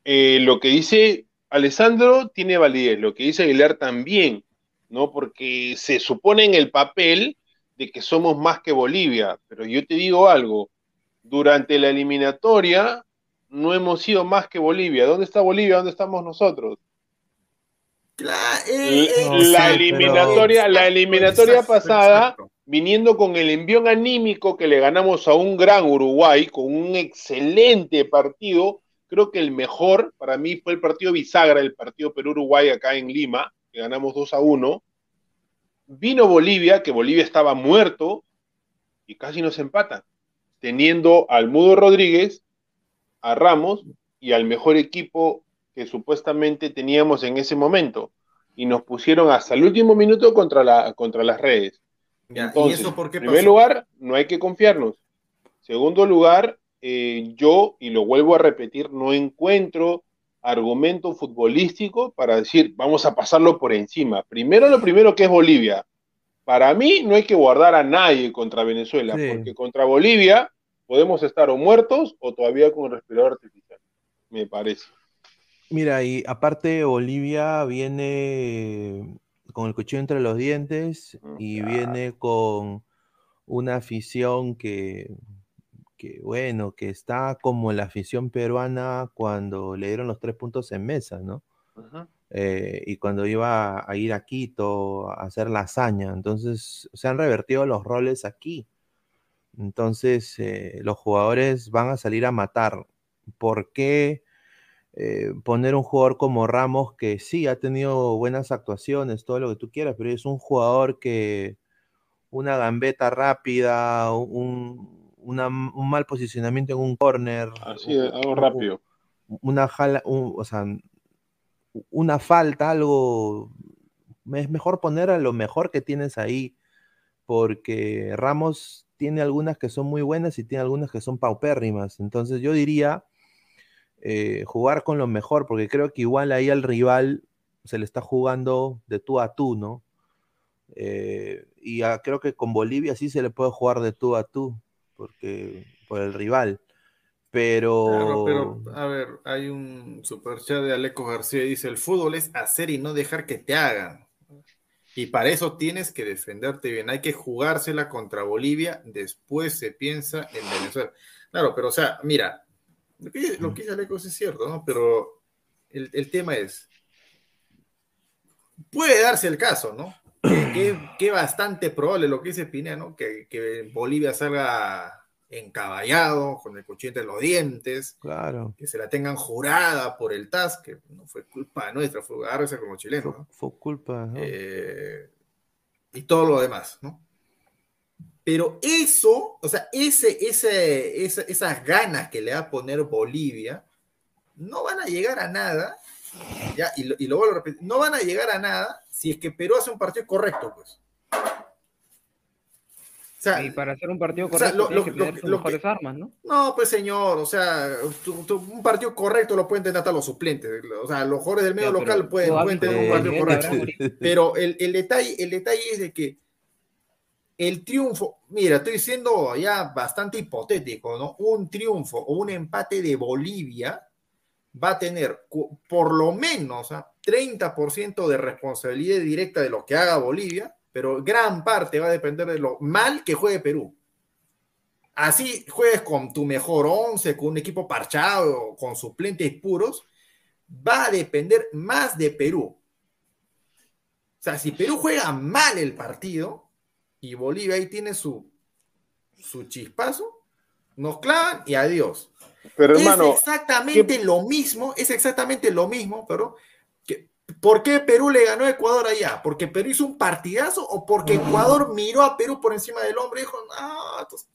eh, lo que dice Alessandro tiene validez, lo que dice Aguilar también, ¿no? Porque se supone en el papel de que somos más que Bolivia, pero yo te digo algo, durante la eliminatoria no hemos sido más que Bolivia. ¿Dónde está Bolivia? ¿Dónde estamos nosotros? eh, la eh, eliminatoria, pero- la eliminatoria exacto, pasada, exacto. viniendo con el envión anímico que le ganamos a un gran Uruguay, con un excelente partido, creo que el mejor para mí fue el partido bisagra, el partido Perú-Uruguay acá en Lima, que ganamos 2 a 1. Vino Bolivia, que Bolivia estaba muerto, y casi nos empata, teniendo al Mudo Rodríguez, a Ramos y al mejor equipo que supuestamente teníamos en ese momento. Y nos pusieron hasta el último minuto contra, la, contra las redes. Ya, ¿y Entonces, eso por qué en primer pasó? lugar, no hay que confiarnos. Segundo lugar, eh, yo, y lo vuelvo a repetir, no encuentro argumento futbolístico para decir, vamos a pasarlo por encima. Primero lo primero que es Bolivia. Para mí no hay que guardar a nadie contra Venezuela, Sí. porque contra Bolivia podemos estar o muertos o todavía con el respirador artificial, me parece. Mira, y aparte Bolivia viene con el cuchillo entre los dientes y viene con una afición que, que, bueno, que está como la afición peruana cuando le dieron los tres puntos en mesa, ¿no? Eh, y cuando iba a ir a Quito a hacer la hazaña. Entonces, se han revertido los roles aquí. Entonces, eh, los jugadores van a salir a matar. ¿Por qué eh, poner un jugador como Ramos que sí ha tenido buenas actuaciones, todo lo que tú quieras, pero es un jugador que una gambeta rápida, un, una- un mal posicionamiento en un corner, Así, algo rápido. una jala, un- o sea, una falta, algo, es mejor poner a lo mejor que tienes ahí, porque Ramos tiene algunas que son muy buenas y tiene algunas que son paupérrimas. Entonces yo diría eh, jugar con lo mejor, porque creo que igual ahí al rival se le está jugando de tú a tú, ¿no? Eh, y creo que con Bolivia sí se le puede jugar de tú a tú, porque por el rival. Pero, Claro, pero a ver, hay un superchat de Aleco García dice, el fútbol es hacer y no dejar que te hagan. Y para eso tienes que defenderte bien. Hay que jugársela contra Bolivia, después se piensa en Venezuela. Claro, pero o sea, mira, lo que, lo que dice Aleco es cierto, ¿no? Pero el, el tema es, puede darse el caso, ¿no? Que, que- que bastante probable lo que dice Pineda, ¿no? Que, que Bolivia salga encaballado, con el cuchillo entre los dientes, claro, que se la tengan jurada por el TAS, que no fue culpa nuestra, fue agárrese como chileno, ¿no? fue culpa. ¿no? Eh, y todo lo demás, ¿no? Pero eso, o sea, ese, ese, esa- esas ganas que le va a poner Bolivia, no van a llegar a nada, ya, y lo, y lo vuelvo a repetir, no van a llegar a nada si es que Perú hace un partido correcto, pues. Sea, y para hacer un partido o sea, correcto lo- sus mejores que- armas, ¿no? no, pues señor, o sea, tu- tu- un partido correcto lo pueden tener hasta los suplentes. O sea, los jugadores del medio Ya, local pueden, pueden tener un partido correcto. Pero el, el detalle, el detalle es de que el triunfo, mira, estoy siendo ya bastante hipotético, ¿no? Un triunfo o un empate de Bolivia va a tener por lo menos ¿ah? 30% de responsabilidad directa de lo que haga Bolivia, pero gran parte va a depender de lo mal que juegue Perú. Así juegues con tu mejor once, con un equipo parchado, con suplentes puros, va a depender más de Perú. O sea, si Perú juega mal el partido y Bolivia ahí tiene su, su chispazo, nos clavan y adiós. Pero hermano, es exactamente lo mismo, es exactamente lo mismo, pero ¿por qué Perú le ganó a Ecuador allá? ¿Porque Perú hizo un partidazo o porque Ecuador miró a Perú por encima del hombro y dijo, no, entonces,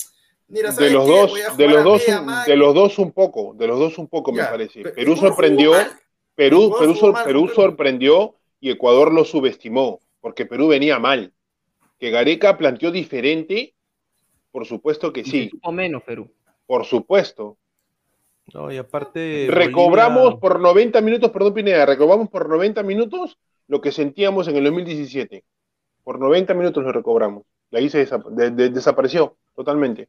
mira, de ¿sabes los qué? dos, Voy a de los a dos, media un- máquina". de los dos un poco, de los dos un poco me parece. pero Perú sorprendió. Perú, Perú, jugó sor- mal, Perú sorprendió y Ecuador lo subestimó, porque Perú venía mal. Que Gareca planteó diferente, por supuesto que sí. supo menos Perú. Por supuesto. No, y aparte. Recobramos Bolivia- por 90 minutos, perdón Pineda, recobramos por 90 minutos lo que sentíamos en el 2017. Por 90 minutos lo recobramos. La ahí se desap- de- de- desapareció totalmente.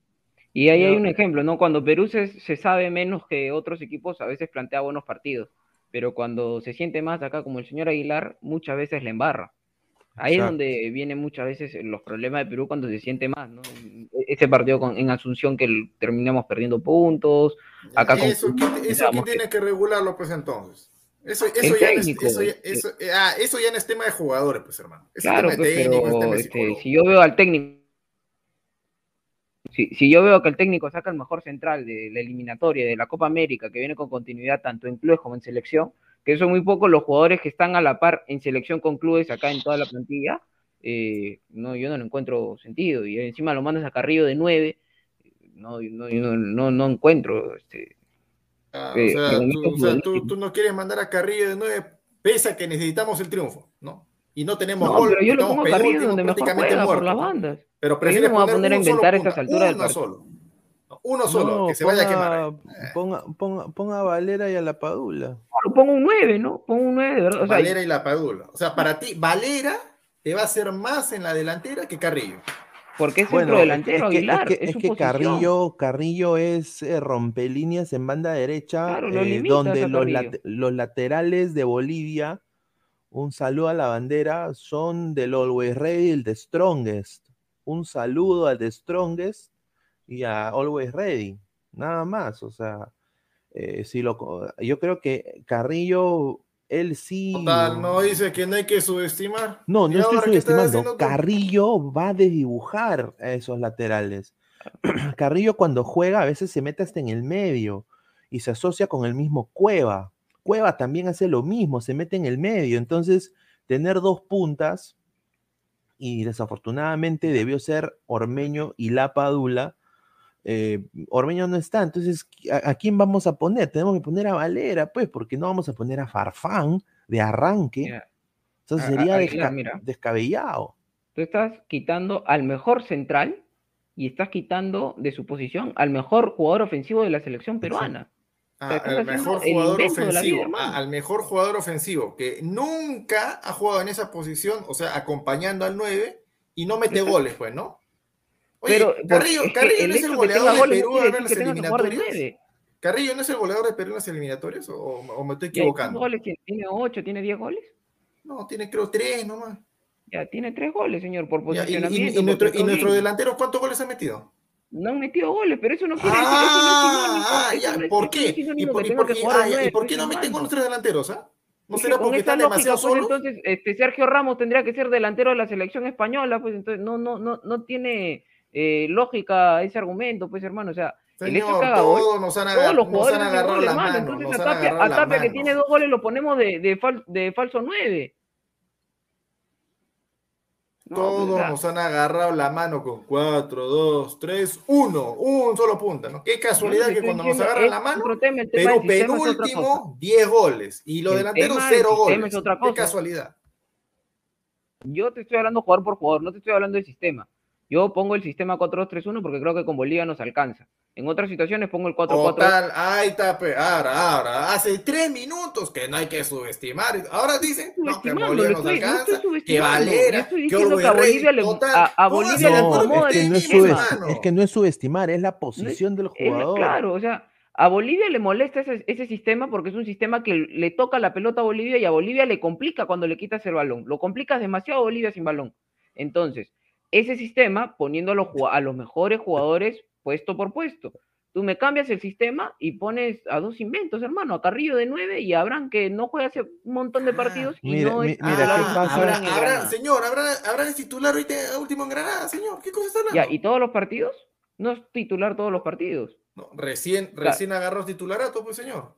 Y ahí hay un ejemplo, ¿no? Cuando Perú se, se sabe menos que otros equipos, a veces plantea buenos partidos, pero cuando se siente más acá, como el señor Aguilar, muchas veces le embarra. Ahí es donde vienen muchas veces los problemas de Perú cuando se siente más, ¿no? Ese partido con- en Asunción que el- terminamos perdiendo puntos, acá con Eso, ¿quién, eso quién que- tiene que regularlo, pues entonces. Eso, eso, ya, no es, técnico, eso, ya, eh. eso- eh, ah, eso ya no es tema de jugadores, pues hermano. Es Claro, tema de pues, técnico, es pero tema de este, si yo veo al técnico, si, si yo veo que el técnico saca el mejor central de la eliminatoria de la Copa América, que viene con continuidad tanto en clubes como en selección, que son muy pocos los jugadores que están a la par en selección con clubes acá en toda la plantilla, eh, no, yo no le encuentro sentido. Y encima lo mandas a Carrillo de 9, no, no, yo no, no, encuentro este, Ah, eh, o sea, tú, o sea, tú- tú no quieres mandar a Carrillo de nueve, pese a que necesitamos el triunfo, ¿no? Y no tenemos No, gol, pero yo lo pongo a Carrillo donde mejor juega, por las bandas. Pero yo prefieres no me voy a poner a inventar a estas alturas del partido. solo. No, Uno solo, No, que se vaya a quemar. Ponga, ponga, ponga a Valera y a la Padula. Claro, pongo un 9, ¿no? Pongo un 9, de verdad. O sea, Valera y la Padula. O sea, para ti, Valera te va a hacer más en la delantera que Carrillo. Porque es Bueno, centro delantero, es que, es Aguilar. que, es es su que. Carrillo, Carrillo es eh, rompelíneas en banda derecha, Claro, lo eh, donde los, late- los laterales de Bolivia, un saludo a la bandera, son del Always Ready, el de Strongest. Un saludo al de Strongest y a Always Ready. Nada más, o sea, eh, si lo, yo creo que Carrillo, él sí. Total, no dice que no hay que subestimar. No, ¿Y no estoy subestimando. Carrillo va a desdibujar a esos laterales. Carrillo cuando juega a veces se mete hasta en el medio y se asocia con el mismo Cueva. Cueva también hace lo mismo, se mete en el medio. Entonces, tener dos puntas y desafortunadamente debió ser Ormeño y La Padula. Eh, Ormeño no está, entonces, ¿a, a quién vamos a poner? Tenemos que poner a Valera, pues, porque no vamos a poner a Farfán de arranque. Mira, Entonces a- a- sería Aguilar, desca- mira. descabellado. Tú estás quitando al mejor central y estás quitando de su posición al mejor jugador ofensivo de la selección peruana. O sea, Ah, al mejor jugador vida, ofensivo, ah, al mejor jugador ofensivo que nunca ha jugado en esa posición, o sea, acompañando al 9 y no mete goles, pues, ¿no? Pero Carrillo, Carrillo el no es el goleador de goles no Perú quiere en las eliminatorias. Carrillo no es el goleador de Perú en las eliminatorias o, o me estoy Ya, ¿y equivocando. ¿Cuántos goles tiene? ¿Tiene 8? ¿Tiene 10 goles? No, tiene creo tres nomás. Ya, tiene 3 goles, señor, por Ya, y, y- posicionamiento. y nuestro, y nuestro delantero cuántos goles ha metido? No han metido goles, pero eso no quiere decir Ah, no eso es- ¿por qué? ¿Y por, qué- jugar de ah, ya, ¿y nueve, por pues, qué no meten con los tres delanteros, ah? ¿No será porque están demasiado solos? entonces este, Sergio Ramos tendría que ser delantero de la selección española, pues entonces no, no, no, no tiene eh, lógica ese argumento, pues hermano, o sea, el Señor, que gol, todos nos han, todos agar- los nos jugadores han hacen agarrado gol, la hermano, mano, entonces nos a han Tapia, agarrado a Tapia que mano. tiene dos goles lo ponemos de, de, fal- de falso 9. Todos o sea, nos han agarrado la mano con 4, 2, 3, 1, un solo punta, ¿no? Qué casualidad te que cuando nos agarran la mano, el otra penúltimo, 10 goles, y los El delanteros tema del 0 sistema goles. Qué casualidad. Yo te estoy hablando jugador por jugador, no te estoy hablando del sistema. Yo pongo el sistema 4-2-3-1 porque creo que con Bolivia nos alcanza. En otras situaciones pongo el 4-4. Total, ahí está, ahora, ahora, hace 3 minutos que no hay que subestimar. Ahora dicen, no, que Bolivia nos estoy- no alcanza, estoy que Valera, estoy que diciendo que a Bolivia le- total, a- a Bolivia le de No, acuerdo acomoda es en que, no es sistema, es que no es subestimar, es la posición del Es jugador. claro, o sea, a Bolivia le molesta ese, ese sistema porque es un sistema que le toca la pelota a Bolivia y a Bolivia le complica cuando le quitas el balón. Lo complicas demasiado a Bolivia sin balón. Entonces, ese sistema, poniendo a los, jua- a los mejores jugadores puesto por puesto. Tú me cambias el sistema y pones a dos inventos, hermano, a Carrillo de 9 y a Abraham que no juega hace un montón de partidos y Mira, no es mira, titular ¿qué pasa? Abraham señor, habrá, habrá de titular ahorita último en Granada, señor. ¿Qué cosa está hablando? Ya, ¿y todos los partidos? No es titular todos los partidos. No, recién, Claro. recién agarró titularato, pues, señor.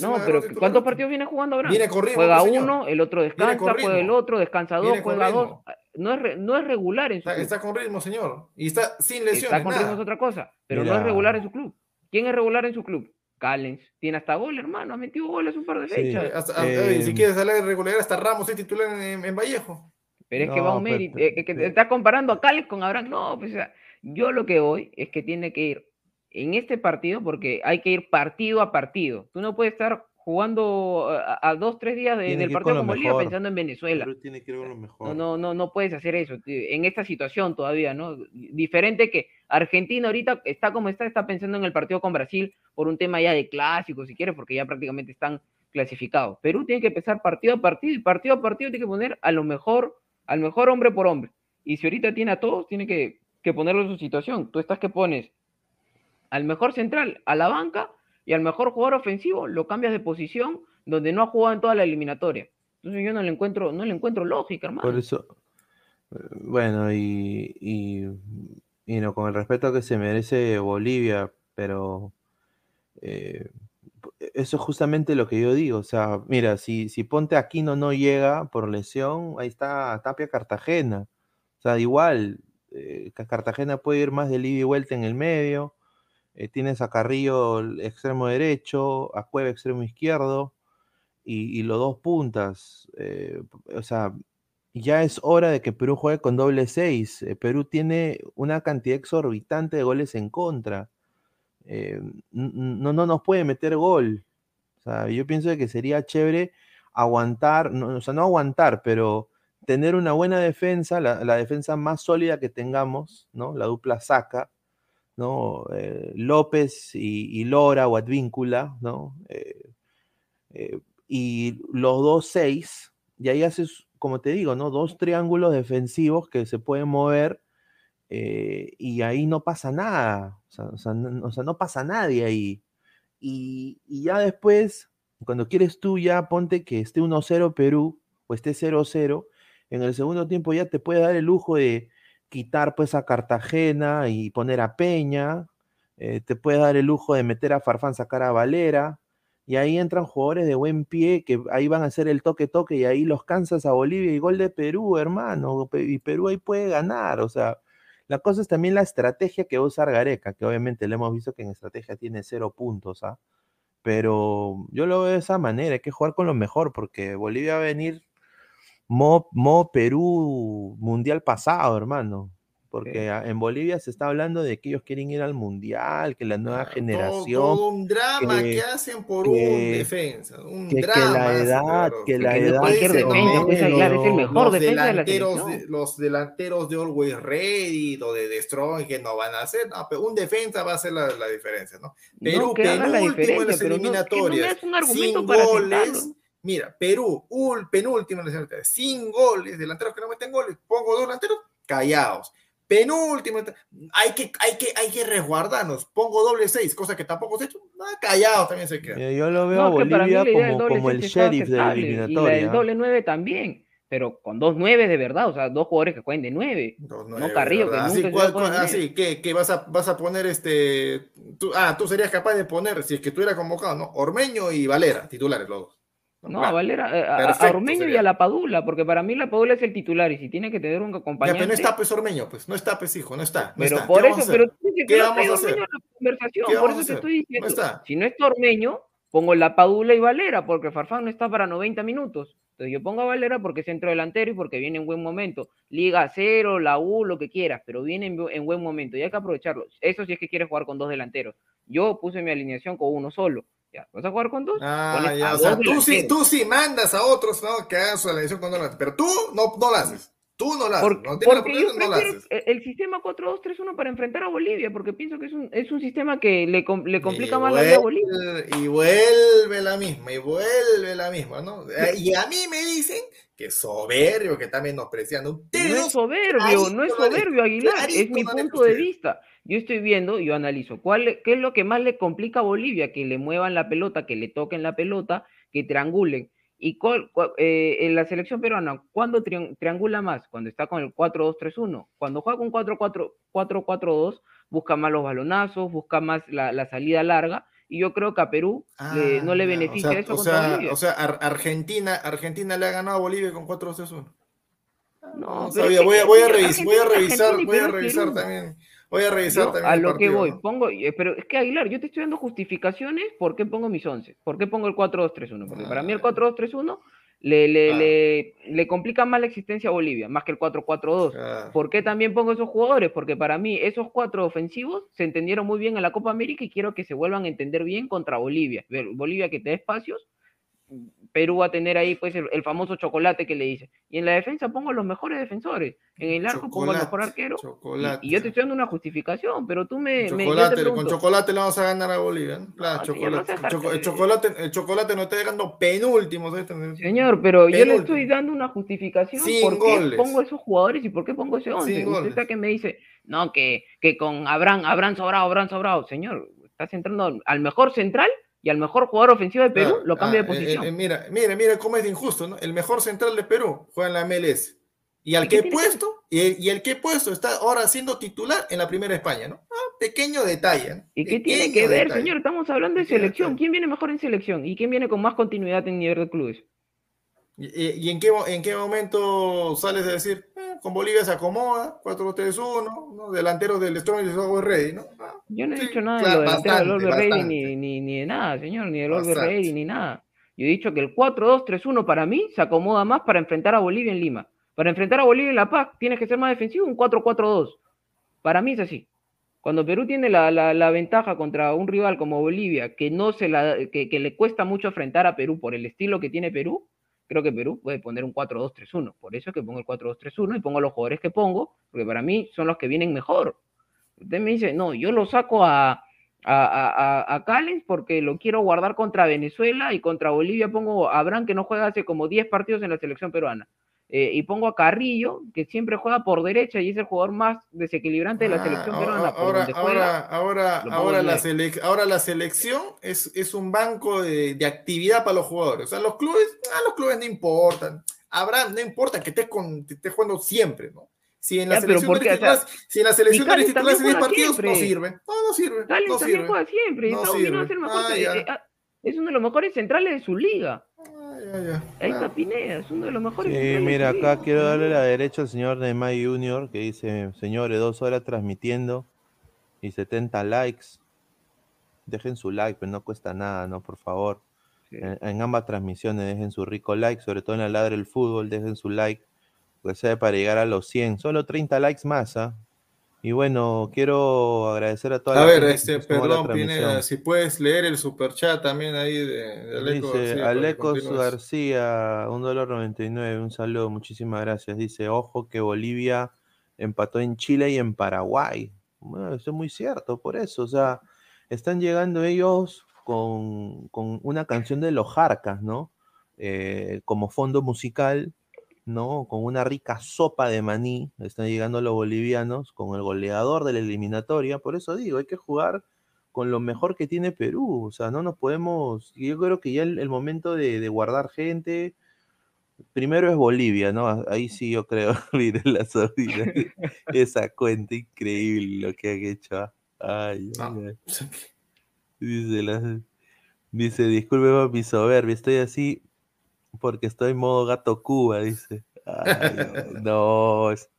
No, pero. ¿cuántos partidos viene jugando Abraham? Viene con ritmo, juega pues, señor. uno, el otro descansa, juega el otro, descansa dos, Viene juega dos. ritmo. No es, re- no es regular en su Está, club. está con ritmo, señor. Y está sin lesiones, Está con ritmo es otra cosa, pero no es regular en su club. ¿Quién es regular en su club? Callens. Tiene hasta gol, hermano. Ha metido goles un par de Sí. fechas. Eh, hasta- Eh, oye, si quieres hablar de regularidad, hasta Ramos es titular en, en Vallejo. Pero es que va un pero- mérito. eh, que te está comparando a Callens con Abraham. No, pues, o sea, yo lo que voy es que tiene que ir en este partido porque hay que ir partido a partido. Tú no puedes estar jugando a, a dos, tres días de- del partido con Bolivia pensando en Venezuela. Perú tiene que ir con lo mejor. No, no, no, no puedes hacer eso tío, en esta situación todavía, ¿no? Diferente que Argentina ahorita está como está, está pensando en el partido con Brasil por un tema ya de clásicos, si quieres, porque ya prácticamente están clasificados. Perú tiene que empezar partido a partido y partido a partido tiene que poner a lo mejor, al mejor hombre por hombre. Y si ahorita tiene a todos, tiene que, que ponerlo en su situación. Tú estás que pones al mejor central a la banca y al mejor jugador ofensivo lo cambias de posición donde no ha jugado en toda la eliminatoria. Entonces yo no le encuentro, no le encuentro lógica, hermano. Por eso, bueno, y, y, no, con el respeto que se merece Bolivia, pero eh, eso es justamente lo que yo digo. O sea, mira, si, si Ponte Aquino no llega por lesión, ahí está Tapia Cartagena. O sea, igual, eh, Ca- Cartagena puede ir más de ida y vuelta en el medio. Eh, tienes a Carrillo extremo derecho, a Cueva extremo izquierdo y, los dos puntas. eh, o sea, ya es hora de que Perú juegue con doble seis. Eh, Perú tiene una cantidad exorbitante de goles en contra. No, no nos puede meter gol. Yo pienso que sería chévere aguantar, no, o sea, no aguantar, pero tener una buena defensa, la, la defensa más sólida que tengamos, ¿no? La dupla saca, ¿no? Eh, López y, Lora o Advíncula, ¿no? Eh, eh, y los dos seis, y ahí haces, como te digo, ¿no? Dos triángulos defensivos que se pueden mover y ahí no pasa nada, o sea, o sea, no, o sea, no pasa nadie ahí. Y, y ya después, cuando quieres tú, ya ponte que esté 1-0 Perú o esté 0-0, en el segundo tiempo ya te puede dar el lujo de quitar pues a Cartagena y poner a Peña, eh, te puede dar el lujo de meter a Farfán, sacar a Valera, y ahí entran jugadores de buen pie que ahí van a hacer el toque-toque y ahí los cansas a Bolivia y gol de Perú, hermano, y Perú ahí puede ganar, o sea, la cosa es también la estrategia que va a usar Gareca, que obviamente le hemos visto que en estrategia tiene cero puntos, ¿ah? Pero yo lo veo de esa manera, hay que jugar con lo mejor, porque Bolivia va a venir mo, mo Perú mundial pasado, hermano. Porque en Bolivia se está hablando de que ellos quieren ir al mundial, que la nueva Todo, generación. todo un drama que, que- hacen por que- un defensa. Un que- que drama. la hacen, edad, claro. que la edad no, pues, Aguilar, es el mejor los defensa de la delanteros, de, los delanteros de Always Ready o de, de Strong que no van a hacer, no, pero un defensa va a hacer la, la diferencia, ¿no? Perú, No, que haga la penúltimo en diferencia, las pero no- que eliminatorias, das un argumento sin para goles. sentarlo. Mira, Perú, ul- penúltimo en eliminatorias, sin goles, delanteros que no meten goles, pongo dos delanteros callados. Penúltimo, hay que, hay que, hay que resguardarnos. Pongo doble seis, cosa que tampoco se ha hecho. Ah, callados también se queda. Mira, yo lo veo a No, que Bolivia la como, el sheriff de la aceptable, Y la eliminatoria. del doble nueve también, pero con dos nueve de verdad, o sea, dos jugadores que jueguen de nueve. No, no Carrillo, que ¿verdad? nunca Así, se ¿cuál- va a poner cuál- nueve. así, ¿qué, qué vas, a, vas a poner este. tú- ah, tú serías capaz de poner, si es que tú eras convocado, ¿no? Ormeño y Valera, titulares los dos. No, a Valera, eh, a- a, Perfecto Ormeño y a la Padula, porque para mí la Padula es el titular y si tiene que tener un Ya, acompañante. pero no está pues Ormeño, pues. No está pues, hijo, no está. No Pero está. por ¿Qué vamos eso, a pero tú dices que ¿Qué no vamos a Ormeño hacer? a la conversación, ¿Qué por eso a te estoy diciendo. No está. Si no está Ormeño, pongo la Padula y Valera, porque Farfán no está para 90 minutos. Entonces yo pongo a Valera porque es centro delantero y porque viene en buen momento. Liga cero, la U, lo que quieras, pero viene en, bu- en buen momento y hay que aprovecharlo. Eso sí es que quieres jugar con dos delanteros. Yo puse mi alineación con uno solo. Ya, ¿vas a jugar con dos? Ah, ya, o sea, tú sí, tú sí mandas a otros ¿no? que hagan su elección con Donald, pero tú no, no la haces. Tú no la haces. Porque, no la porque yo no la prefiero el sistema 4-2-3-1 para enfrentar a Bolivia, porque pienso que es un, es un sistema que le, le complica Y más la vida a vuelve- Bolivia. Y vuelve la misma, y vuelve la misma, ¿no? Y a mí me dicen que soberbio, que está menospreciando. No Ustedes es soberbio, no es clarito, no le- soberbio, Aguilar, es mi punto de vista. Yo estoy viendo, yo analizo, ¿cuál, ¿qué es lo que más le complica a Bolivia? Que le muevan la pelota, que le toquen la pelota, que triangulen. Y cuál- cuál- eh, en la selección peruana, ¿cuándo trian- triangula más? Cuando está con el 4-2-3-1. Cuando juega con 4-4 4-4-2, busca más los balonazos, busca más la, la salida larga. Y yo creo que a Perú le- no le Ah, beneficia o sea, eso o sea, Bolivia. o sea, Ar- Argentina, Argentina le ha ganado a Bolivia con 4-3-1. No, No sabía, voy a, voy a revisar, voy a revisar, voy a revisar también. Voy a revisar Yo, también a lo que partido, voy, ¿no? pongo, eh, pero es que Aguilar, yo te estoy dando justificaciones por qué pongo mis 11, por qué pongo el 4-2-3-1, porque para mí el 4-2-3-1 le, le, le, le complica más la existencia a Bolivia, más que el 4-4-2. Claro. ¿Por qué también pongo esos jugadores? Porque para mí esos cuatro ofensivos se entendieron muy bien en la Copa América y quiero que se vuelvan a entender bien contra Bolivia. Bolivia que te da espacios, Perú va a tener ahí pues el, el famoso chocolate que le dice. Y en la defensa pongo los mejores defensores. En el arco pongo al mejor arquero. Y- chocolate. Y, yo te estoy dando una justificación, pero tú me... me- Chocolate, con pregunto, chocolate le vamos a ganar a Bolivia. Claro, no chocolate. Choco- el, chocolate el chocolate nos está dejando penúltimo. ¿sabes? Señor, pero yo le estoy dando una justificación Sin por qué goles. pongo esos jugadores y por qué pongo ese 11. Sin Usted está que me dice, no, que, que con Abraham, Abraham sobrado, Abraham sobrado. Señor, estás entrando al mejor central y al mejor jugador ofensivo de Perú, Claro, lo cambia ah, de posición. eh, eh, mira, mira, mira cómo es de injusto, ¿no? El mejor central de Perú juega en la MLS. Y al ¿Y que qué he puesto, y, y el que he puesto está ahora siendo titular en la primera España, ¿no? Ah, pequeño detalle. ¿no? ¿Y qué tiene que ver, detalle. señor? Estamos hablando de selección. ¿Quién viene mejor en selección? ¿Y quién viene con más continuidad en nivel de clubes? ¿Y, y- y en, qué, en qué momento sales a decir, eh, con Bolivia se acomoda, 4-3-1, ¿no? delantero del Strong y del Software Ready, ¿no? Ah, Yo no he sí, dicho nada claro, de lo delantero del Ready ni, ni, ni de nada, señor, ni del Orbe. Ready ni nada. Yo he dicho que el 4-2-3-1 para mí se acomoda más para enfrentar a Bolivia en Lima. Para enfrentar a Bolivia en La Paz tienes que ser más defensivo, un 4-4-2. Para mí es así. Cuando Perú tiene la, la- la ventaja contra un rival como Bolivia, que no se la, que, que le cuesta mucho enfrentar a Perú por el estilo que tiene Perú, creo que Perú puede poner un 4-2-3-1. Por eso es que pongo el 4-2-3-1 y pongo los jugadores que pongo, porque para mí son los que vienen mejor. Usted me dice, no, yo lo saco a, a, a, a- Callens porque lo quiero guardar contra Venezuela y contra Bolivia pongo a Abraham que no juega hace como 10 partidos en la selección peruana. Eh, y pongo a Carrillo, que siempre juega por derecha y es el jugador más desequilibrante de la Ah, selección ahora- peruana. Ahora, ahora, juega, ahora, ahora, la selec- ahora la selección es, es un banco de, de actividad para los jugadores. O sea, los clubes, a los clubes no importan. Abraham, no importa que estés, con, que estés jugando siempre, ¿no? Si en la Ya, selección ¿por eres qué? O sea, titular, si en la selección Callens titular hace 10 también juega partidos, no siempre. sirve. No, no sirve. Callens no también sirve. juega siempre. No sirve. el mejor. Ah, ya. eh, ah, es uno de los mejores centrales de su liga. Ya, ya. Ahí Ah. está Pineda, es uno de los mejores Sí, mira, acá quiero darle la derecha al señor Neymar Junior que dice, señores, dos horas transmitiendo y 70 likes. Dejen su like, pero no cuesta nada, ¿no? Por favor. En, en ambas transmisiones dejen su rico like, sobre todo en la ladra del fútbol, dejen su like, pues sea para llegar a los 100. Solo 30 likes más, ¿ah? Y bueno, quiero agradecer a toda A la ver, gente este, perdón, Pineda, si puedes leer el superchat también ahí de, de Aleco Dice que Alecos. García, un dólar 99, un saludo, muchísimas gracias. Dice, ojo que Bolivia empató en Chile y en Paraguay. Bueno, eso es muy cierto, por eso, o sea, están llegando ellos con, con una canción de los Jarcas, ¿no? Eh, como fondo musical, ¿no? Con una rica sopa de maní, están llegando los bolivianos con el goleador de la eliminatoria, por eso digo, hay que jugar con lo mejor que tiene Perú. O sea, no nos podemos. Yo creo que ya el, el momento de, de guardar gente. Primero es Bolivia, ¿no? Ah, Ahí sí yo creo. Miren la sobrina. Esa cuenta increíble lo que han hecho. ah. Ay. Dice, la- dice, disculpe mi soberbia, estoy así porque estoy en modo gato Cuba, dice. Ay, no, es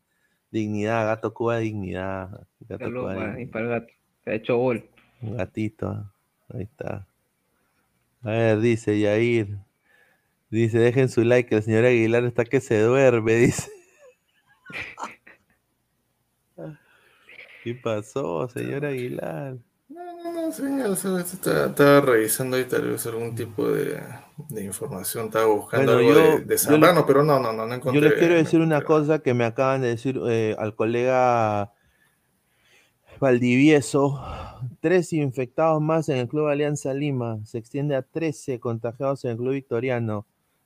dignidad, gato Cuba, dignidad. Gato Cuba, para, dignidad. y para el gato. Se ha hecho gol. Un gatito. Ahí está. A ver, dice Yair. Dice, dejen su like, el señor Aguilar está que se duerme, dice. ¿Qué pasó, señor Aguilar? No, estaba, estaba revisando ahí tal vez algún tipo de, de información, estaba buscando Bueno, algo yo- de, de yo Zambrano, pero no, no, no, no Yo encontré. les quiero decir una cosa que me acaban de decir eh, al colega Valdivieso. Tres infectados más en el Club Alianza Lima. Se extiende a 13 contagiados en el Club Victoriano.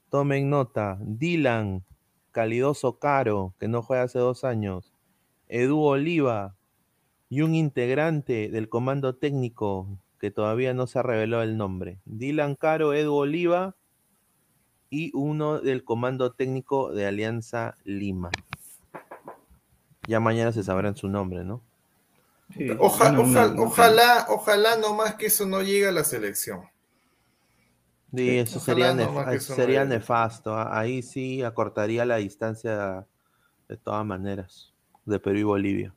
Tomen nota. Dylan, Calidoso Caro, que no juega hace dos años. Edu Oliva y un integrante del comando técnico que todavía no se ha revelado el nombre. Dylan Caro, Edu Oliva y uno del comando técnico de Alianza Lima. Ya mañana se sabrán su nombre, ¿no? Oja- No, no, oja- no, ojalá, ojalá nomás que eso no llegue a la selección. Sí, Sí, eso ojalá sería, nef- eso sería nefasto. ¿ah? Ahí sí acortaría la distancia de todas maneras de Perú y Bolivia.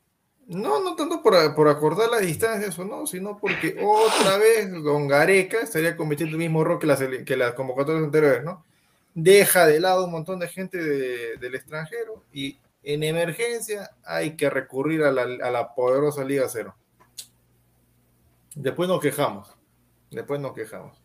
No, no tanto por, por acordar las distancias o no, sino porque otra vez Don Gareca estaría cometiendo el mismo error que las, que las convocatorias anteriores, ¿no? deja de lado un montón de gente de- del extranjero y en emergencia hay que recurrir a la, a la poderosa Liga Cero. Después nos quejamos. Después nos quejamos.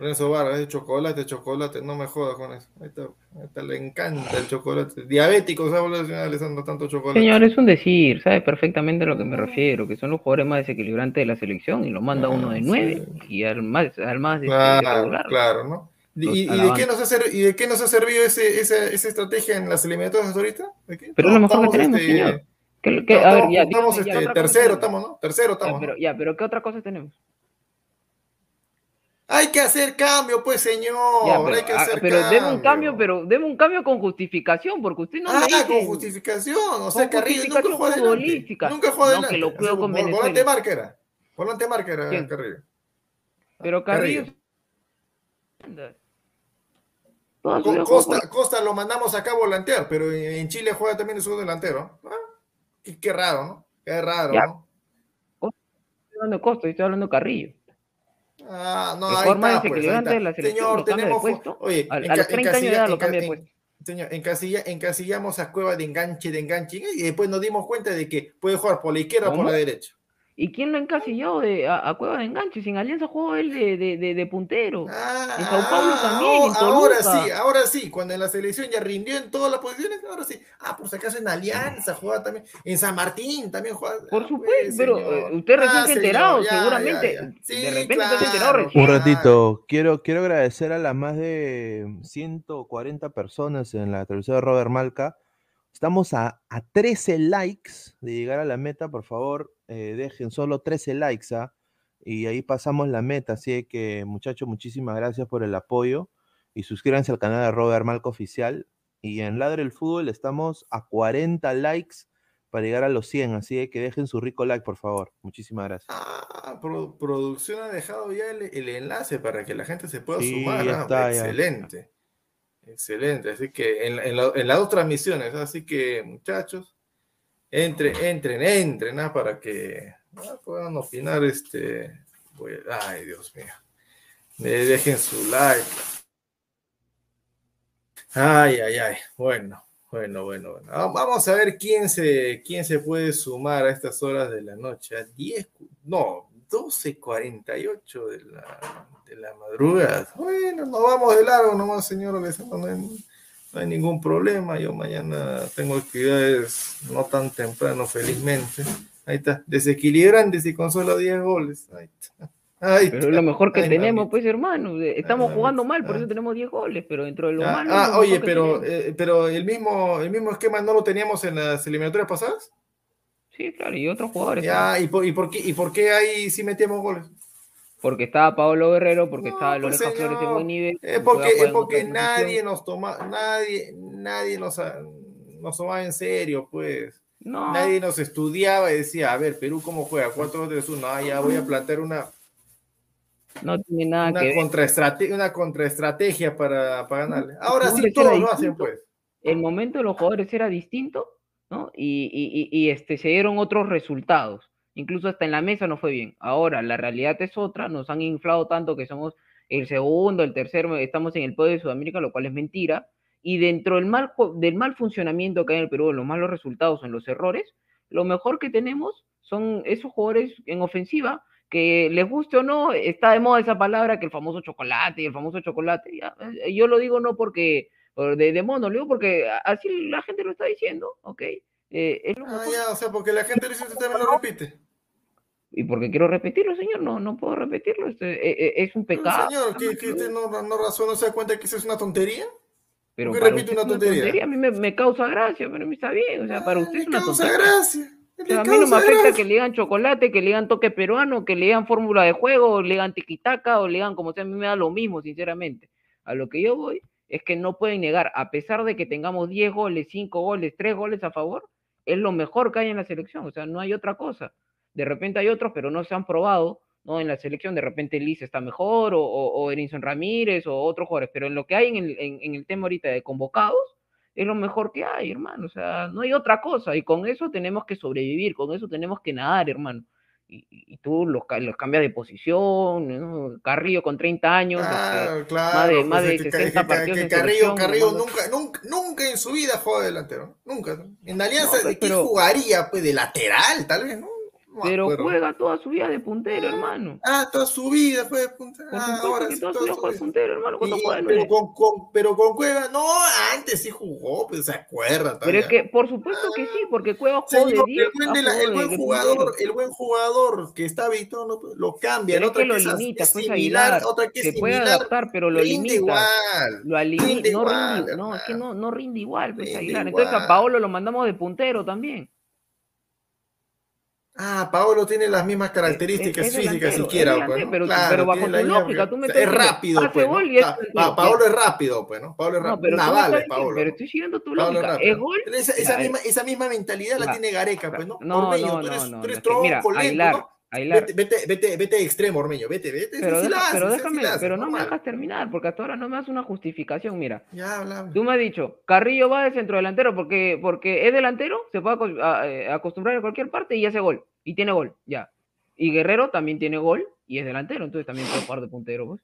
Renzo Vargas, de chocolate, chocolate, no me jodas con eso. Ahí está, ahí está, le encanta el chocolate. Diabético, ¿sabes, Alessandro? Tanto chocolate. Señor, es un decir, sabe perfectamente a lo que me refiero, que son los jugadores más desequilibrantes de la selección y lo manda uno de nueve y al más, al más este, Claro, regular. claro, ¿no? ¿Y, de qué nos ha, ser- ¿Y de qué nos ha servido ese, esa, esa estrategia en las eliminatorias ahorita? ¿De qué? Pero es lo mejor que Estamos, tenemos, este, señor. ¿Qué- qué- no, a ver, estamos- ya, estamos, ya, este, tercero, estamos, ¿no? Tercero Ya, estamos. pero, ¿no? ya, pero ¿qué otra cosa tenemos? Hay que hacer cambio, pues, señor. Ya, pero, hay que ah, hacer pero cambio. deme un cambio, pero deme un cambio con justificación, porque usted no ah, me dice con justificación. O sea, con Carrillo nunca jugó adelante. Nunca jugó No, adelante. que lo O sea, cuido con vol- Volante Venezuela. marca era. Volante marca era ¿Quién? Carrillo. Pero Carrillo, Toda su Co- vida jugó Costa, Costa lo mandamos acá a volantear, pero en Chile juega también de segundo delantero. Ah, qué, qué raro, ¿no? Qué raro, Ya. ¿no? estoy hablando de Costa, estoy hablando de Carrillo. Ah, no, jugador más está, pues, desequilibrante de la selección Señor, cambia de tenemos. puesto. Oye, Al- enca- a los 30 años de edad lo cambia de puesto. Señor, encasilla- encasillamos a Cueva de enganche, de enganche, y después nos dimos cuenta de que puede jugar por la izquierda o por la derecha. ¿Y quién lo ha encasillado de, a, a Cueva de enganche? Sin Alianza jugó él de, de, de, de puntero. en Sao Paulo también, en Ah, ahora sí, ahora sí, cuando en la selección ya rindió en todas las posiciones, ahora sí. Ah, por si acaso en Alianza juega también, en San Martín también juega. Por Ah, supuesto, pues, pero señor. eh, usted recién Ah, se ha enterado, ya, seguramente. ya, ya. Sí, de repente se ha enterado claro. recién. Un ratito, quiero, quiero agradecer a las más de 140 personas en la televisión de Robert Malca. Estamos a, a 13 likes de llegar a la meta, por favor, eh, dejen solo 13 likes, ¿ah? Y ahí pasamos la meta, así que muchachos, muchísimas gracias por el apoyo y suscríbanse al canal de Robert Malca Oficial. Y en Ladre el Fútbol estamos a 40 likes para llegar a los 100, así que dejen su rico like, por favor. Muchísimas gracias. Ah, pro- producción ha dejado ya el, el enlace para que la gente se pueda Sí, sumar. ya ah, está, ya. Excelente. Así que en, en la- en las dos transmisiones, así que muchachos, entren, entren, entren, ah, para que ah, puedan opinar. Este, voy ay, Dios mío. Eh, dejen su like. Ay, ay, ay. Bueno, bueno, bueno, bueno. Ah, Vamos a ver quién se, quién se puede sumar a estas horas de la noche. A 10, cu- no, 12.48 de la, de la madrugada. Bueno, nos vamos de largo nomás, señor Alessandro. No hay, no hay ningún problema. Yo mañana tengo actividades no tan temprano, felizmente. Ahí está. Desequilibrantes y con solo 10 goles. Ahí está. Ahí Pero lo mejor que Ay, tenemos, mamita. pues, hermano. Eh, Estamos Ay, jugando mal, por eso tenemos 10 goles, pero dentro de lo Ah, malo. ah, lo oye, pero, eh, pero el mismo, el mismo esquema no lo teníamos en las eliminatorias pasadas. Sí, claro, y otros jugadores. Ya, ¿y por, y por qué, y por qué ahí sí metíamos goles? Porque estaba Pablo Guerrero, porque estaba pues, Loreja Flores en señor, buen nivel. Es que porque, es porque nadie nos toma, nadie, nadie nos, ha- nos tomaba en serio, pues. No. Nadie nos estudiaba y decía, a ver, Perú cómo juega, 4-2-3-1, ah, ya voy a plantear una, No tiene nada una, que ver. contraestrate- una contraestrategia para, para ganarle. Ahora sí todos lo hacen, pues. El momento de los jugadores era distinto, Y, y- este, se dieron otros resultados. Incluso hasta en la mesa no fue bien. Ahora, la realidad es otra. Nos han inflado tanto que somos el segundo, el tercero, estamos en el podio de Sudamérica, lo cual es mentira. Y dentro del mal, del mal funcionamiento que hay en el Perú, los malos resultados, en los errores, lo mejor que tenemos son esos jugadores en ofensiva que les guste o no, está de moda esa palabra que el famoso chocolate el famoso chocolate. eh, yo lo digo no porque por de, de mono, digo porque así la gente lo está diciendo, ¿ok? Eh, es lo Ah, mejor. ya, o sea, porque la gente dice, usted también lo repite. Y porque quiero repetirlo, señor, no, no puedo repetirlo, este, eh, eh, es un Pero, pecado. señor, que, que usted no, no razón, no se da cuenta que eso es una tontería. Pero ¿por qué para repite usted una es tontería? A mí me, me causa gracia, pero a mí está bien, o sea, para usted es una causa tontería. gracia, O sea, a mí no me afecta gracia. que le digan chocolate, que le digan toque peruano, que le digan fórmula de juego, o le digan tiquitaca, o le digan como sea, a mí me da lo mismo, sinceramente. A lo que yo voy es que no pueden negar, a pesar de que tengamos 10 goles, 5 goles, 3 goles a favor, es lo mejor que hay en la selección, o sea, no hay otra cosa. De repente hay otros, pero no se han probado, ¿no? En la selección, de repente Liz está mejor, o, o, o Erinson Ramírez, o otros jugadores, pero en lo que hay en el, en, en el tema ahorita de convocados, es lo mejor que hay, hermano. O sea, no hay otra cosa. Y con eso tenemos que sobrevivir, con eso tenemos que nadar, hermano. Y, y tú los, los cambias de posición, ¿no? Carrillo con 30 años, este, claro. más de, pues, más de que- 60 que- partidos que Carrillo, Carrillo nunca, nunca, nunca en su vida de delantero. Nunca. En Alianza, No, ¿de qué pero- jugaría? Pues de lateral, tal vez, ¿no? No Pero acuerdo. juega toda su vida de puntero, hermano. Ah, toda su vida fue de punta. Por Ah, ahora sí, toda su vida juega de puntero, hermano. ¿Cuándo Y- juega de pero, con, con- pero con Cueva, no, antes sí jugó, pues se acuerda. Pero es que, por supuesto que sí, porque Cueva jugó de Señor, 10. el buen, de la- el de- buen de jugador, puntero. el buen jugador que está habituado lo cambia. Pero es que lo limita, es pues similar, Aguilar. otra que es Se puede similar, adaptar, pero lo limita. igual, Lo alimi- rinde no igual, rinde, no, es que no, no rinde igual, pues, Aguilar. Entonces a. Paolo lo mandamos de puntero también. Ah, Paolo tiene las mismas características es físicas delantero, siquiera, es pues, ¿no? pero- Claro, pero bajo tu la lógica, tú me o sea, es rápido, hace pues, ¿no? gol y es Pa- Paolo es rápido, pues, ¿no? Paolo es No, rápido. me Naval es Paolo. pero estoy siguiendo tu Paolo es lógica. ¿Es gol? Esa, esa misma, esa misma mentalidad la Ya. tiene Gareca, pues, ¿no? No, Ormeño, no, tú eres, no, no, tú eres es tronco lento, ¿no? Vete, vete, vete, vete de extremo, Ormeño, vete, vete. Pero, deja- haces, déjame, haces, pero no me dejas terminar, porque hasta ahora no me das una justificación. Mira, Ya, tú me has dicho, Carrillo va de centro delantero porque, porque es delantero, se puede a- eh, acostumbrar a cualquier parte y hace gol. Y tiene gol, ya. Y Guerrero también tiene gol y es delantero, entonces también puede jugar de puntero, pues.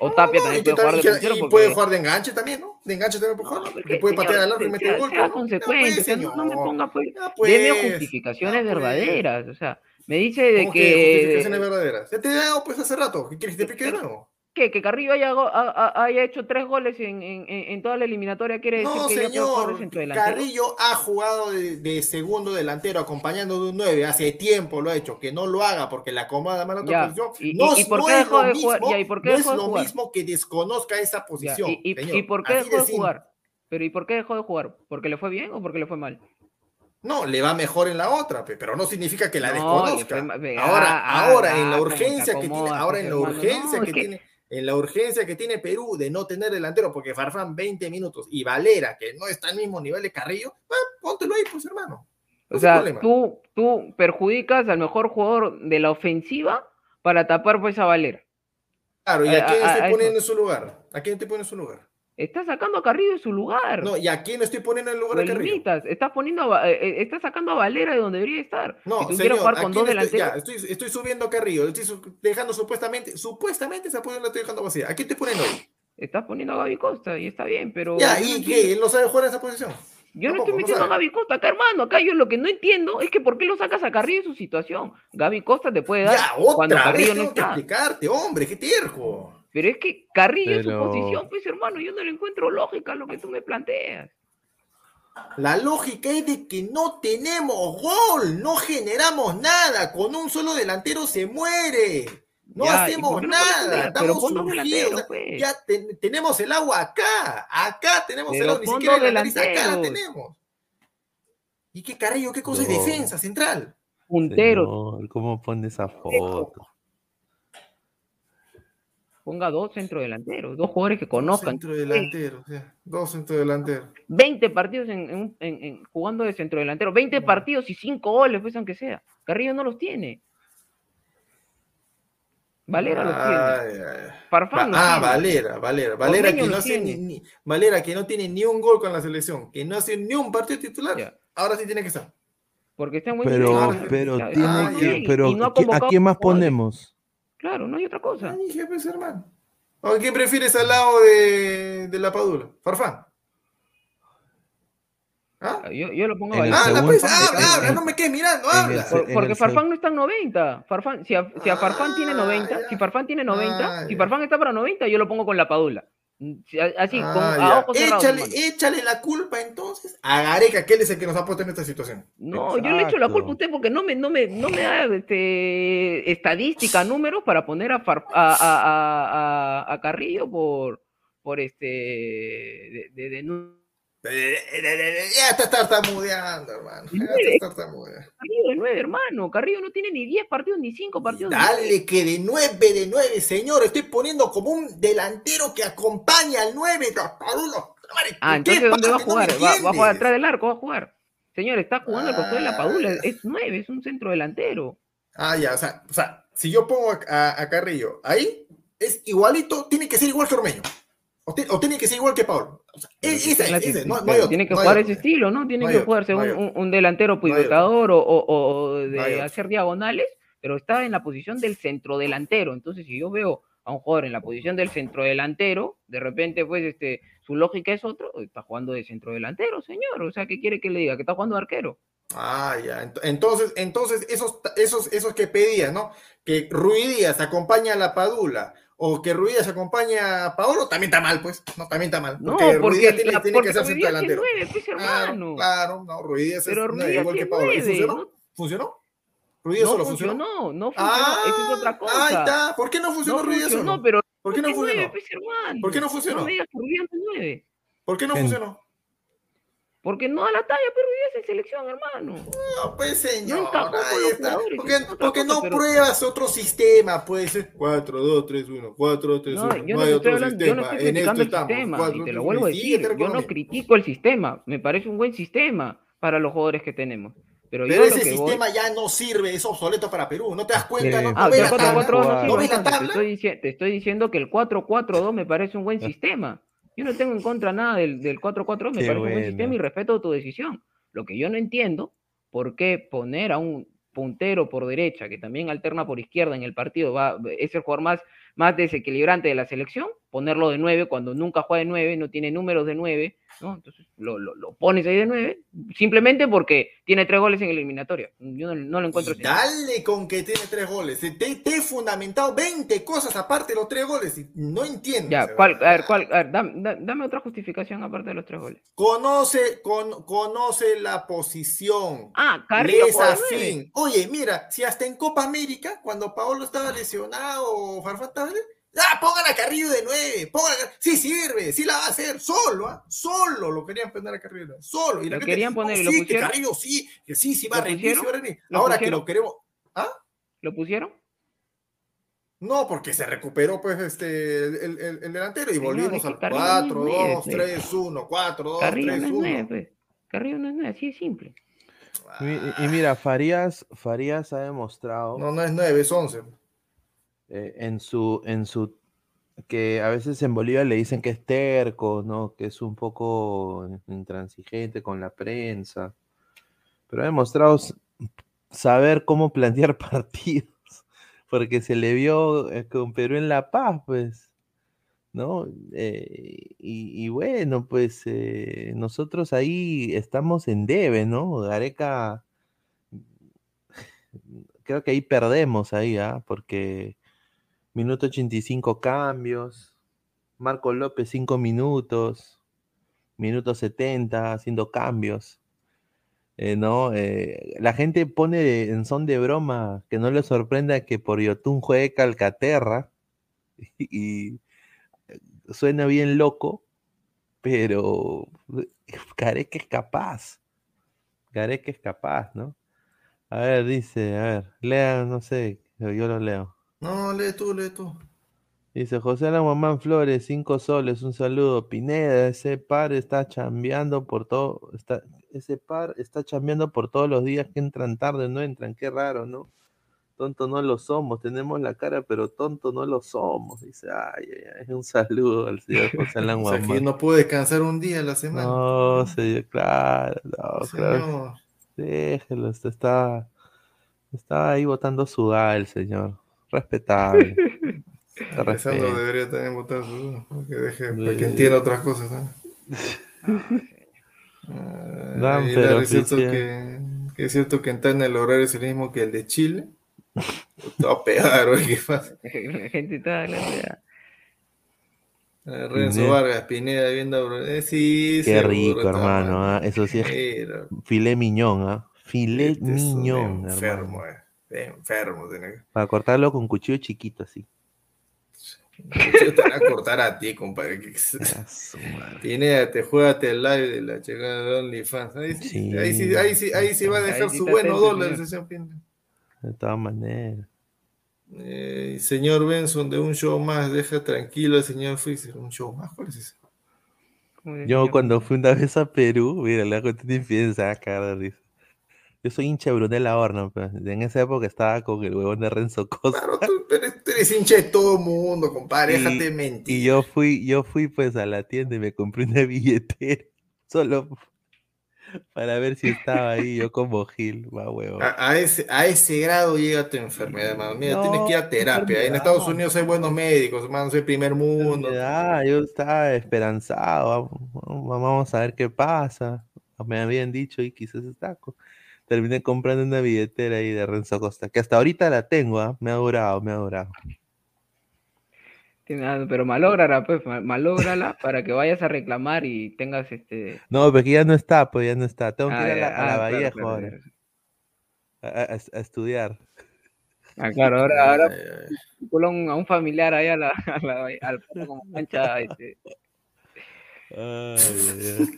O Tapia No, también puede jugar de puntero y porque... puede jugar de enganche también, ¿no? De enganche también puede jugar. porque puede patear al arco y meter gol. sea pues, ¿no? consecuente, no, no me ponga pues, deme justificaciones pues. verdaderas, o sea, me dice de ¿Cómo que que, justificaciones verdaderas? Ya te he dado pues hace rato. ¿Qué quieres que te explique de nuevo? que, que Carrillo haya, ha- haya hecho tres goles en, en, en- en toda la eliminatoria, quiere decir No, que ya de señor. delantero. Carrillo ha jugado de, de segundo delantero acompañando de un 9. Hace tiempo lo ha hecho. Que no lo haga porque le acomoda mal otra Ya, posición. no es- qué lo de jugar? mismo- Ya, ¿y por qué no dejó es de lo jugar? mismo que desconozca esa Ya, posición. y, y- señor. y por qué Así dejó de simple. jugar? Pero ¿y por qué dejó de jugar? ¿Porque le fue bien o porque le fue mal? No, le va mejor en la otra, pe, pero no significa que la No, desconozca. fue Ahora, ah, ahora ah, en la te urgencia que tiene, ahora en la urgencia No, que, tiene, en la urgencia que tiene Perú de no tener delantero, porque Farfán 20 minutos y Valera, que no está al mismo nivel de Carrillo, ah, póntelo ahí, pues hermano. O No hay sea, tú, tú perjudicas al mejor jugador de la ofensiva para tapar pues a Valera. Claro, ¿y a, a- quién a- poniendo eso. en su lugar? ¿A quién estoy poniendo en su lugar? Estás sacando a Carrillo de su lugar. No, ¿y a quién estoy poniendo en el lugar de Carrillo? limitas. Estás poniendo a eh, eh, estás sacando a Valera de donde debería estar. No, si señor, jugar ¿a con dos estoy, delanteros. ya, estoy, estoy subiendo a Carrillo, estoy dejando supuestamente, supuestamente esa posición la estoy dejando vacía. ¿A quién estoy poniendo ahí? Estás poniendo a Gaby Costa y está bien, pero. Ya, no ¿y qué? ¿Él no sabe jugar en esa posición? Yo no estoy metiendo a sabe. Gaby Costa acá, hermano. Acá yo lo que no entiendo es que por qué lo sacas a Carrillo de su situación. Gaby Costa te puede dar Ya, cuando otra vez Carrillo no tengo que está. explicarte, hombre, qué terco. Pero es que Carrillo en Pero- su posición, pues hermano, yo no le encuentro lógica a lo que tú me planteas. La lógica es de que no tenemos gol, no generamos nada, con un solo delantero se muere. No Ya, ¿y hacemos no nada, estamos surgidos, pues. ya ten- tenemos el agua acá, acá tenemos el agua, ni siquiera la nariz, acá la tenemos. ¿Y qué Carrillo, qué cosa es defensa central? Puntero, ¿Cómo pone esa foto? Ponga dos centrodelanteros, dos jugadores que Dos conozcan. centrodelanteros, ya, dos centrodelanteros. 20 partidos en, en un- en- en- jugando de centrodelantero, 20 partidos y 5 goles, pues aunque sea. Carrillo no los tiene. Valera los tiene. Farfán los ah, tiene. Valera, Valera, Valera que no hace tiene. ni, ni- Valera que no tiene ni un gol con la selección, que no hace ni un partido titular. Ahora sí tiene que estar. Porque está buen Pero, nivel. pero Ya, tiene ah, que, pero no ¿a qui- ¿a convocado quién más jugadores. ponemos? Claro, no hay otra cosa. Ay, dije, pues, hermano. ¿O quién prefieres al lado de, de la Padula? Farfán. ¿Ah? Yo, yo lo pongo a En el Valera. Habla, pues, habla, habla, no me quedes mirando, el habla. se- Por- porque el Farfán no está en 90. Farfán, si a, si a Farfán tiene 90, si Farfán tiene 90, Ah, si ya. Farfán está para 90, yo lo pongo con la Padula. Mm, a- Así, con, Ah, a ya. ojos cerrados. échale, hermano. échale la culpa entonces a Gareca, que él es el que nos ha puesto en esta situación. No, yo le echo la Exacto. culpa a usted porque no me, no me, no me da este, estadística, números para poner a, Far- a, a- a- a- a Carrillo por, por este de, de- de Ya estás tartamudeando, hermano. Ya estás tartamudeando. Carrillo de nueve, hermano. Carrillo no tiene ni 10 partidos ni 5 partidos. Dale que de 9 de 9, señor. Estoy poniendo como un delantero que acompaña al 9. Ah, entonces ¿dónde va a jugar? Va, va a jugar atrás del arco, va a jugar. Señor, está jugando al costado de la Padula, es 9, es un centro delantero. Ah, ya, o sea, o sea, si yo pongo a, a- a Carrillo ahí, es igualito, tiene que ser igual que Ormeño. O, ti- o tiene que ser igual que. O sea, esa esa no, no hay otro, tiene que no jugar ese estilo, ¿no? Tiene que jugarse un, un- delantero pivotador o, o- de hacer diagonales, pero está en la posición del centrodelantero. Entonces, si yo veo a un jugador en la posición del centrodelantero, de repente, pues, este, su lógica es otro, está jugando de centrodelantero, señor. O sea, ¿qué quiere que le diga? Que está jugando de arquero. Ah, ya. Ent- Entonces, entonces esos, esos, esos que pedían, ¿no? Que Ruidías acompaña a la Padula o que Ruidías acompaña a Paolo, también está mal, pues. No, también está mal. No, Porque, porque Ruidías tiene, la- tiene porque que ser centrodelantero. nueve, pues, hermano. Claro, claro, no, Ruidías es Pero Ruidías igual sí que Paolo. ¿Y nueve, funcionó? ¿no? ¿Funcionó? ¿Ruidías No solo funcionó, funcionó? no funcionó, Ah, esa es otra cosa. Ahí está. ¿Por qué no funcionó No funcionó, solo? pero ¿Por qué no funcionó? pues, hermano. ¿Por qué no funcionó? No me digas que no. ¿Por qué no funcionó? Porque no a la talla, pero Ruidías en selección, hermano. No, pues señor, con ahí está. jugadores, ¿Por qué, es otra por qué cosa, no pero- pruebas otro sistema? Pues 4, 2, 3, 1, 4, 2, 3, No, 1. yo No, no, hay otro hablando, yo no sistema. estoy En esto criticando el estamos. sistema, 4, y te 3, lo 1. vuelvo a decir, yo no critico el sistema, me parece un buen sistema para los jugadores que tenemos. Pero, Pero ese que voy- sistema ya no sirve, es obsoleto para Perú. ¿No te das cuenta? Sí. ¿No, Ah, no ves el la 4-4-2 tabla? no ¿No te estoy, dici- te estoy diciendo que el 4-4-2 me parece un buen sistema. Yo no tengo en contra nada del, del 4-4-2, me Qué parece un buen bueno. sistema y respeto tu decisión. Lo que yo no entiendo, ¿por qué poner a un puntero por derecha, que también alterna por izquierda en el partido, va, es el jugador más, más desequilibrante de la selección, ponerlo de 9 cuando nunca juega de 9, no tiene números de 9, ¿no? Entonces lo, lo- lo pones ahí de 9, simplemente porque tiene tres goles en eliminatoria. Yo no, no lo encuentro Y dale con que tiene tres goles. Te, te he fundamentado 20 cosas aparte de los tres goles y no entiendo. Ya, ¿cuál, a ver, cuál, a ver, dame otra justificación aparte de los tres goles. Conoce, con- conoce la posición. Ah, Carrillo nueve. Oye, mira, si hasta en Copa América, cuando Paolo estaba lesionado o Farfán estaba Ah, pongan a Carrillo de nueve, pongan a- sí sirve, sí la va a hacer, solo, ¿ah? solo lo querían poner a Carrillo, solo. Y la Lo gente, querían poner y "No, lo sí, que pusieron". Carrillo sí, que sí, sí va a ¿Lo rendir, sí va a rendir. ¿Lo Ahora que pusieron? lo queremos, ¿ah? ¿Lo pusieron? No, porque se recuperó pues este el, el- el- el delantero y Señor, volvimos es que al Carrillo no es 4, nueve, 2, pues. 3, 1, 4, 2, Carrillo 3, no es 1. nueve, pues. Carrillo no es nueve, así de simple. Y, y mira, Farías, Farías ha demostrado No, no es 9, es 11. Eh, en su, en su, que a veces en Bolivia le dicen que es terco, ¿no? Que es un poco intransigente con la prensa. Pero ha demostrado saber cómo plantear partidos. Porque se le vio eh, con Perú en La Paz, pues. ¿No? Eh, y, bueno, pues nosotros ahí estamos en debe, ¿no? Gareca, creo que ahí perdemos ahí, ¿ah? Porque minuto 85 cambios, Marco López 5 minutos, minuto 70 haciendo cambios. Eh, ¿no? Eh, la gente pone en son de broma que no le sorprenda que por Yotun juegue Calcaterra y, y suena bien loco, pero Gareca es capaz. Gareca es capaz, ¿no? A ver, dice, a ver, lea, no sé, yo lo leo. No, lee tú, lee tú. Dice José Alan Guamán Flores, cinco soles, un saludo. Pineda, ese par está chambeando por todo, está, ese par está chambeando por todos los días que entran tarde, no entran, qué raro, ¿no? Tonto no lo somos, tenemos la cara, pero tonto no lo somos. Dice, ay, ay, ay, un saludo al señor José Alan O sea, que Guamán. no puedo descansar un día a la semana. No, señor, claro, no, claro. Señor. Déjelo, usted está, está ahí botando sudada el señor. Respetable. Respeta. debería también votar su para que deje, para Eh. que entienda otras cosas. ¿no? No, Ah, y pero es cierto que, que es cierto que en el horario es el mismo que el de Chile. Pegar, oye, ¿qué pasa? La gente está. Eh, Renzo. Vargas, Pineda viendo. Eh, sí, Qué seguro, rico, hermano. ah, Eso sí es Mira, filet miñón, ¿ah? Filet este es un miñón, enfermo, hermano. Eh. Enfermo, tiene que. Para cortarlo con cuchillo chiquito así. Yo te van a cortar a ti, compadre. Ah. Pineda, te juégate el live de la llegada de OnlyFans. Ahí sí, Sí. ahí sí, ahí sí, ahí sí va a dejar su buenos dólares. De todas maneras. Eh, señor Benson, de un show más, deja tranquilo al señor Freezer. ¿Un show más? ¿Cuál es ese? ¿Cómo se Yo cuando fui una vez a Perú, mira, la gente te empieza a cagar de risa. Yo soy hincha de Brunella Horno, pues. En esa época estaba con el huevón de Renzo Costa. Claro, tú eres, tú eres hincha de todo mundo, compadre. Déjate mentir. Y yo fui, yo fui pues a la tienda y me compré una billetera. Solo, Para ver si estaba ahí yo como Gil, va huevo. A, a ese, a ese grado llega tu enfermedad, hermano. Mira, No, tienes que ir a terapia. En Estados Unidos hay buenos médicos, hermano, soy primer mundo. Ah, yo estaba esperanzado. Vamos, vamos a ver qué pasa. Me habían dicho y quizás está. co- Terminé comprando una billetera ahí de Renzo Costa, que hasta ahorita la tengo, ¿ah? Me ha durado, me ha durado. Pero malógrala, pues, ma- malógrala para que vayas a reclamar y tengas este. No, porque ya no está, pues ya no está. Tengo que Ah, ir a la, a la ah, claro, Vallejo claro, ahora. claro. A, a- a estudiar. Ah, claro, ahora, ahora a un familiar ahí a la, a la- al como cancha, este, ay.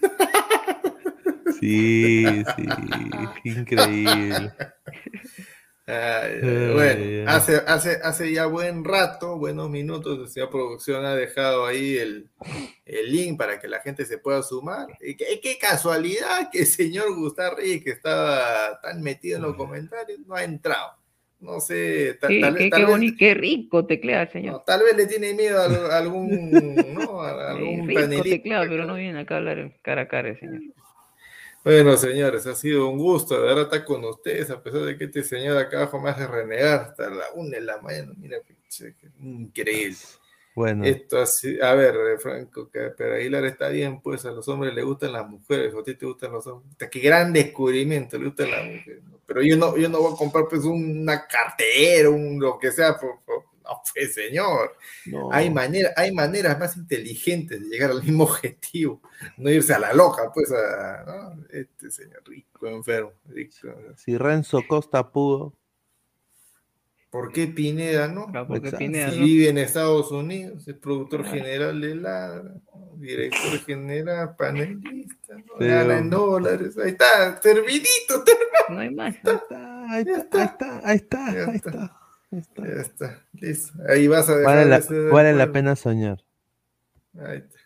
Sí, sí, increíble. Ay, bueno, hace, hace, hace ya buen rato, buenos minutos, el señor producción ha dejado ahí el, el link para que la gente se pueda sumar. Y qué, qué casualidad que el señor Gustavo Reyes, que estaba tan metido en los comentarios, no ha entrado. No sé, ta- qué, tal, vez- qué, tal qué vez- bonito, qué rico teclea el señor. no, tal vez le tiene miedo a, al- algún, ¿no? a algún rico teclea, pero no viene acá a hablar cara a cara el señor. Bueno, señores, ha sido un gusto de verdad estar con ustedes, a pesar de que este señor acá abajo me hace renegar hasta la una de la mañana. Mira, increíble. Bueno, Esto así, a ver, eh, Franco, que pero Aguilar está bien, pues a los hombres les gustan las mujeres, a ti te gustan los hombres. Qué gran descubrimiento, le gustan las mujeres. ¿no? Pero yo no, yo no voy a comprar pues una cartera, un lo que sea, por, por- no, pues señor. no. Hay, manera, hay maneras más inteligentes de llegar al mismo objetivo, no irse a la loca, pues a ¿no? este señor rico, enfermo, rico. Si Renzo Costa pudo, ¿Por qué Pineda no? Ah, porque. Pineda, Si ¿no? vive en Estados Unidos, es productor general de Ladra, director general, panelista, ¿no? Pero- gana en dólares, ahí está, servidito, No hay más. ahí está, ahí está, ahí está, ahí está, Ya ahí está. está. ahí está. Ya está, listo, ahí vas a dejar Vale la, de ser vale la pena soñar. Ahí está.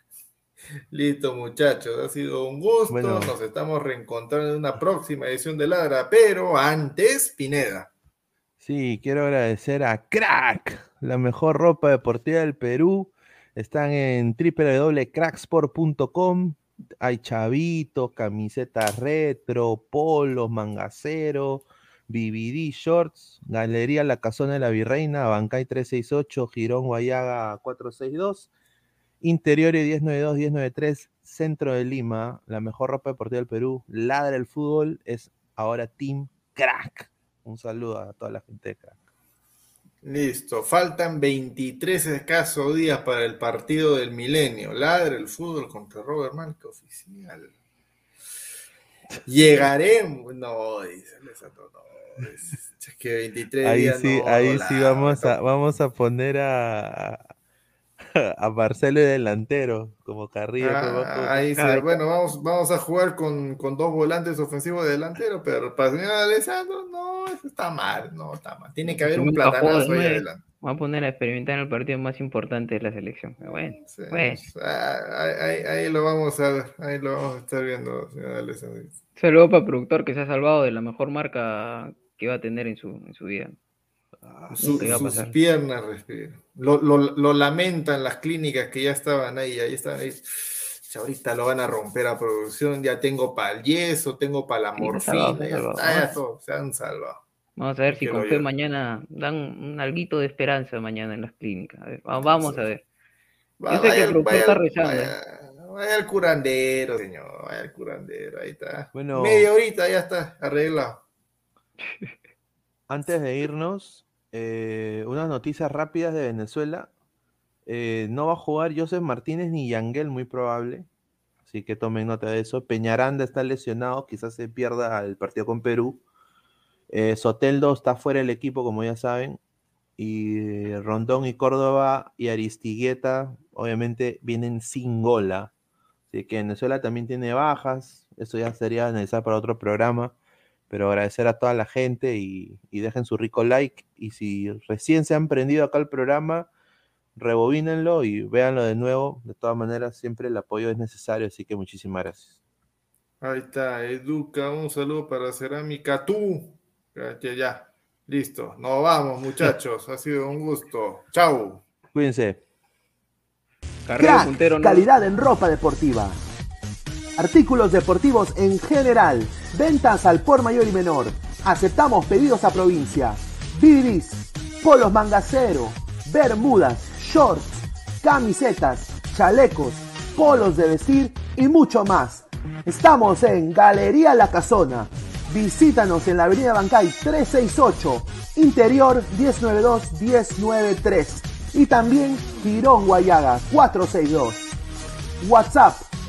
Listo, muchachos, ha sido un gusto. Bueno. Nos estamos reencontrando en una próxima edición de Ladra, pero antes, Pineda. Sí, quiero agradecer a Crack, la mejor ropa deportiva del Perú. Están en www.cracksport.com. Hay chavitos, camisetas retro, polos, mangacero, BBD shorts, Galería La Casona de la Virreina, Bancay 368, Girón Guayaga 462, Interiores 1092, 1093, Centro de Lima, la mejor ropa deportiva del Perú. Ladra el fútbol, es ahora Team Crack. Un saludo a toda la gente de Crack. Listo, faltan 23 escasos días para el partido del milenio. Ladra el fútbol contra Robert Marca oficial. Llegaremos. No, dice Lesato, no. Es, es que 23 Ahí días. sí, no, ahí sí vamos a, vamos a poner a, a Marcelo de delantero, como Carrillo. Ah, ahí sí, bueno, vamos, vamos a jugar con, con dos volantes ofensivos delanteros, pero para el señor Alessandro, no, eso está mal, no está mal. Tiene que haber un platanazo ahí ¿no? adelante. Vamos a poner a experimentar en el partido más importante de la selección. Bueno, Sí, bueno. ah, ahí, ahí- ahí lo vamos a ver, ahí lo vamos a estar viendo, señor Alessandro. Saludos para el productor que se ha salvado de la mejor marca que va a tener en su, en su vida. Su- ¿Qué va a sus piernas respiran. Lo, lo, lo lamentan las clínicas que ya estaban ahí, ahí están ahí. Ahorita lo van a romper a producción, ya tengo para el yeso, tengo para la se salvado, morfina, ya está, ya todo, se han salvado. Vamos a ver si con fe mañana dan un alguito de esperanza mañana en las clínicas. A ver, va- vamos a ver. Va- Yo sé que vaya el vaya está rezando. ¿eh? Vaya, vaya al curandero, señor, vaya al curandero, ahí está. Bueno. Media horita ya está arreglado. Antes de irnos, eh, unas noticias rápidas de Venezuela. Eh, no va a jugar Joseph Martínez ni Yanguel, muy probable. Así que tomen nota de eso. Peñaranda está lesionado, quizás se pierda el partido con Perú. Eh, Soteldo está fuera del equipo, como ya saben. Y Rondón y Córdoba y Aristigueta, obviamente, vienen sin gola. Así que Venezuela también tiene bajas. Eso ya sería analizar para otro programa. Pero agradecer a toda la gente y, y dejen su rico like. Y si recién se han prendido acá el programa, rebobínenlo y véanlo de nuevo. De todas maneras, siempre el apoyo es necesario. Así que muchísimas gracias. Ahí está, Educa, un saludo para Cerámica Tú. Ya, ya. Listo, nos vamos, muchachos. Ha sido un gusto. Chau. Cuídense. Carrera Crack, puntero, ¿no? calidad en ropa deportiva. Artículos deportivos en general. Ventas al por mayor y menor. Aceptamos pedidos a provincia. Bibis, polos mangacero, bermudas, shorts, camisetas, chalecos, polos de vestir y mucho más. Estamos en Galería La Casona. Visítanos en la Avenida Bancay 368, Interior 1092-1093 y también Girón Guayaga 462. WhatsApp